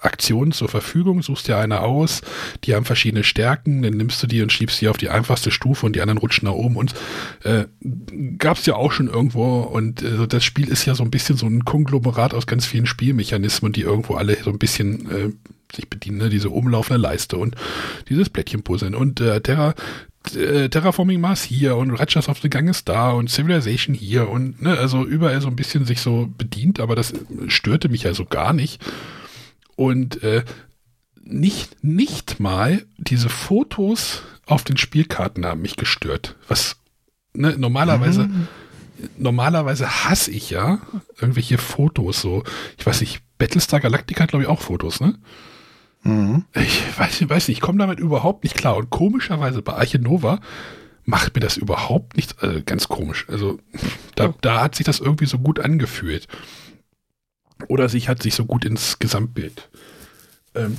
Aktionen zur Verfügung, suchst dir eine aus, die haben verschiedene Stärken, dann nimmst du die und schiebst die auf die einfachste Stufe und die anderen rutschen nach oben und äh, gab es ja auch schon irgendwo und äh, das Spiel ist ja so ein bisschen so ein Konglomerat aus ganz vielen Spielmechanismen, die irgendwo alle so ein bisschen äh, sich bedienen, ne? diese umlaufende Leiste und dieses Plättchenpuzzeln und äh, Terra äh, Terraforming Mars hier und Ratchas of the Gang ist da und Civilization hier und ne, also überall so ein bisschen sich so bedient, aber das störte mich ja so gar nicht. Und äh, nicht, nicht mal diese Fotos auf den Spielkarten haben mich gestört. Was ne, normalerweise, mhm. normalerweise hasse ich ja irgendwelche Fotos so. Ich weiß nicht, Battlestar Galactica hat glaube ich auch Fotos, ne? Mhm. Ich weiß, weiß nicht, ich komme damit überhaupt nicht klar. Und komischerweise bei Arche Nova macht mir das überhaupt nicht äh, ganz komisch. Also da, oh. da hat sich das irgendwie so gut angefühlt. Oder sich hat sich so gut ins Gesamtbild. Ähm,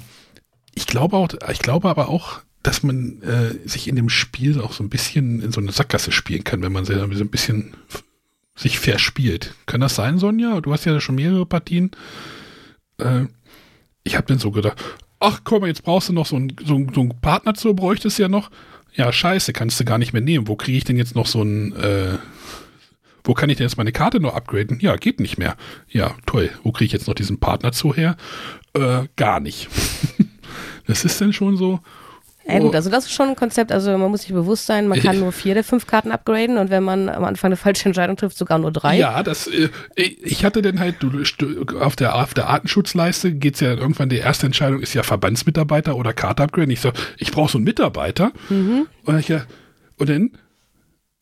ich glaube auch, ich glaube aber auch, dass man äh, sich in dem Spiel auch so ein bisschen in so eine Sackgasse spielen kann, wenn man so ein bisschen sich verspielt. Kann das sein, Sonja? Du hast ja schon mehrere Partien. Äh, ich habe dann so gedacht, ach komm, jetzt brauchst du noch so einen, so, so einen Partner zu, bräuchtest ja noch. Ja, scheiße, kannst du gar nicht mehr nehmen. Wo kriege ich denn jetzt noch so einen, äh, wo kann ich denn jetzt meine Karte noch upgraden? Ja, geht nicht mehr. Ja, toll. Wo kriege ich jetzt noch diesen Partner zu her? Äh, gar nicht. das ist denn schon so, ja gut, also das ist schon ein Konzept, also man muss sich bewusst sein, man kann nur vier der fünf Karten upgraden und wenn man am Anfang eine falsche Entscheidung trifft, sogar nur drei. Ja, das, äh, ich hatte dann halt, du, auf der, auf der Artenschutzleiste geht es ja irgendwann, die erste Entscheidung ist ja Verbandsmitarbeiter oder Karte upgraden. Ich so, ich brauche so einen Mitarbeiter. Mhm. Und, ich, und dann,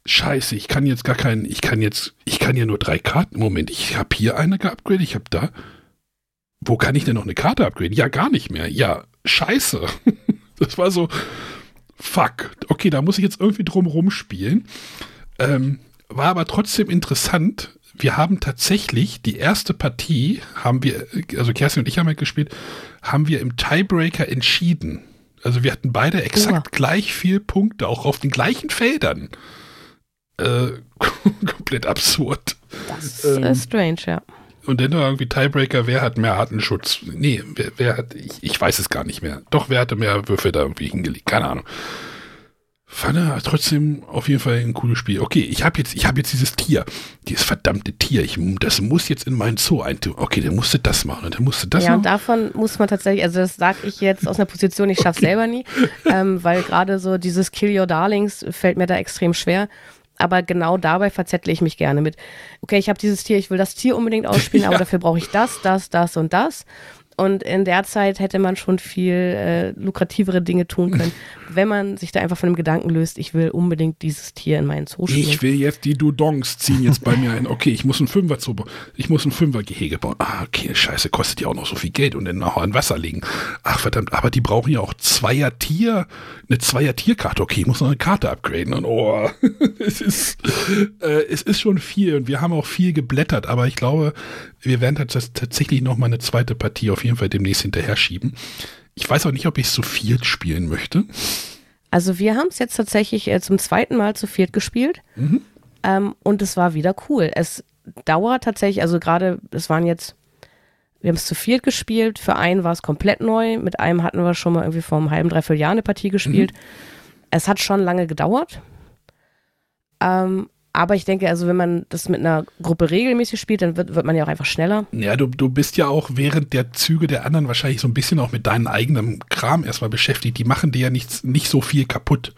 scheiße, ich kann jetzt gar keinen, ich kann jetzt, ich kann ja nur drei Karten. Moment, ich habe hier eine geupgradet, ich habe da. Wo kann ich denn noch eine Karte upgraden? Ja, gar nicht mehr. Ja, scheiße. Das war so, fuck, okay, da muss ich jetzt irgendwie drum rumspielen. Ähm, war aber trotzdem interessant. Wir haben tatsächlich die erste Partie, haben wir, also Kerstin und ich haben halt gespielt, haben wir im Tiebreaker entschieden. Also wir hatten beide exakt oh. gleich viel Punkte, auch auf den gleichen Feldern. Äh, komplett absurd. Das ist ähm, strange, ja. Und dann irgendwie Tiebreaker, wer hat mehr Artenschutz? Nee, wer, wer hat, ich, ich, weiß es gar nicht mehr. Doch, wer hatte mehr Würfel da irgendwie hingelegt? Keine Ahnung. Fand er trotzdem auf jeden Fall ein cooles Spiel. Okay, ich habe jetzt, ich habe jetzt dieses Tier, dieses verdammte Tier. Ich, das muss jetzt in meinen Zoo eintun. Okay, der musste das machen und der musste das ja, machen. Ja, und davon muss man tatsächlich, also das sage ich jetzt aus einer Position, ich schaff's okay. selber nie, ähm, weil gerade so dieses Kill Your Darlings fällt mir da extrem schwer aber genau dabei verzettle ich mich gerne mit, okay, ich habe dieses Tier, ich will das Tier unbedingt ausspielen, ja. aber dafür brauche ich das, das, das und das. Und in der Zeit hätte man schon viel äh, lukrativere Dinge tun können, wenn man sich da einfach von dem Gedanken löst, ich will unbedingt dieses Tier in meinen Zoo spielen. Ich will jetzt die Dudongs ziehen jetzt bei mir ein. Okay, ich muss ein Fünfer Zoo bauen. Ich muss ein Fünfer-Gehege bauen. Ah, okay, scheiße, kostet ja auch noch so viel Geld und dann noch an Wasser legen. Ach verdammt, aber die brauchen ja auch Zweier-Tier, eine Zweier-Tierkarte. Okay, ich muss noch eine Karte upgraden. Und oh, es ist, äh, es ist schon viel und wir haben auch viel geblättert, aber ich glaube, wir werden tatsächlich noch mal eine zweite Partie auf jeden Fall demnächst hinterher schieben. Ich weiß auch nicht, ob ich so viel spielen möchte. Also wir haben es jetzt tatsächlich äh, zum zweiten Mal zu viert gespielt mhm. ähm, und es war wieder cool. Es dauert tatsächlich, also gerade, es waren jetzt, wir haben es zu viert gespielt, für einen war es komplett neu, mit einem hatten wir schon mal irgendwie vor einem halben, dreiviertel Jahr eine Partie gespielt. Mhm. Es hat schon lange gedauert, ähm, aber ich denke, also wenn man das mit einer Gruppe regelmäßig spielt, dann wird, wird man ja auch einfach schneller. Ja, du, du bist ja auch während der Züge der anderen wahrscheinlich so ein bisschen auch mit deinem eigenen Kram erstmal beschäftigt. Die machen dir ja nicht, nicht so viel kaputt.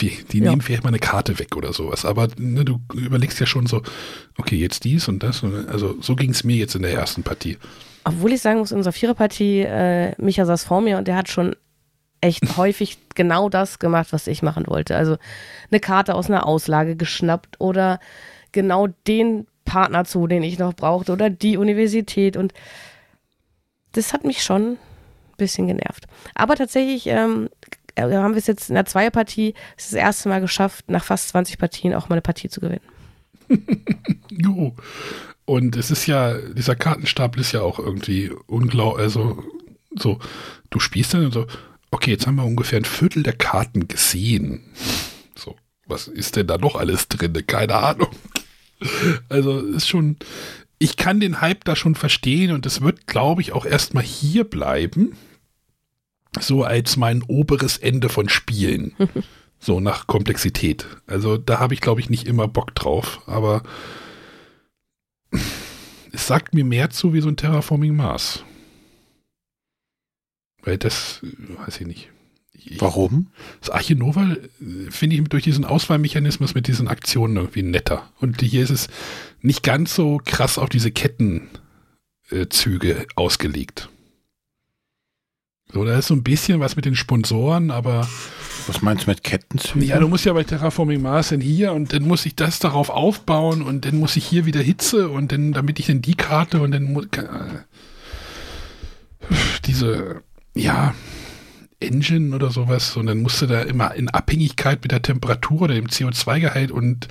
Die nehmen ja. vielleicht mal eine Karte weg oder sowas. Aber ne, du überlegst ja schon so, okay, jetzt dies und das. Also so ging es mir jetzt in der ersten Partie. Obwohl ich sagen muss, in unserer Viererpartie, äh, Micha saß vor mir und der hat schon echt häufig genau das gemacht, was ich machen wollte. Also eine Karte aus einer Auslage geschnappt oder genau den Partner zu, den ich noch brauchte oder die Universität und das hat mich schon ein bisschen genervt. Aber tatsächlich ähm, äh, haben wir es jetzt in der Zweierpartie das, das erste Mal geschafft, nach fast 20 Partien auch mal eine Partie zu gewinnen. jo. Und es ist ja, dieser Kartenstapel ist ja auch irgendwie unglaublich, also so, du spielst dann so, okay, jetzt haben wir ungefähr ein Viertel der Karten gesehen. So, was ist denn da noch alles drin? Keine Ahnung. Also ist schon, ich kann den Hype da schon verstehen und es wird, glaube ich, auch erstmal hier bleiben. So als mein oberes Ende von Spielen. so nach Komplexität. Also da habe ich, glaube ich, nicht immer Bock drauf. Aber es sagt mir mehr zu wie so ein Terraforming Mars. Weil das, weiß ich nicht. Ich, Warum? Das Arche Nova äh, finde ich durch diesen Auswahlmechanismus mit diesen Aktionen irgendwie netter. Und hier ist es nicht ganz so krass auf diese Kettenzüge äh, ausgelegt. So, da ist so ein bisschen was mit den Sponsoren, aber. Was meinst du mit Kettenzügen? Ja, du musst ja bei Terraforming Mars in hier und dann muss ich das darauf aufbauen und dann muss ich hier wieder Hitze und dann, damit ich dann die Karte und dann muss. Äh, diese ja, Engine oder sowas und dann musste da immer in Abhängigkeit mit der Temperatur oder dem CO2-Gehalt und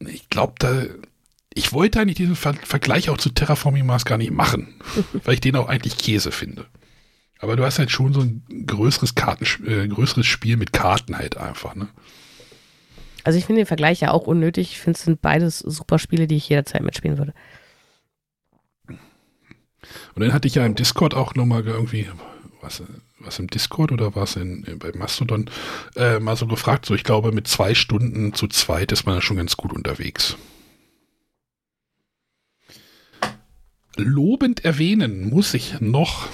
ich glaube, da, ich wollte eigentlich diesen Ver Vergleich auch zu Terraforming Mars gar nicht machen, weil ich den auch eigentlich Käse finde. Aber du hast halt schon so ein größeres Karten, äh, größeres Spiel mit Karten halt einfach, ne? Also ich finde den Vergleich ja auch unnötig. Ich finde, es sind beides super Spiele, die ich jederzeit mitspielen würde. Und dann hatte ich ja im Discord auch nochmal irgendwie, was, was im Discord oder was in, bei Mastodon, äh, mal so gefragt, so ich glaube mit zwei Stunden zu zweit ist man ja schon ganz gut unterwegs. Lobend erwähnen muss ich noch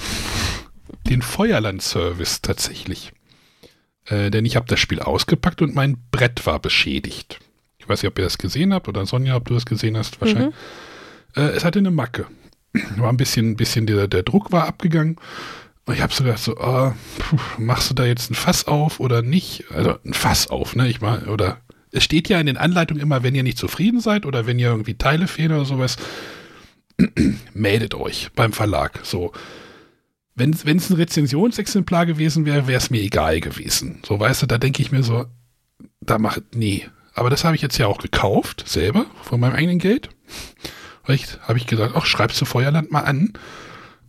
den Feuerland-Service tatsächlich. Äh, denn ich habe das Spiel ausgepackt und mein Brett war beschädigt. Ich weiß nicht, ob ihr das gesehen habt oder Sonja, ob du das gesehen hast, wahrscheinlich. Mhm. Äh, es hatte eine Macke war ein bisschen, bisschen der, der Druck war abgegangen. Und ich habe so gedacht, so, oh, puh, machst du da jetzt ein Fass auf oder nicht? Also ein Fass auf, ne? Ich mal, oder es steht ja in den Anleitungen immer, wenn ihr nicht zufrieden seid oder wenn ihr irgendwie Teile fehlen oder sowas, meldet euch beim Verlag. So. Wenn es ein Rezensionsexemplar gewesen wäre, wäre es mir egal gewesen. So, weißt du, da denke ich mir so, da macht, nee. Aber das habe ich jetzt ja auch gekauft, selber, von meinem eigenen Geld. Recht, habe ich gesagt, ach, schreibst du Feuerland mal an.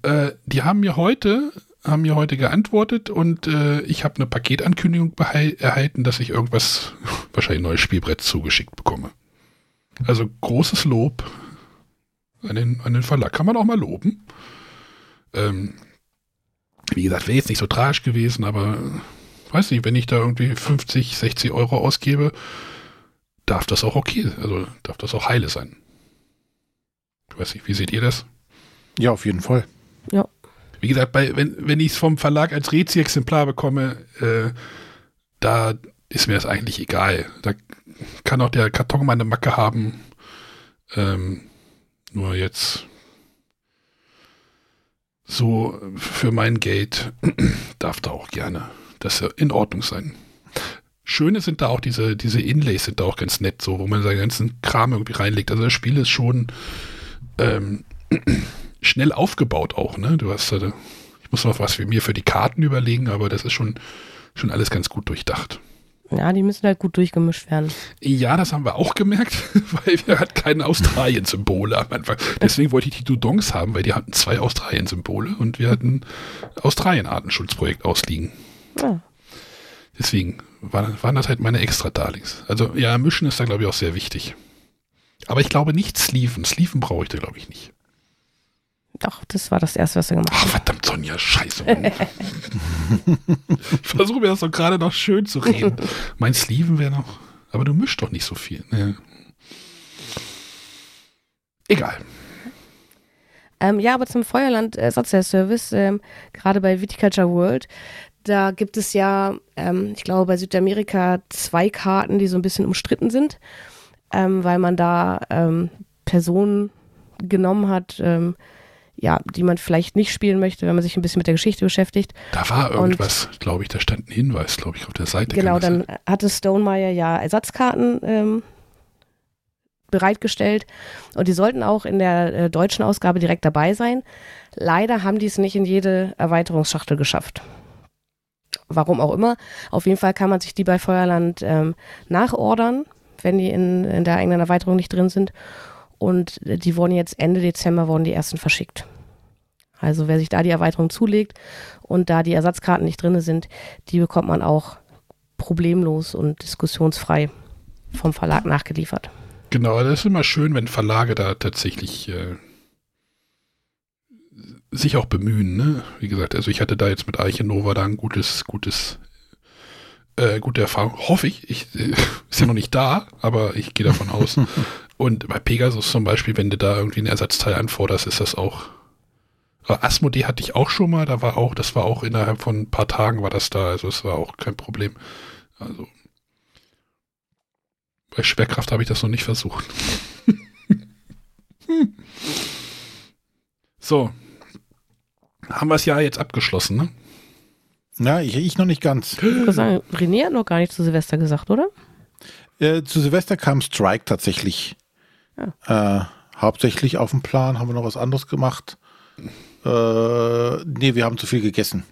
Äh, die haben mir heute, haben mir heute geantwortet und äh, ich habe eine Paketankündigung erhalten, dass ich irgendwas, wahrscheinlich ein neues Spielbrett zugeschickt bekomme. Also großes Lob an den, an den Verlag. Kann man auch mal loben. Ähm, wie gesagt, wäre jetzt nicht so tragisch gewesen, aber weiß nicht, wenn ich da irgendwie 50, 60 Euro ausgebe, darf das auch okay, also darf das auch heile sein. Ich weiß nicht, wie seht ihr das? Ja, auf jeden Fall. Ja. Wie gesagt, bei, wenn, wenn ich es vom Verlag als Rezi-Exemplar bekomme, äh, da ist mir das eigentlich egal. Da kann auch der Karton mal eine Macke haben. Ähm, nur jetzt so für mein Geld darf da auch gerne das in Ordnung sein. Schöne sind da auch diese, diese Inlays sind da auch ganz nett, so, wo man seinen ganzen Kram irgendwie reinlegt. Also das Spiel ist schon ähm, schnell aufgebaut auch, ne? Du hast, äh, ich muss noch was für mir für die Karten überlegen, aber das ist schon, schon alles ganz gut durchdacht. Ja, die müssen halt gut durchgemischt werden. Ja, das haben wir auch gemerkt, weil wir hatten keine Australien-Symbole am Anfang. Deswegen wollte ich die Dudongs haben, weil die hatten zwei Australien-Symbole und wir hatten Australien-Artenschutzprojekt ausliegen. Ja. Deswegen waren, waren das halt meine Extra-Darlings. Also ja, mischen ist da glaube ich auch sehr wichtig. Aber ich glaube nicht Sleeven. Sleeven brauche ich da, glaube ich, nicht. Doch, das war das erste, was er gemacht hat. Ach, verdammt, Sonja, scheiße. ich versuche mir das doch gerade noch schön zu reden. mein Sleeven wäre noch. Aber du mischst doch nicht so viel. Ja. Egal. Ähm, ja, aber zum Feuerland-Ersatzservice, ähm, gerade bei Viticulture World, da gibt es ja, ähm, ich glaube, bei Südamerika zwei Karten, die so ein bisschen umstritten sind, ähm, weil man da ähm, Personen genommen hat, ähm, ja, die man vielleicht nicht spielen möchte, wenn man sich ein bisschen mit der Geschichte beschäftigt. Da war irgendwas, glaube ich, da stand ein Hinweis, glaube ich, auf der Seite. Genau, dann hatte Stonemeyer ja Ersatzkarten ähm, bereitgestellt und die sollten auch in der äh, deutschen Ausgabe direkt dabei sein. Leider haben die es nicht in jede Erweiterungsschachtel geschafft. Warum auch immer. Auf jeden Fall kann man sich die bei Feuerland ähm, nachordern, wenn die in, in der eigenen Erweiterung nicht drin sind. Und die wurden jetzt Ende Dezember wurden die ersten verschickt. Also wer sich da die Erweiterung zulegt und da die Ersatzkarten nicht drin sind, die bekommt man auch problemlos und diskussionsfrei vom Verlag nachgeliefert. Genau, das ist immer schön, wenn Verlage da tatsächlich äh, sich auch bemühen. Ne? Wie gesagt, also ich hatte da jetzt mit Eiche Nova da ein gutes, gutes, äh, gute Erfahrung. Hoffe ich. ich äh, ist ja noch nicht da, aber ich gehe davon aus. Und bei Pegasus zum Beispiel, wenn du da irgendwie ein Ersatzteil anforderst, ist das auch. Asmodee hatte ich auch schon mal, da war auch, das war auch innerhalb von ein paar Tagen war das da, also es war auch kein Problem. Also bei Schwerkraft habe ich das noch nicht versucht. so. Haben wir es ja jetzt abgeschlossen, ne? Na, ich, ich noch nicht ganz. Sagen, René hat noch gar nicht zu Silvester gesagt, oder? Äh, zu Silvester kam Strike tatsächlich. Ja. Äh, hauptsächlich auf dem Plan. Haben wir noch was anderes gemacht? Äh, nee, wir haben zu viel gegessen.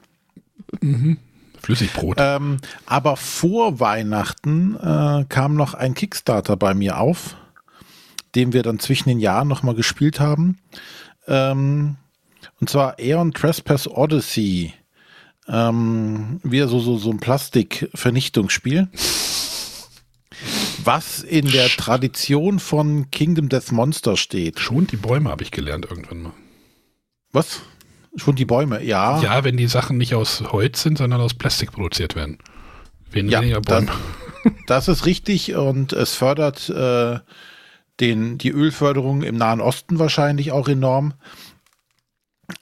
Mhm. Flüssigbrot. Ähm, aber vor Weihnachten äh, kam noch ein Kickstarter bei mir auf, den wir dann zwischen den Jahren nochmal gespielt haben. Ähm, und zwar Aeon Trespass Odyssey. Ähm, wieder so, so, so ein Plastikvernichtungsspiel. Was in der Tradition von Kingdom Death Monster steht. Schon die Bäume habe ich gelernt irgendwann mal. Was? Schon die Bäume, ja. Ja, wenn die Sachen nicht aus Holz sind, sondern aus Plastik produziert werden. Weniger ja, Bäume. Das, das, ist richtig und es fördert äh, den, die Ölförderung im Nahen Osten wahrscheinlich auch enorm.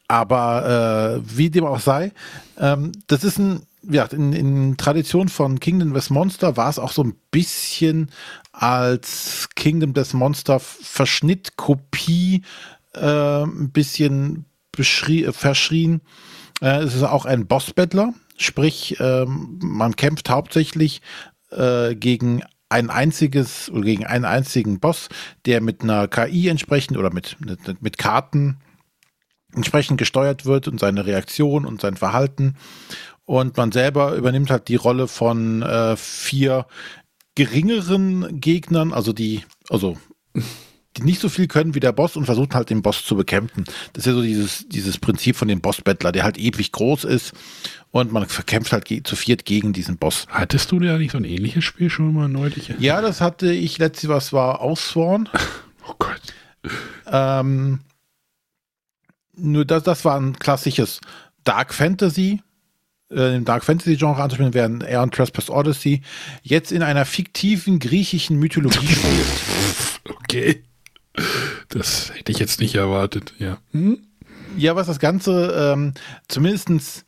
Aber äh, wie dem auch sei, ähm, das ist ein, ja, in, in Tradition von Kingdom Death Monster war es auch so ein bisschen als Kingdom Death Monster Verschnitt, Kopie, äh, ein bisschen verschrien. Äh, es ist auch ein Boss-Battler, sprich, ähm, man kämpft hauptsächlich äh, gegen ein einziges oder gegen einen einzigen Boss, der mit einer KI entsprechend oder mit, mit, mit Karten entsprechend gesteuert wird und seine Reaktion und sein Verhalten. Und man selber übernimmt halt die Rolle von äh, vier geringeren Gegnern, also die, also die nicht so viel können wie der Boss und versuchen halt den Boss zu bekämpfen. Das ist ja so dieses, dieses Prinzip von dem Boss-Battler, der halt ewig groß ist und man verkämpft halt zu viert gegen diesen Boss. Hattest du ja nicht so ein ähnliches Spiel schon mal neulich? Ja, das hatte ich letztes, was war Ausworn. oh Gott. Ähm, nur das, das war ein klassisches Dark Fantasy, äh, im Dark Fantasy Genre anzuspielen, während Aeon Trespass Odyssey jetzt in einer fiktiven griechischen Mythologie spielt. okay. Das hätte ich jetzt nicht erwartet, ja. Hm? Ja, was das Ganze ähm, zumindest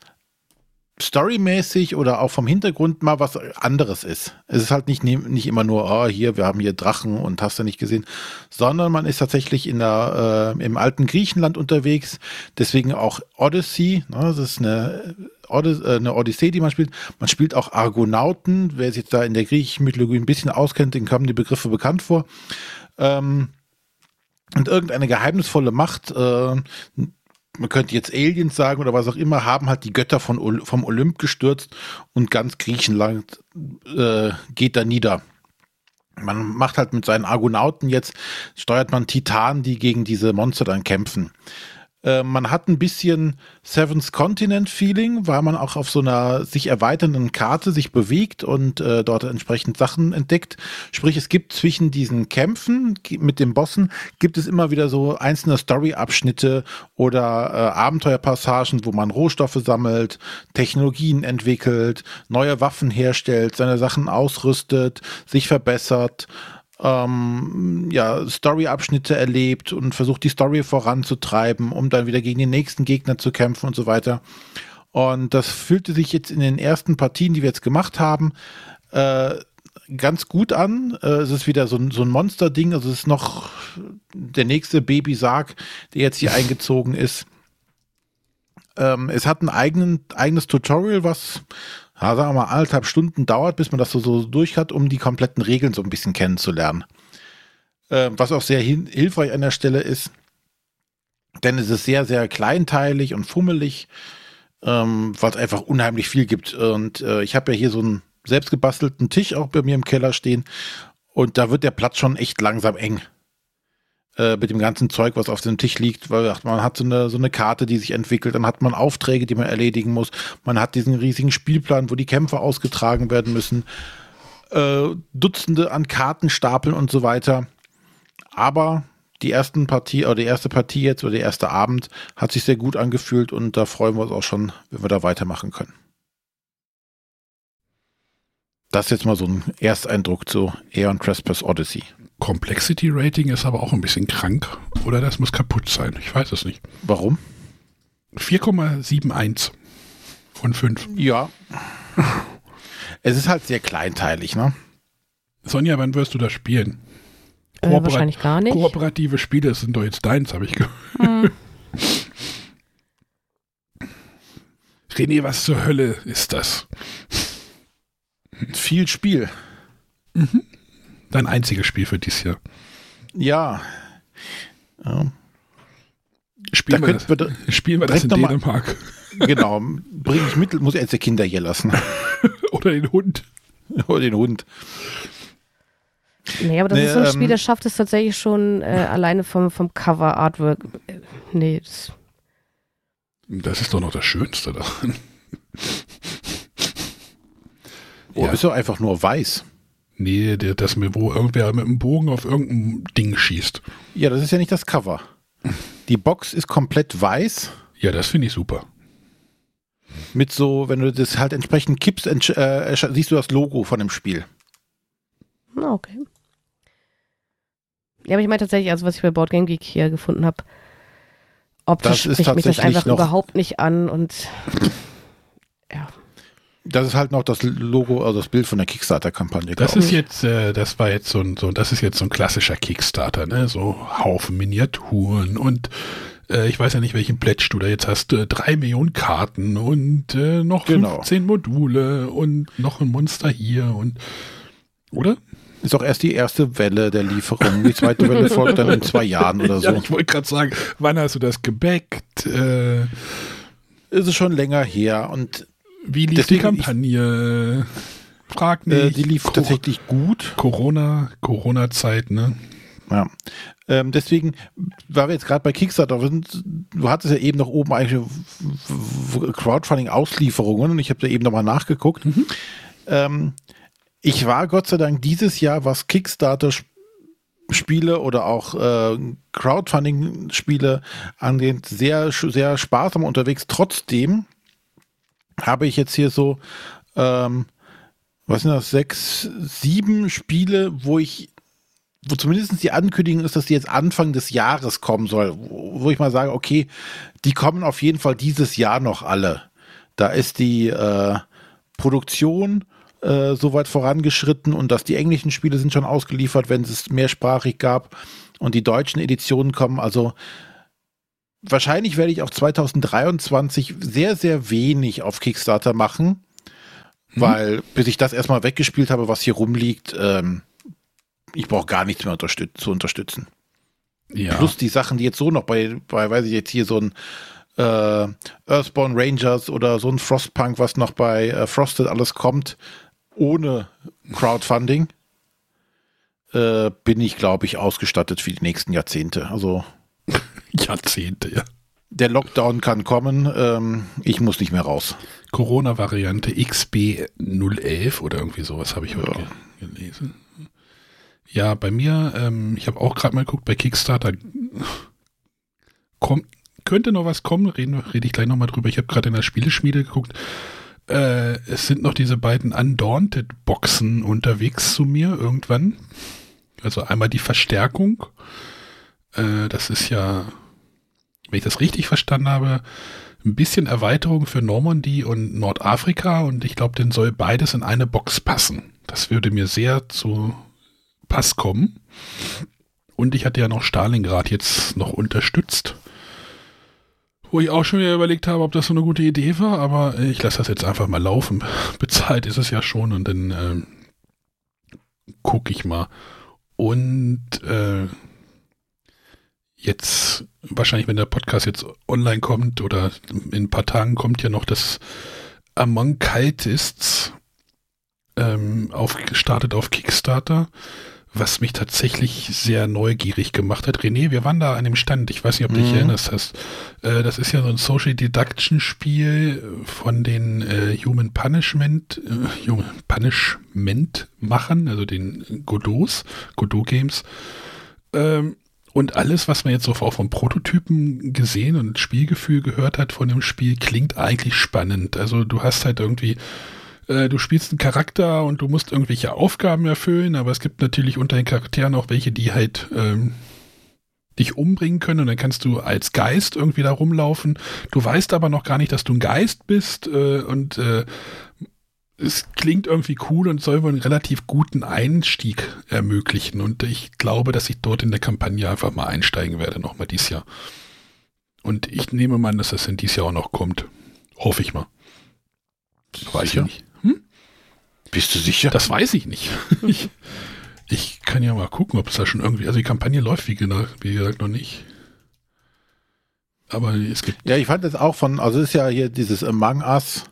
storymäßig oder auch vom Hintergrund mal was anderes ist. Es ist halt nicht, nicht immer nur, oh, hier, wir haben hier Drachen und hast du nicht gesehen, sondern man ist tatsächlich in der, äh, im alten Griechenland unterwegs, deswegen auch Odyssey, ne, das ist eine, Odys äh, eine Odyssee, die man spielt. Man spielt auch Argonauten, wer sich da in der griechischen Mythologie ein bisschen auskennt, den kommen die Begriffe bekannt vor. Ähm, und irgendeine geheimnisvolle Macht, äh, man könnte jetzt Aliens sagen oder was auch immer, haben halt die Götter von, vom Olymp gestürzt und ganz Griechenland äh, geht da nieder. Man macht halt mit seinen Argonauten jetzt, steuert man Titanen, die gegen diese Monster dann kämpfen. Äh, man hat ein bisschen Seven's Continent Feeling, weil man auch auf so einer sich erweiternden Karte sich bewegt und äh, dort entsprechend Sachen entdeckt. Sprich, es gibt zwischen diesen Kämpfen mit den Bossen gibt es immer wieder so einzelne Story-Abschnitte oder äh, Abenteuerpassagen, wo man Rohstoffe sammelt, Technologien entwickelt, neue Waffen herstellt, seine Sachen ausrüstet, sich verbessert ähm, ja, Story-Abschnitte erlebt und versucht, die Story voranzutreiben, um dann wieder gegen den nächsten Gegner zu kämpfen und so weiter. Und das fühlte sich jetzt in den ersten Partien, die wir jetzt gemacht haben, äh, ganz gut an. Äh, es ist wieder so ein, so ein Monster-Ding. Also es ist noch der nächste Baby-Sarg, der jetzt hier eingezogen ist. Ähm, es hat ein eigenen, eigenes Tutorial, was ja, sagen wir mal, anderthalb Stunden dauert, bis man das so, so durch hat, um die kompletten Regeln so ein bisschen kennenzulernen. Äh, was auch sehr hilfreich an der Stelle ist, denn es ist sehr, sehr kleinteilig und fummelig, ähm, was einfach unheimlich viel gibt. Und äh, ich habe ja hier so einen selbstgebastelten Tisch auch bei mir im Keller stehen und da wird der Platz schon echt langsam eng. Äh, mit dem ganzen Zeug, was auf dem Tisch liegt, weil man hat so eine, so eine Karte, die sich entwickelt, dann hat man Aufträge, die man erledigen muss, man hat diesen riesigen Spielplan, wo die Kämpfe ausgetragen werden müssen, äh, Dutzende an Kartenstapeln und so weiter. Aber die ersten Partie oder die erste Partie jetzt oder der erste Abend hat sich sehr gut angefühlt und da freuen wir uns auch schon, wenn wir da weitermachen können. Das ist jetzt mal so ein Ersteindruck zu Aeon Trespass Odyssey. Complexity Rating ist aber auch ein bisschen krank. Oder das muss kaputt sein. Ich weiß es nicht. Warum? 4,71 von 5. Ja. es ist halt sehr kleinteilig, ne? Sonja, wann wirst du das spielen? Äh, wahrscheinlich gar nicht. Kooperative Spiele sind doch jetzt deins, habe ich gehört. Hm. René, was zur Hölle ist das? Viel Spiel. Mhm dein einziges Spiel für dieses Jahr. Ja. ja. Spielen, da wir, das, wir, spielen wir das in Dänemark. Mal, genau, bringe ich mit, muss ich jetzt die Kinder hier lassen. Oder den Hund. Oder den Hund. Nee, aber das nee, ist so ein ähm, Spiel, das schafft es tatsächlich schon äh, alleine vom, vom Cover-Artwork. Äh, nee. Das, das ist doch noch das Schönste daran. Oh, ja. ist doch einfach nur weiß. Nee, der, das mir, wo irgendwer mit einem Bogen auf irgendein Ding schießt. Ja, das ist ja nicht das Cover. Die Box ist komplett weiß. Ja, das finde ich super. Mit so, wenn du das halt entsprechend kippst, äh, siehst du das Logo von dem Spiel. Ah, okay. Ja, aber ich meine tatsächlich, also was ich bei Board Game Geek hier gefunden habe, optisch spricht mich das einfach überhaupt nicht an und ja das ist halt noch das Logo, also das Bild von der Kickstarter-Kampagne. Das ist jetzt, äh, das war jetzt so ein, so, das ist jetzt so ein klassischer Kickstarter, ne? So Haufen Miniaturen und äh, ich weiß ja nicht, welchen Pledge du da jetzt hast. Äh, drei Millionen Karten und äh, noch genau. 15 Module und noch ein Monster hier und oder? Ist auch erst die erste Welle der Lieferung. Die zweite Welle folgt dann in zwei Jahren oder so. Ja, ich wollte gerade sagen, wann hast du das gebackt? Äh, ist es schon länger her und wie lief Deswegen die Kampagne? Ich, Frag nicht. Äh, die lief Co tatsächlich gut. Corona, Corona-Zeit, ne? Ja. Ähm, deswegen, weil wir jetzt gerade bei Kickstarter sind, du hattest ja eben noch oben eigentlich Crowdfunding-Auslieferungen und ich habe da eben nochmal nachgeguckt. Mhm. Ähm, ich war Gott sei Dank dieses Jahr, was Kickstarter Spiele oder auch äh, Crowdfunding-Spiele angeht, sehr, sehr sparsam unterwegs. Trotzdem habe ich jetzt hier so, ähm, was sind das, sechs, sieben Spiele, wo ich, wo zumindest die Ankündigung ist, dass die jetzt Anfang des Jahres kommen soll, wo, wo ich mal sage, okay, die kommen auf jeden Fall dieses Jahr noch alle. Da ist die äh, Produktion äh, soweit vorangeschritten und dass die englischen Spiele sind schon ausgeliefert, wenn es mehrsprachig gab und die deutschen Editionen kommen. Also wahrscheinlich werde ich auch 2023 sehr, sehr wenig auf Kickstarter machen, mhm. weil bis ich das erstmal weggespielt habe, was hier rumliegt, ähm, ich brauche gar nichts mehr unterstüt zu unterstützen. Ja. Plus die Sachen, die jetzt so noch bei, bei weiß ich jetzt hier so ein äh, Earthborn Rangers oder so ein Frostpunk, was noch bei äh, Frosted alles kommt, ohne Crowdfunding, äh, bin ich, glaube ich, ausgestattet für die nächsten Jahrzehnte. Also Jahrzehnte, ja. der Lockdown kann kommen, ähm, ich muss nicht mehr raus. Corona-Variante XB011 oder irgendwie sowas habe ich heute ja. gelesen. Ja, bei mir, ähm, ich habe auch gerade mal geguckt, bei Kickstarter kommt, könnte noch was kommen, reden, rede ich gleich nochmal drüber. Ich habe gerade in der Spieleschmiede geguckt. Äh, es sind noch diese beiden Undaunted-Boxen unterwegs zu mir irgendwann. Also einmal die Verstärkung. Äh, das ist ja, wenn ich das richtig verstanden habe, ein bisschen Erweiterung für Normandie und Nordafrika und ich glaube, den soll beides in eine Box passen. Das würde mir sehr zu Pass kommen. Und ich hatte ja noch Stalingrad jetzt noch unterstützt. Wo ich auch schon wieder überlegt habe, ob das so eine gute Idee war, aber ich lasse das jetzt einfach mal laufen. Bezahlt ist es ja schon und dann äh, gucke ich mal. Und äh, jetzt, wahrscheinlich, wenn der Podcast jetzt online kommt oder in ein paar Tagen kommt ja noch das Among Cultists ähm, auf, gestartet auf Kickstarter was mich tatsächlich sehr neugierig gemacht hat. René, wir waren da an dem Stand, ich weiß nicht, ob du dich mhm. erinnerst hast. Äh, das ist ja so ein Social Deduction Spiel von den äh, Human Punishment, äh, Human Punishment Machern, also den Godots, Godot Games. Ähm, und alles, was man jetzt so auch vom Prototypen gesehen und Spielgefühl gehört hat von dem Spiel, klingt eigentlich spannend. Also du hast halt irgendwie äh, du spielst einen Charakter und du musst irgendwelche Aufgaben erfüllen, aber es gibt natürlich unter den Charakteren auch welche, die halt ähm, dich umbringen können und dann kannst du als Geist irgendwie da rumlaufen. Du weißt aber noch gar nicht, dass du ein Geist bist äh, und äh, es klingt irgendwie cool und soll wohl einen relativ guten Einstieg ermöglichen. Und ich glaube, dass ich dort in der Kampagne einfach mal einsteigen werde, nochmal dieses Jahr. Und ich nehme mal an, dass das in dieses Jahr auch noch kommt. Hoffe ich mal. Weiß ich nicht. Bist du sicher? Das weiß ich nicht. ich, ich kann ja mal gucken, ob es da schon irgendwie, also die Kampagne läuft wie, wie gesagt noch nicht. Aber es gibt. Ja, ich fand das auch von, also ist ja hier dieses Among Us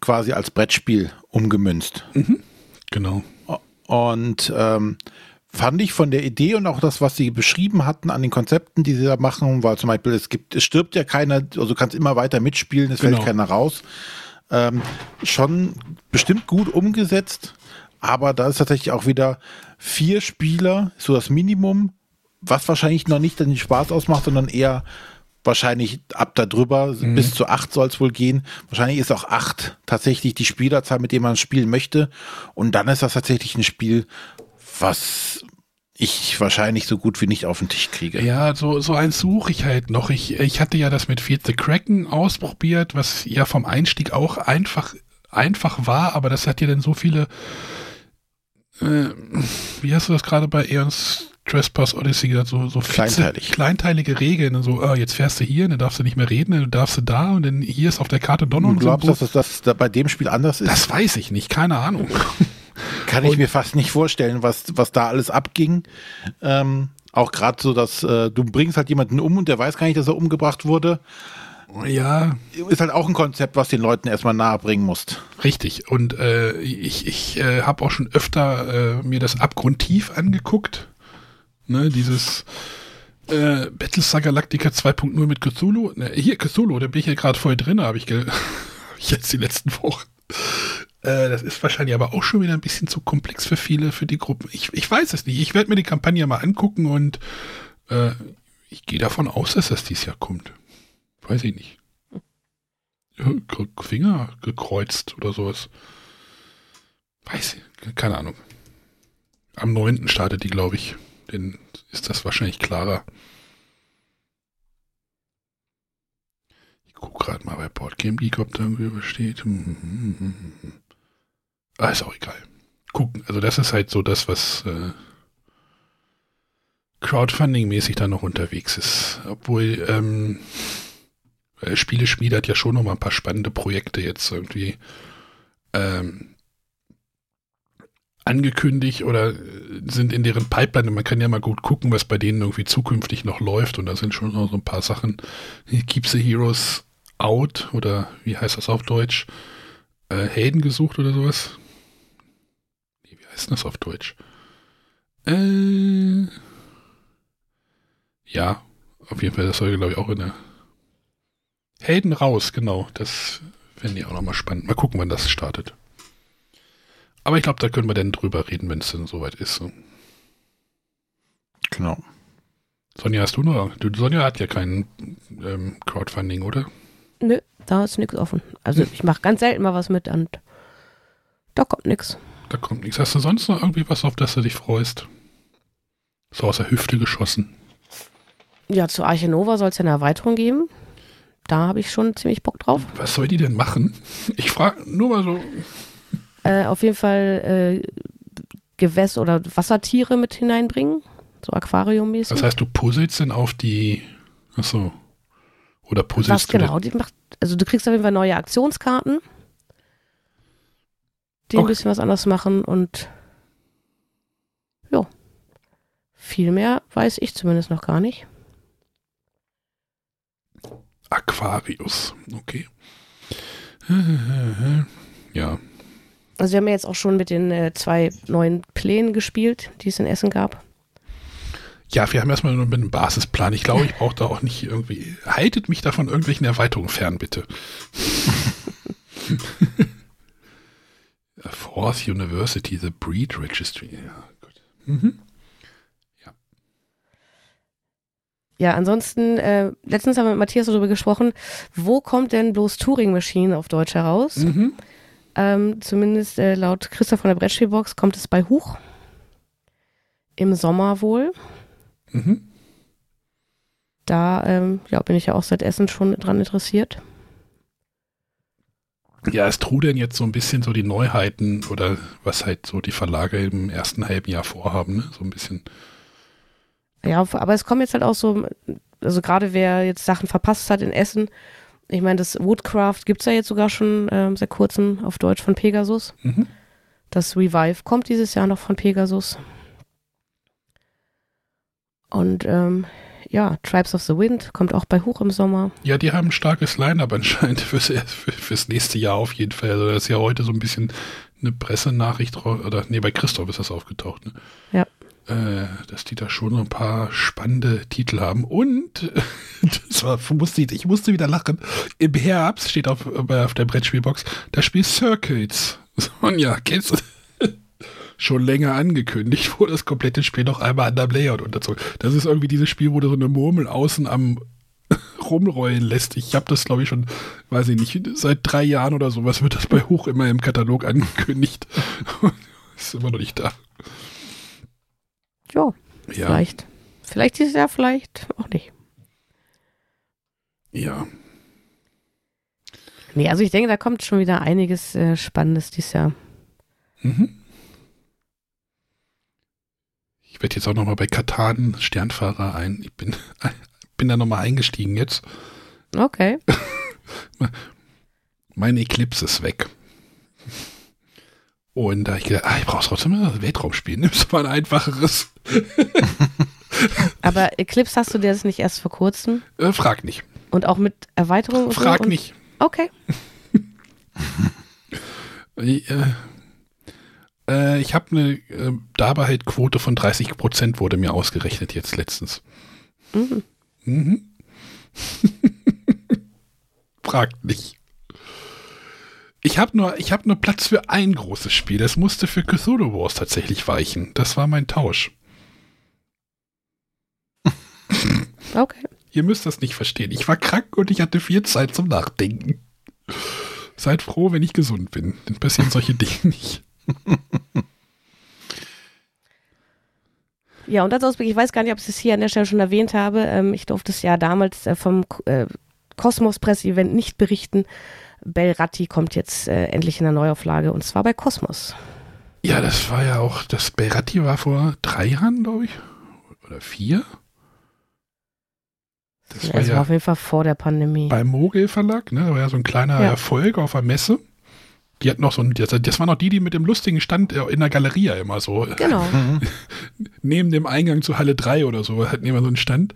quasi als Brettspiel umgemünzt. Mhm, genau. Und ähm, fand ich von der Idee und auch das, was sie beschrieben hatten an den Konzepten, die sie da machen, weil zum Beispiel es gibt, es stirbt ja keiner, also du kannst immer weiter mitspielen, es genau. fällt keiner raus ähm, schon bestimmt gut umgesetzt, aber da ist tatsächlich auch wieder vier Spieler, so das Minimum, was wahrscheinlich noch nicht den Spaß ausmacht, sondern eher wahrscheinlich ab da drüber, mhm. bis zu acht soll es wohl gehen. Wahrscheinlich ist auch acht tatsächlich die Spielerzahl, mit der man spielen möchte. Und dann ist das tatsächlich ein Spiel, was ich wahrscheinlich so gut wie nicht auf den Tisch kriege. Ja, so, so eins suche ich halt noch. Ich, ich hatte ja das mit Feed the Kraken ausprobiert, was ja vom Einstieg auch einfach, einfach war, aber das hat ja dann so viele, äh, wie hast du das gerade bei Eons Trespass Odyssey gesagt, so, so Kleinteilig. kleinteilige Regeln. So, oh, jetzt fährst du hier, dann darfst du nicht mehr reden, dann darfst du da und dann hier ist auf der Karte Donner und so. Du glaubst, dass das, das bei dem Spiel anders ist? Das weiß ich nicht, keine Ahnung. Kann ich mir fast nicht vorstellen, was, was da alles abging. Ähm, auch gerade so, dass äh, du bringst halt jemanden um und der weiß gar nicht, dass er umgebracht wurde. Ja. Ist halt auch ein Konzept, was den Leuten erstmal nahebringen musst. Richtig. Und äh, ich, ich äh, habe auch schon öfter äh, mir das abgrundtief angeguckt. Ne, dieses äh, Battlestar Galactica 2.0 mit Cthulhu. Ne, hier, Cthulhu, da bin ich ja gerade voll drin, habe ich, jetzt die letzten Wochen. Äh, das ist wahrscheinlich aber auch schon wieder ein bisschen zu komplex für viele, für die Gruppe. Ich, ich weiß es nicht. Ich werde mir die Kampagne mal angucken und äh, ich gehe davon aus, dass das dieses Jahr kommt. Weiß ich nicht. Finger gekreuzt oder sowas. Weiß ich, keine Ahnung. Am 9. startet die, glaube ich. Dann ist das wahrscheinlich klarer. Ich gucke gerade mal bei Boardgame Geek, ob da irgendwie steht. Hm, hm, hm, Ah, ist auch egal. Gucken. Also das ist halt so das, was äh, Crowdfunding-mäßig da noch unterwegs ist. Obwohl ähm, äh, Spieleschmiede hat ja schon noch mal ein paar spannende Projekte jetzt irgendwie ähm, angekündigt oder sind in deren Pipeline. Man kann ja mal gut gucken, was bei denen irgendwie zukünftig noch läuft. Und da sind schon noch so ein paar Sachen. Keep the Heroes Out oder wie heißt das auf Deutsch? Äh, Helden gesucht oder sowas heißt das auf Deutsch? Äh, ja, auf jeden Fall, das soll, glaube ich, auch in der Helden raus, genau. Das fände ich auch nochmal spannend. Mal gucken, wann das startet. Aber ich glaube, da können wir dann drüber reden, wenn es dann soweit ist. So. Genau. Sonja, hast du nur? Du, Sonja hat ja kein ähm, Crowdfunding, oder? Nö, da ist nichts offen. Also ich mache ganz selten mal was mit und da kommt nichts. Da kommt nichts. Hast du sonst noch irgendwie was, auf das du dich freust? So aus der Hüfte geschossen. Ja, zu Arche Nova soll es ja eine Erweiterung geben. Da habe ich schon ziemlich Bock drauf. Was soll die denn machen? Ich frage nur mal so. Äh, auf jeden Fall äh, Gewäss- oder Wassertiere mit hineinbringen. So aquariummäßig. Das heißt, du puzzelst denn auf die. Achso. Oder Was puzzelst du genau? Die macht, also du kriegst auf jeden Fall neue Aktionskarten, die ein Okay. bisschen was anders machen und ja. Viel mehr weiß ich zumindest noch gar nicht. Aquarius. Okay. Ja. Also wir haben ja jetzt auch schon mit den äh, zwei neuen Plänen gespielt, die es in Essen gab. Ja, wir haben erstmal nur einen Basisplan. Ich glaube, ich brauche da auch nicht irgendwie. Haltet mich davon irgendwelchen Erweiterungen fern, bitte. Force University, The Breed Registry. Ja, gut. Mhm. Ja, ansonsten, äh, letztens haben wir mit Matthias darüber gesprochen, wo kommt denn bloß Turing Machine auf Deutsch heraus? Mhm. Ähm, zumindest äh, laut Christoph von der Brettspielbox kommt es bei Huch. Im Sommer wohl. Mhm. Da ähm, ja, bin ich ja auch seit Essen schon dran interessiert. Ja, es trudeln jetzt so ein bisschen so die Neuheiten oder was halt so die Verlage im ersten halben Jahr vorhaben, ne? So ein bisschen. Ja, aber es kommen jetzt halt auch so, also gerade wer jetzt Sachen verpasst hat in Essen, ich meine, das Woodcraft gibt es ja jetzt sogar schon ähm, seit kurzem auf Deutsch von Pegasus. Mhm. Das Revive kommt dieses Jahr noch von Pegasus. Und ähm, ja, Tribes of the Wind kommt auch bei Huch im Sommer. Ja, die haben ein starkes Line-Up anscheinend fürs, für, fürs nächste Jahr auf jeden Fall. Also das ist ja heute so ein bisschen eine Pressenachricht, oder nee, bei Christoph ist das aufgetaucht, ne? Ja. Äh, dass die da schon ein paar spannende Titel haben. Und das war, musste ich, ich musste wieder lachen. Im Herbst steht auf, auf der Brettspielbox das Spiel Circuits. Sonja, kennst du? Schon länger angekündigt, wo das komplette Spiel noch einmal an der Layout unterzogen. Das ist irgendwie dieses Spiel, wo du so eine Murmel außen am rumrollen lässt. Ich habe das, glaube ich, schon, weiß ich nicht, seit drei Jahren oder sowas wird das bei Hoch immer im Katalog angekündigt. ist immer noch nicht da. Ja, Ja, vielleicht. Vielleicht dieses Jahr, vielleicht auch nicht. ja. Nee, also ich denke, da kommt schon wieder einiges äh, Spannendes dieses Jahr. Mhm. Ich werde jetzt auch nochmal bei Katan Sternfahrer ein. Ich bin, bin da nochmal eingestiegen jetzt. Okay. Mein Eclipse ist weg. Und da ich gedacht, ah, ich brauche trotzdem ein Weltraumspiel. Nimmst du mal ein einfacheres. Aber Eclipse hast du dir das nicht erst vor kurzem? Äh, frag nicht. Und auch mit Erweiterung? und so? Frag und, nicht. Okay. Ich, äh, äh, ich habe eine äh, Dabehalt-Quote von 30 Prozent wurde mir ausgerechnet jetzt letztens. Mhm. Mhm. Fragt nicht. Ich habe nur, ich hab nur Platz für ein großes Spiel. Das musste für Cthulhu Wars tatsächlich weichen. Das war mein Tausch. Okay. Ihr müsst das nicht verstehen. Ich war krank und ich hatte viel Zeit zum Nachdenken. Seid froh, wenn ich gesund bin. Dann passieren solche Dinge nicht. Ja, und als Ausblick, ich weiß gar nicht, ob ich es hier an der Stelle schon erwähnt habe. Ähm, ich durfte es ja damals äh, vom äh, Kosmos-Presse-Event nicht berichten. Bell Ratti kommt jetzt äh, endlich in der Neuauflage und zwar bei Kosmos. Ja, das war ja auch, das Beratti war vor drei Jahren, glaube ich. Oder vier. Das Ja, war war ja auf jeden Fall vor der Pandemie. beim Mogel Verlag, ne? Das war ja so ein kleiner Ja. Erfolg auf der Messe. Die hatten noch so ein, das, das waren noch die, die mit dem lustigen Stand äh, in der Galerie immer so. Genau. Neben dem Eingang zu Halle 3 oder so hatten immer so einen Stand.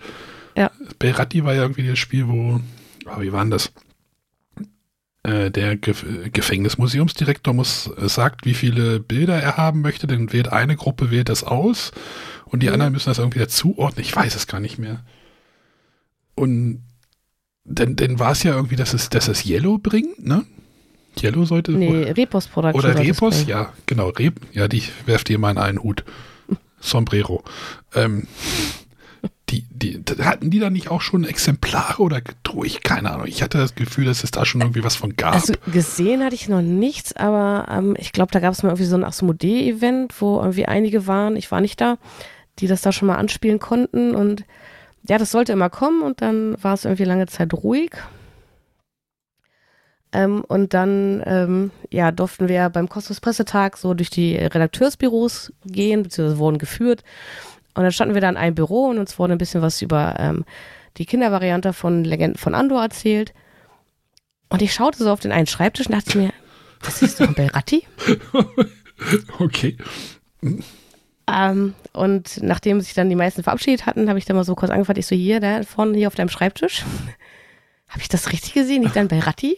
Ja. Beratti war ja irgendwie das Spiel, wo, oh, wie war denn das? Äh, der Gef Gefängnismuseumsdirektor muss, äh, sagt, wie viele Bilder er haben möchte, dann wählt eine Gruppe, wählt das aus und die Mhm. anderen müssen das irgendwie dazuordnen. Ich weiß es gar nicht mehr. Und Denn, denn war es ja irgendwie, dass es, dass es Yellow bringt, ne? Yellow sollte. Nee, Repos Production. Oder Repos, ja, genau. Rep, ja, die werft ihr mal in einen Hut. Sombrero. Ähm, die, die, hatten die da nicht auch schon Exemplare oder gedruckt? Keine Ahnung. Ich hatte das Gefühl, dass es da schon irgendwie was von gab. Also gesehen hatte ich noch nichts, aber ähm, ich glaube, da gab es mal irgendwie so ein Asmodee-Event, wo irgendwie einige waren, ich war nicht da, die das da schon mal anspielen konnten und ja, das sollte immer kommen und dann war es irgendwie lange Zeit ruhig. Ähm, und dann ähm, ja, durften wir beim Kosmos Pressetag so durch die Redakteursbüros gehen, beziehungsweise wurden geführt. Und dann standen wir da in einem Büro und uns wurde ein bisschen was über ähm, die Kindervariante von Legenden von Andor erzählt. Und ich schaute so auf den einen Schreibtisch und dachte mir, das ist doch ein Belratti. okay. Ähm, und nachdem sich dann die meisten verabschiedet hatten, habe ich dann mal so kurz angefragt, ich so, hier, da vorne hier auf deinem Schreibtisch. Habe ich das richtig gesehen? Liegt da ein Belratti?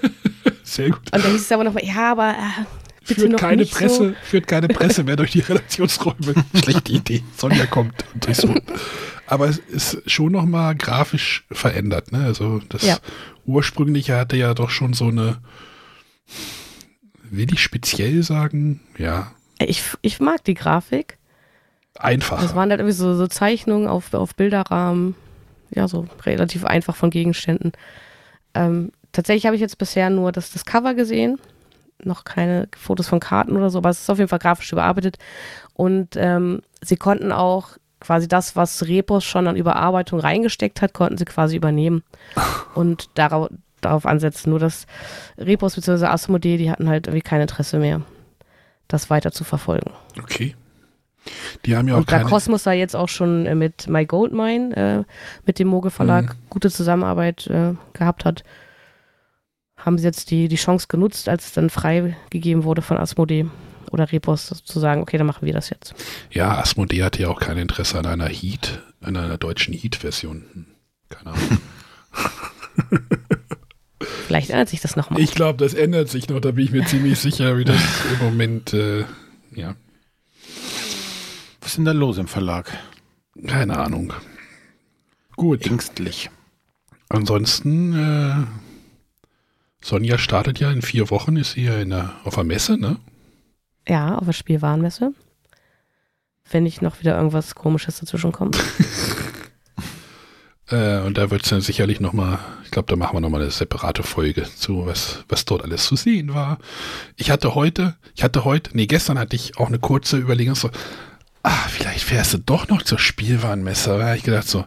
Sehr gut. Und dann hieß es aber nochmal, ja, aber äh, Führt noch keine nicht Presse, so. führt keine Presse mehr durch die Redaktionsräume. Schlechte Idee. Sonja kommt und durchs Hund. Aber es ist schon nochmal grafisch verändert, ne? Also das Ja. ursprüngliche hatte ja doch schon so eine, will ich speziell sagen? Ja, Ich, ich mag die Grafik. einfach. Das waren halt irgendwie so, so Zeichnungen auf, auf Bilderrahmen. Ja, so relativ einfach von Gegenständen. Ähm, tatsächlich habe ich jetzt bisher nur das, das Cover gesehen. Noch keine Fotos von Karten oder so, aber es ist auf jeden Fall grafisch überarbeitet. Und ähm, sie konnten auch quasi das, was Repos schon an Überarbeitung reingesteckt hat, konnten sie quasi übernehmen und darauf, darauf ansetzen. Nur dass Repos bzw. Asmodee, die hatten halt irgendwie kein Interesse mehr, das weiter zu verfolgen. Okay. Die haben ja auch Und da keine, Cosmos da jetzt auch schon äh, mit My Goldmine, äh, mit dem Moge Verlag, Mhm. gute Zusammenarbeit äh, gehabt hat, haben sie jetzt die, die Chance genutzt, als es dann freigegeben wurde von Asmodee oder Repos zu sagen, okay, dann machen wir das jetzt. ja, Asmodee hatte ja auch kein Interesse an einer Heat, an einer deutschen Heat-Version. Hm, Keine Ahnung. Vielleicht ändert sich das nochmal. Ich glaube, das ändert sich noch, da bin ich mir ziemlich sicher, wie das im Moment, äh, ja, Was ist denn da los im Verlag? keine Ahnung. Gut, Ängstlich. ansonsten, äh, Sonja startet ja in vier Wochen, ist sie ja in der, auf der Messe, ne? Ja, auf der Spielwarenmesse. Wenn nicht noch wieder irgendwas Komisches dazwischen kommt. Äh, und da wird es dann sicherlich nochmal, ich glaube, da machen wir nochmal eine separate Folge zu, was, was dort alles zu sehen war. Ich hatte heute, ich hatte heute, nee, gestern hatte ich auch eine kurze Überlegung, so, ah, vielleicht fährst du doch noch zur Spielwarenmesse. Da habe ich gedacht so,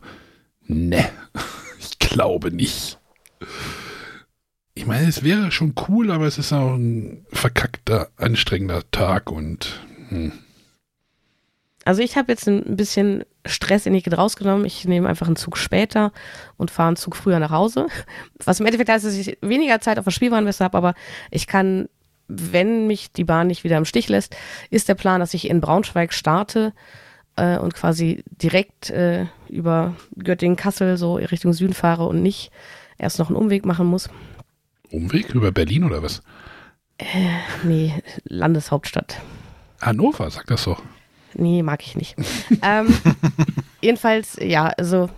ne, ich glaube nicht. Ich meine, es wäre schon cool, aber es ist auch ein verkackter, anstrengender Tag und hm. Also ich habe jetzt ein bisschen Stress in die rausgenommen. Ich nehme einfach einen Zug später und fahre einen Zug früher nach Hause. Was im Endeffekt heißt, dass ich weniger Zeit auf der Spielwarenmesse habe, aber ich kann, wenn mich die Bahn nicht wieder im Stich lässt, ist der Plan, dass ich in Braunschweig starte äh, und quasi direkt äh, über Göttingen, Kassel so Richtung Süden fahre und nicht erst noch einen Umweg machen muss. Umweg über Berlin oder was? Nee, Landeshauptstadt. Hannover, sag das doch. Nee, mag ich nicht. ähm, jedenfalls, ja, also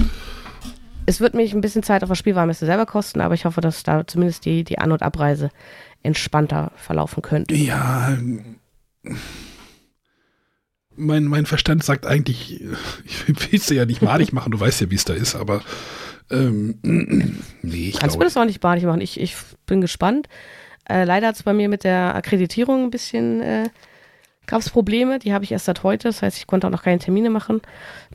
es wird mich ein bisschen Zeit auf der Spielwarenmesse selber kosten, aber ich hoffe, dass da zumindest die, die An- und Abreise entspannter verlaufen könnte. Ja, mein, mein Verstand sagt eigentlich, ich will es ja nicht malig machen, du weißt ja, wie es da ist, aber ähm, nee, ich Kannst du mir das auch nicht badig machen? Ich, ich bin gespannt. Äh, leider hat es bei mir mit der Akkreditierung ein bisschen, äh, gab es Probleme, die habe ich erst seit heute, das heißt, ich konnte auch noch keine Termine machen.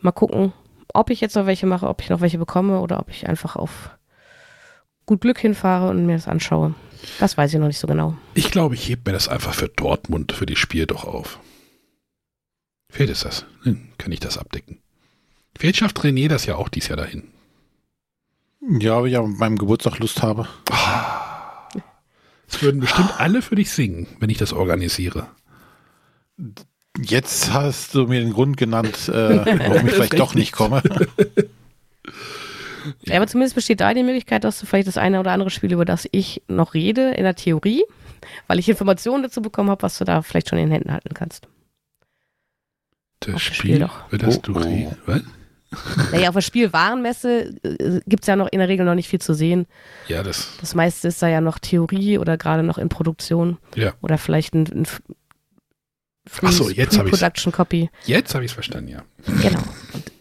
Mal gucken, ob ich jetzt noch welche mache, ob ich noch welche bekomme oder ob ich einfach auf gut Glück hinfahre und mir das anschaue. Das weiß ich noch nicht so genau. ich glaube, ich heb mir das einfach für Dortmund, für die Spiel doch auf. Fehlt es das? Hm, kann ich das abdecken. Vielleicht schafft René das ja auch dies Jahr dahin. Ja, aber ich an meinem Geburtstag Lust habe. Es würden bestimmt alle für dich singen, wenn ich das organisiere. Jetzt hast du mir den Grund genannt, äh, warum ich vielleicht doch nicht komme. Ja, aber zumindest besteht da die Möglichkeit, dass du vielleicht das eine oder andere Spiel, über das ich noch rede, in der Theorie, weil ich Informationen dazu bekommen habe, was du da vielleicht schon in den Händen halten kannst. Das Spiel Spiel, doch. über das Oh, du oh. redest. Was? Naja, auf der Spielwarenmesse äh, gibt es ja noch in der Regel noch nicht viel zu sehen. Ja, das, Das meiste ist da ja noch Theorie oder gerade noch in Produktion. ja. Oder vielleicht ein, ein Free, Ach so, jetzt hab ich's. Production Copy. Jetzt habe ich es verstanden, ja. Genau. Und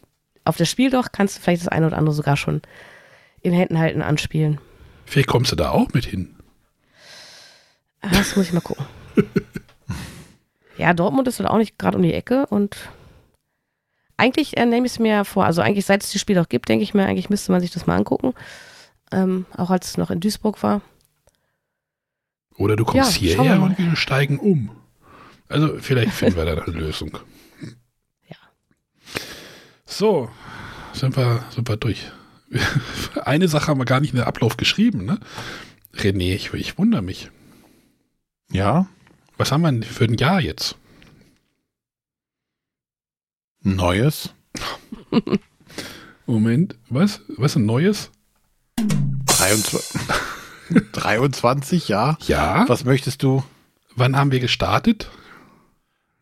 auf das Spiel doch kannst du vielleicht das eine oder andere sogar schon in Händen halten, anspielen. Vielleicht kommst du da auch mit hin. Ah, Das muss ich mal gucken. ja, Dortmund ist halt auch nicht gerade um die Ecke und eigentlich äh, nehme ich es mir vor, also eigentlich seit es das Spiel auch gibt, denke ich mir, eigentlich müsste man sich das mal angucken. Ähm, auch als es noch in Duisburg war. Oder du kommst Ja, hierher und wir steigen um. Also vielleicht finden wir da eine Lösung. Ja. So, sind wir, sind wir durch. Eine Sache haben wir gar nicht in den Ablauf geschrieben, ne? René, ich, ich wundere mich. Ja, Was haben wir denn für ein Jahr jetzt? Neues. Moment, was? Was ein neues? 23, 23 ja. Ja. Was möchtest du? Wann haben wir gestartet?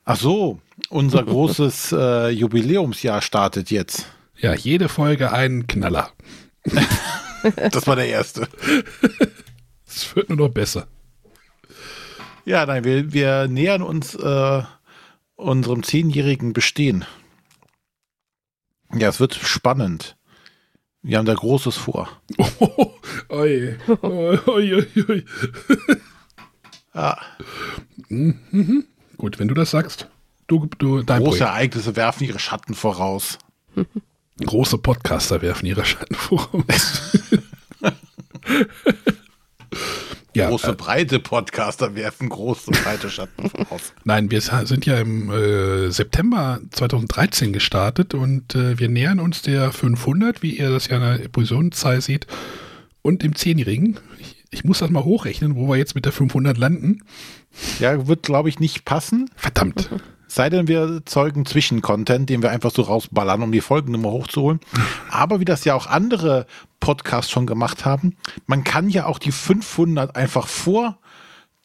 Ach so, unser großes äh, Jubiläumsjahr startet jetzt. Ja, jede Folge ein Knaller. Das war der erste. Es wird nur noch besser. Ja, nein, wir, wir nähern uns äh, unserem zehnjährigen Bestehen. Ja, es wird spannend. Wir haben da Großes vor. Oh, oi, oi, oi. Ja, Mhm. Gut, wenn du das sagst. Du, du, große Projekt. Ereignisse werfen ihre Schatten voraus. Große Podcaster werfen ihre Schatten voraus. ja, große, äh, breite Podcaster werfen große, breite Schatten voraus. nein, wir sind ja im äh, September 2013 gestartet und äh, wir nähern uns der 500, wie ihr das ja in der Episodenzahl seht, und dem 10-Jährigen. Ich, ich muss das mal hochrechnen, wo wir jetzt mit der 500 landen. Ja, wird, glaube ich, nicht passen. Verdammt. Sei denn, wir zeugen Zwischencontent, den wir einfach so rausballern, um die Folgennummer hochzuholen. Aber wie das ja auch andere Podcasts schon gemacht haben, man kann ja auch die 500 einfach vor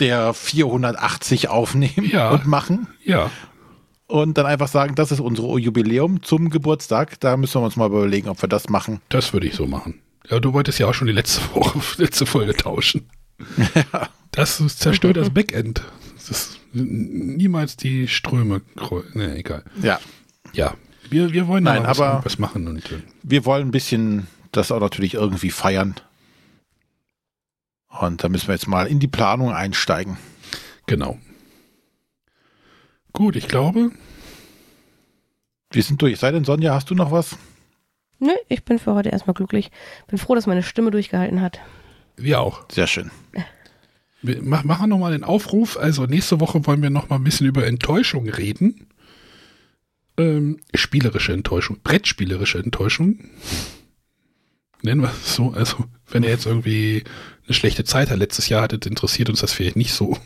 der 480 aufnehmen Ja. und machen Ja, und dann einfach sagen, das ist unsere Jubiläum zum Geburtstag. Da müssen wir uns mal überlegen, ob wir das machen. das würde ich so machen. Ja, du wolltest ja auch schon die letzte Woche, letzte Folge tauschen. Das zerstört das Backend. Das ist niemals die Ströme. Ne, egal. Ja, Ja, wir, wir wollen Nein, aber was, aber- was machen. Und, äh, wir wollen ein bisschen das auch natürlich irgendwie feiern. Und da müssen wir jetzt mal in die Planung einsteigen. genau. Gut, ich glaube, Wir sind durch. Sei denn, Sonja, hast du noch was? Nö, ich bin für heute erstmal glücklich. Bin froh, dass meine Stimme durchgehalten hat. wir auch. Sehr schön. Wir mach- machen nochmal den Aufruf. Also nächste Woche wollen wir nochmal ein bisschen über Enttäuschung reden. Ähm, spielerische Enttäuschung, brettspielerische Enttäuschung. Nennen wir es so. Also, wenn ihr jetzt irgendwie eine schlechte Zeit hat, letztes Jahr hattet, interessiert uns das vielleicht nicht so.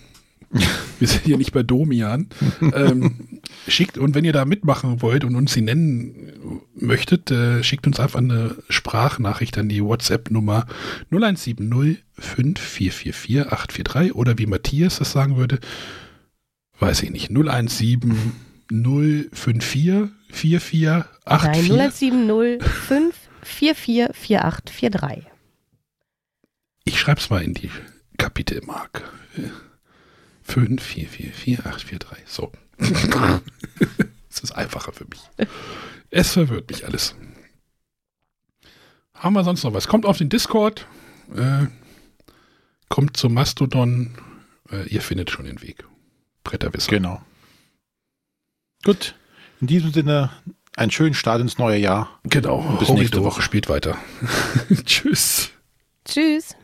Wir sind hier nicht bei Domian. ähm, schickt, und wenn ihr da mitmachen wollt und uns sie nennen möchtet, äh, schickt uns einfach eine Sprachnachricht an die WhatsApp-Nummer 0170 5444 843 oder wie Matthias das sagen würde, weiß ich nicht, 017 054 44 Nein, 84. 0170 5 44 4843. Ich schreib's mal in die Kapitelmarke. 5 4 4 4 8 4 3. So. Es ist einfacher für mich. Es verwirrt mich alles. Haben wir sonst noch was? Kommt auf den Discord. Äh, kommt zum Mastodon. Äh, ihr findet schon den Weg. Bretterwisser. Genau. Gut. In diesem Sinne, einen schönen Start ins neue Jahr. Genau. bis Bis nächste nächste Woche. Woche spielt weiter. Tschüss. Tschüss.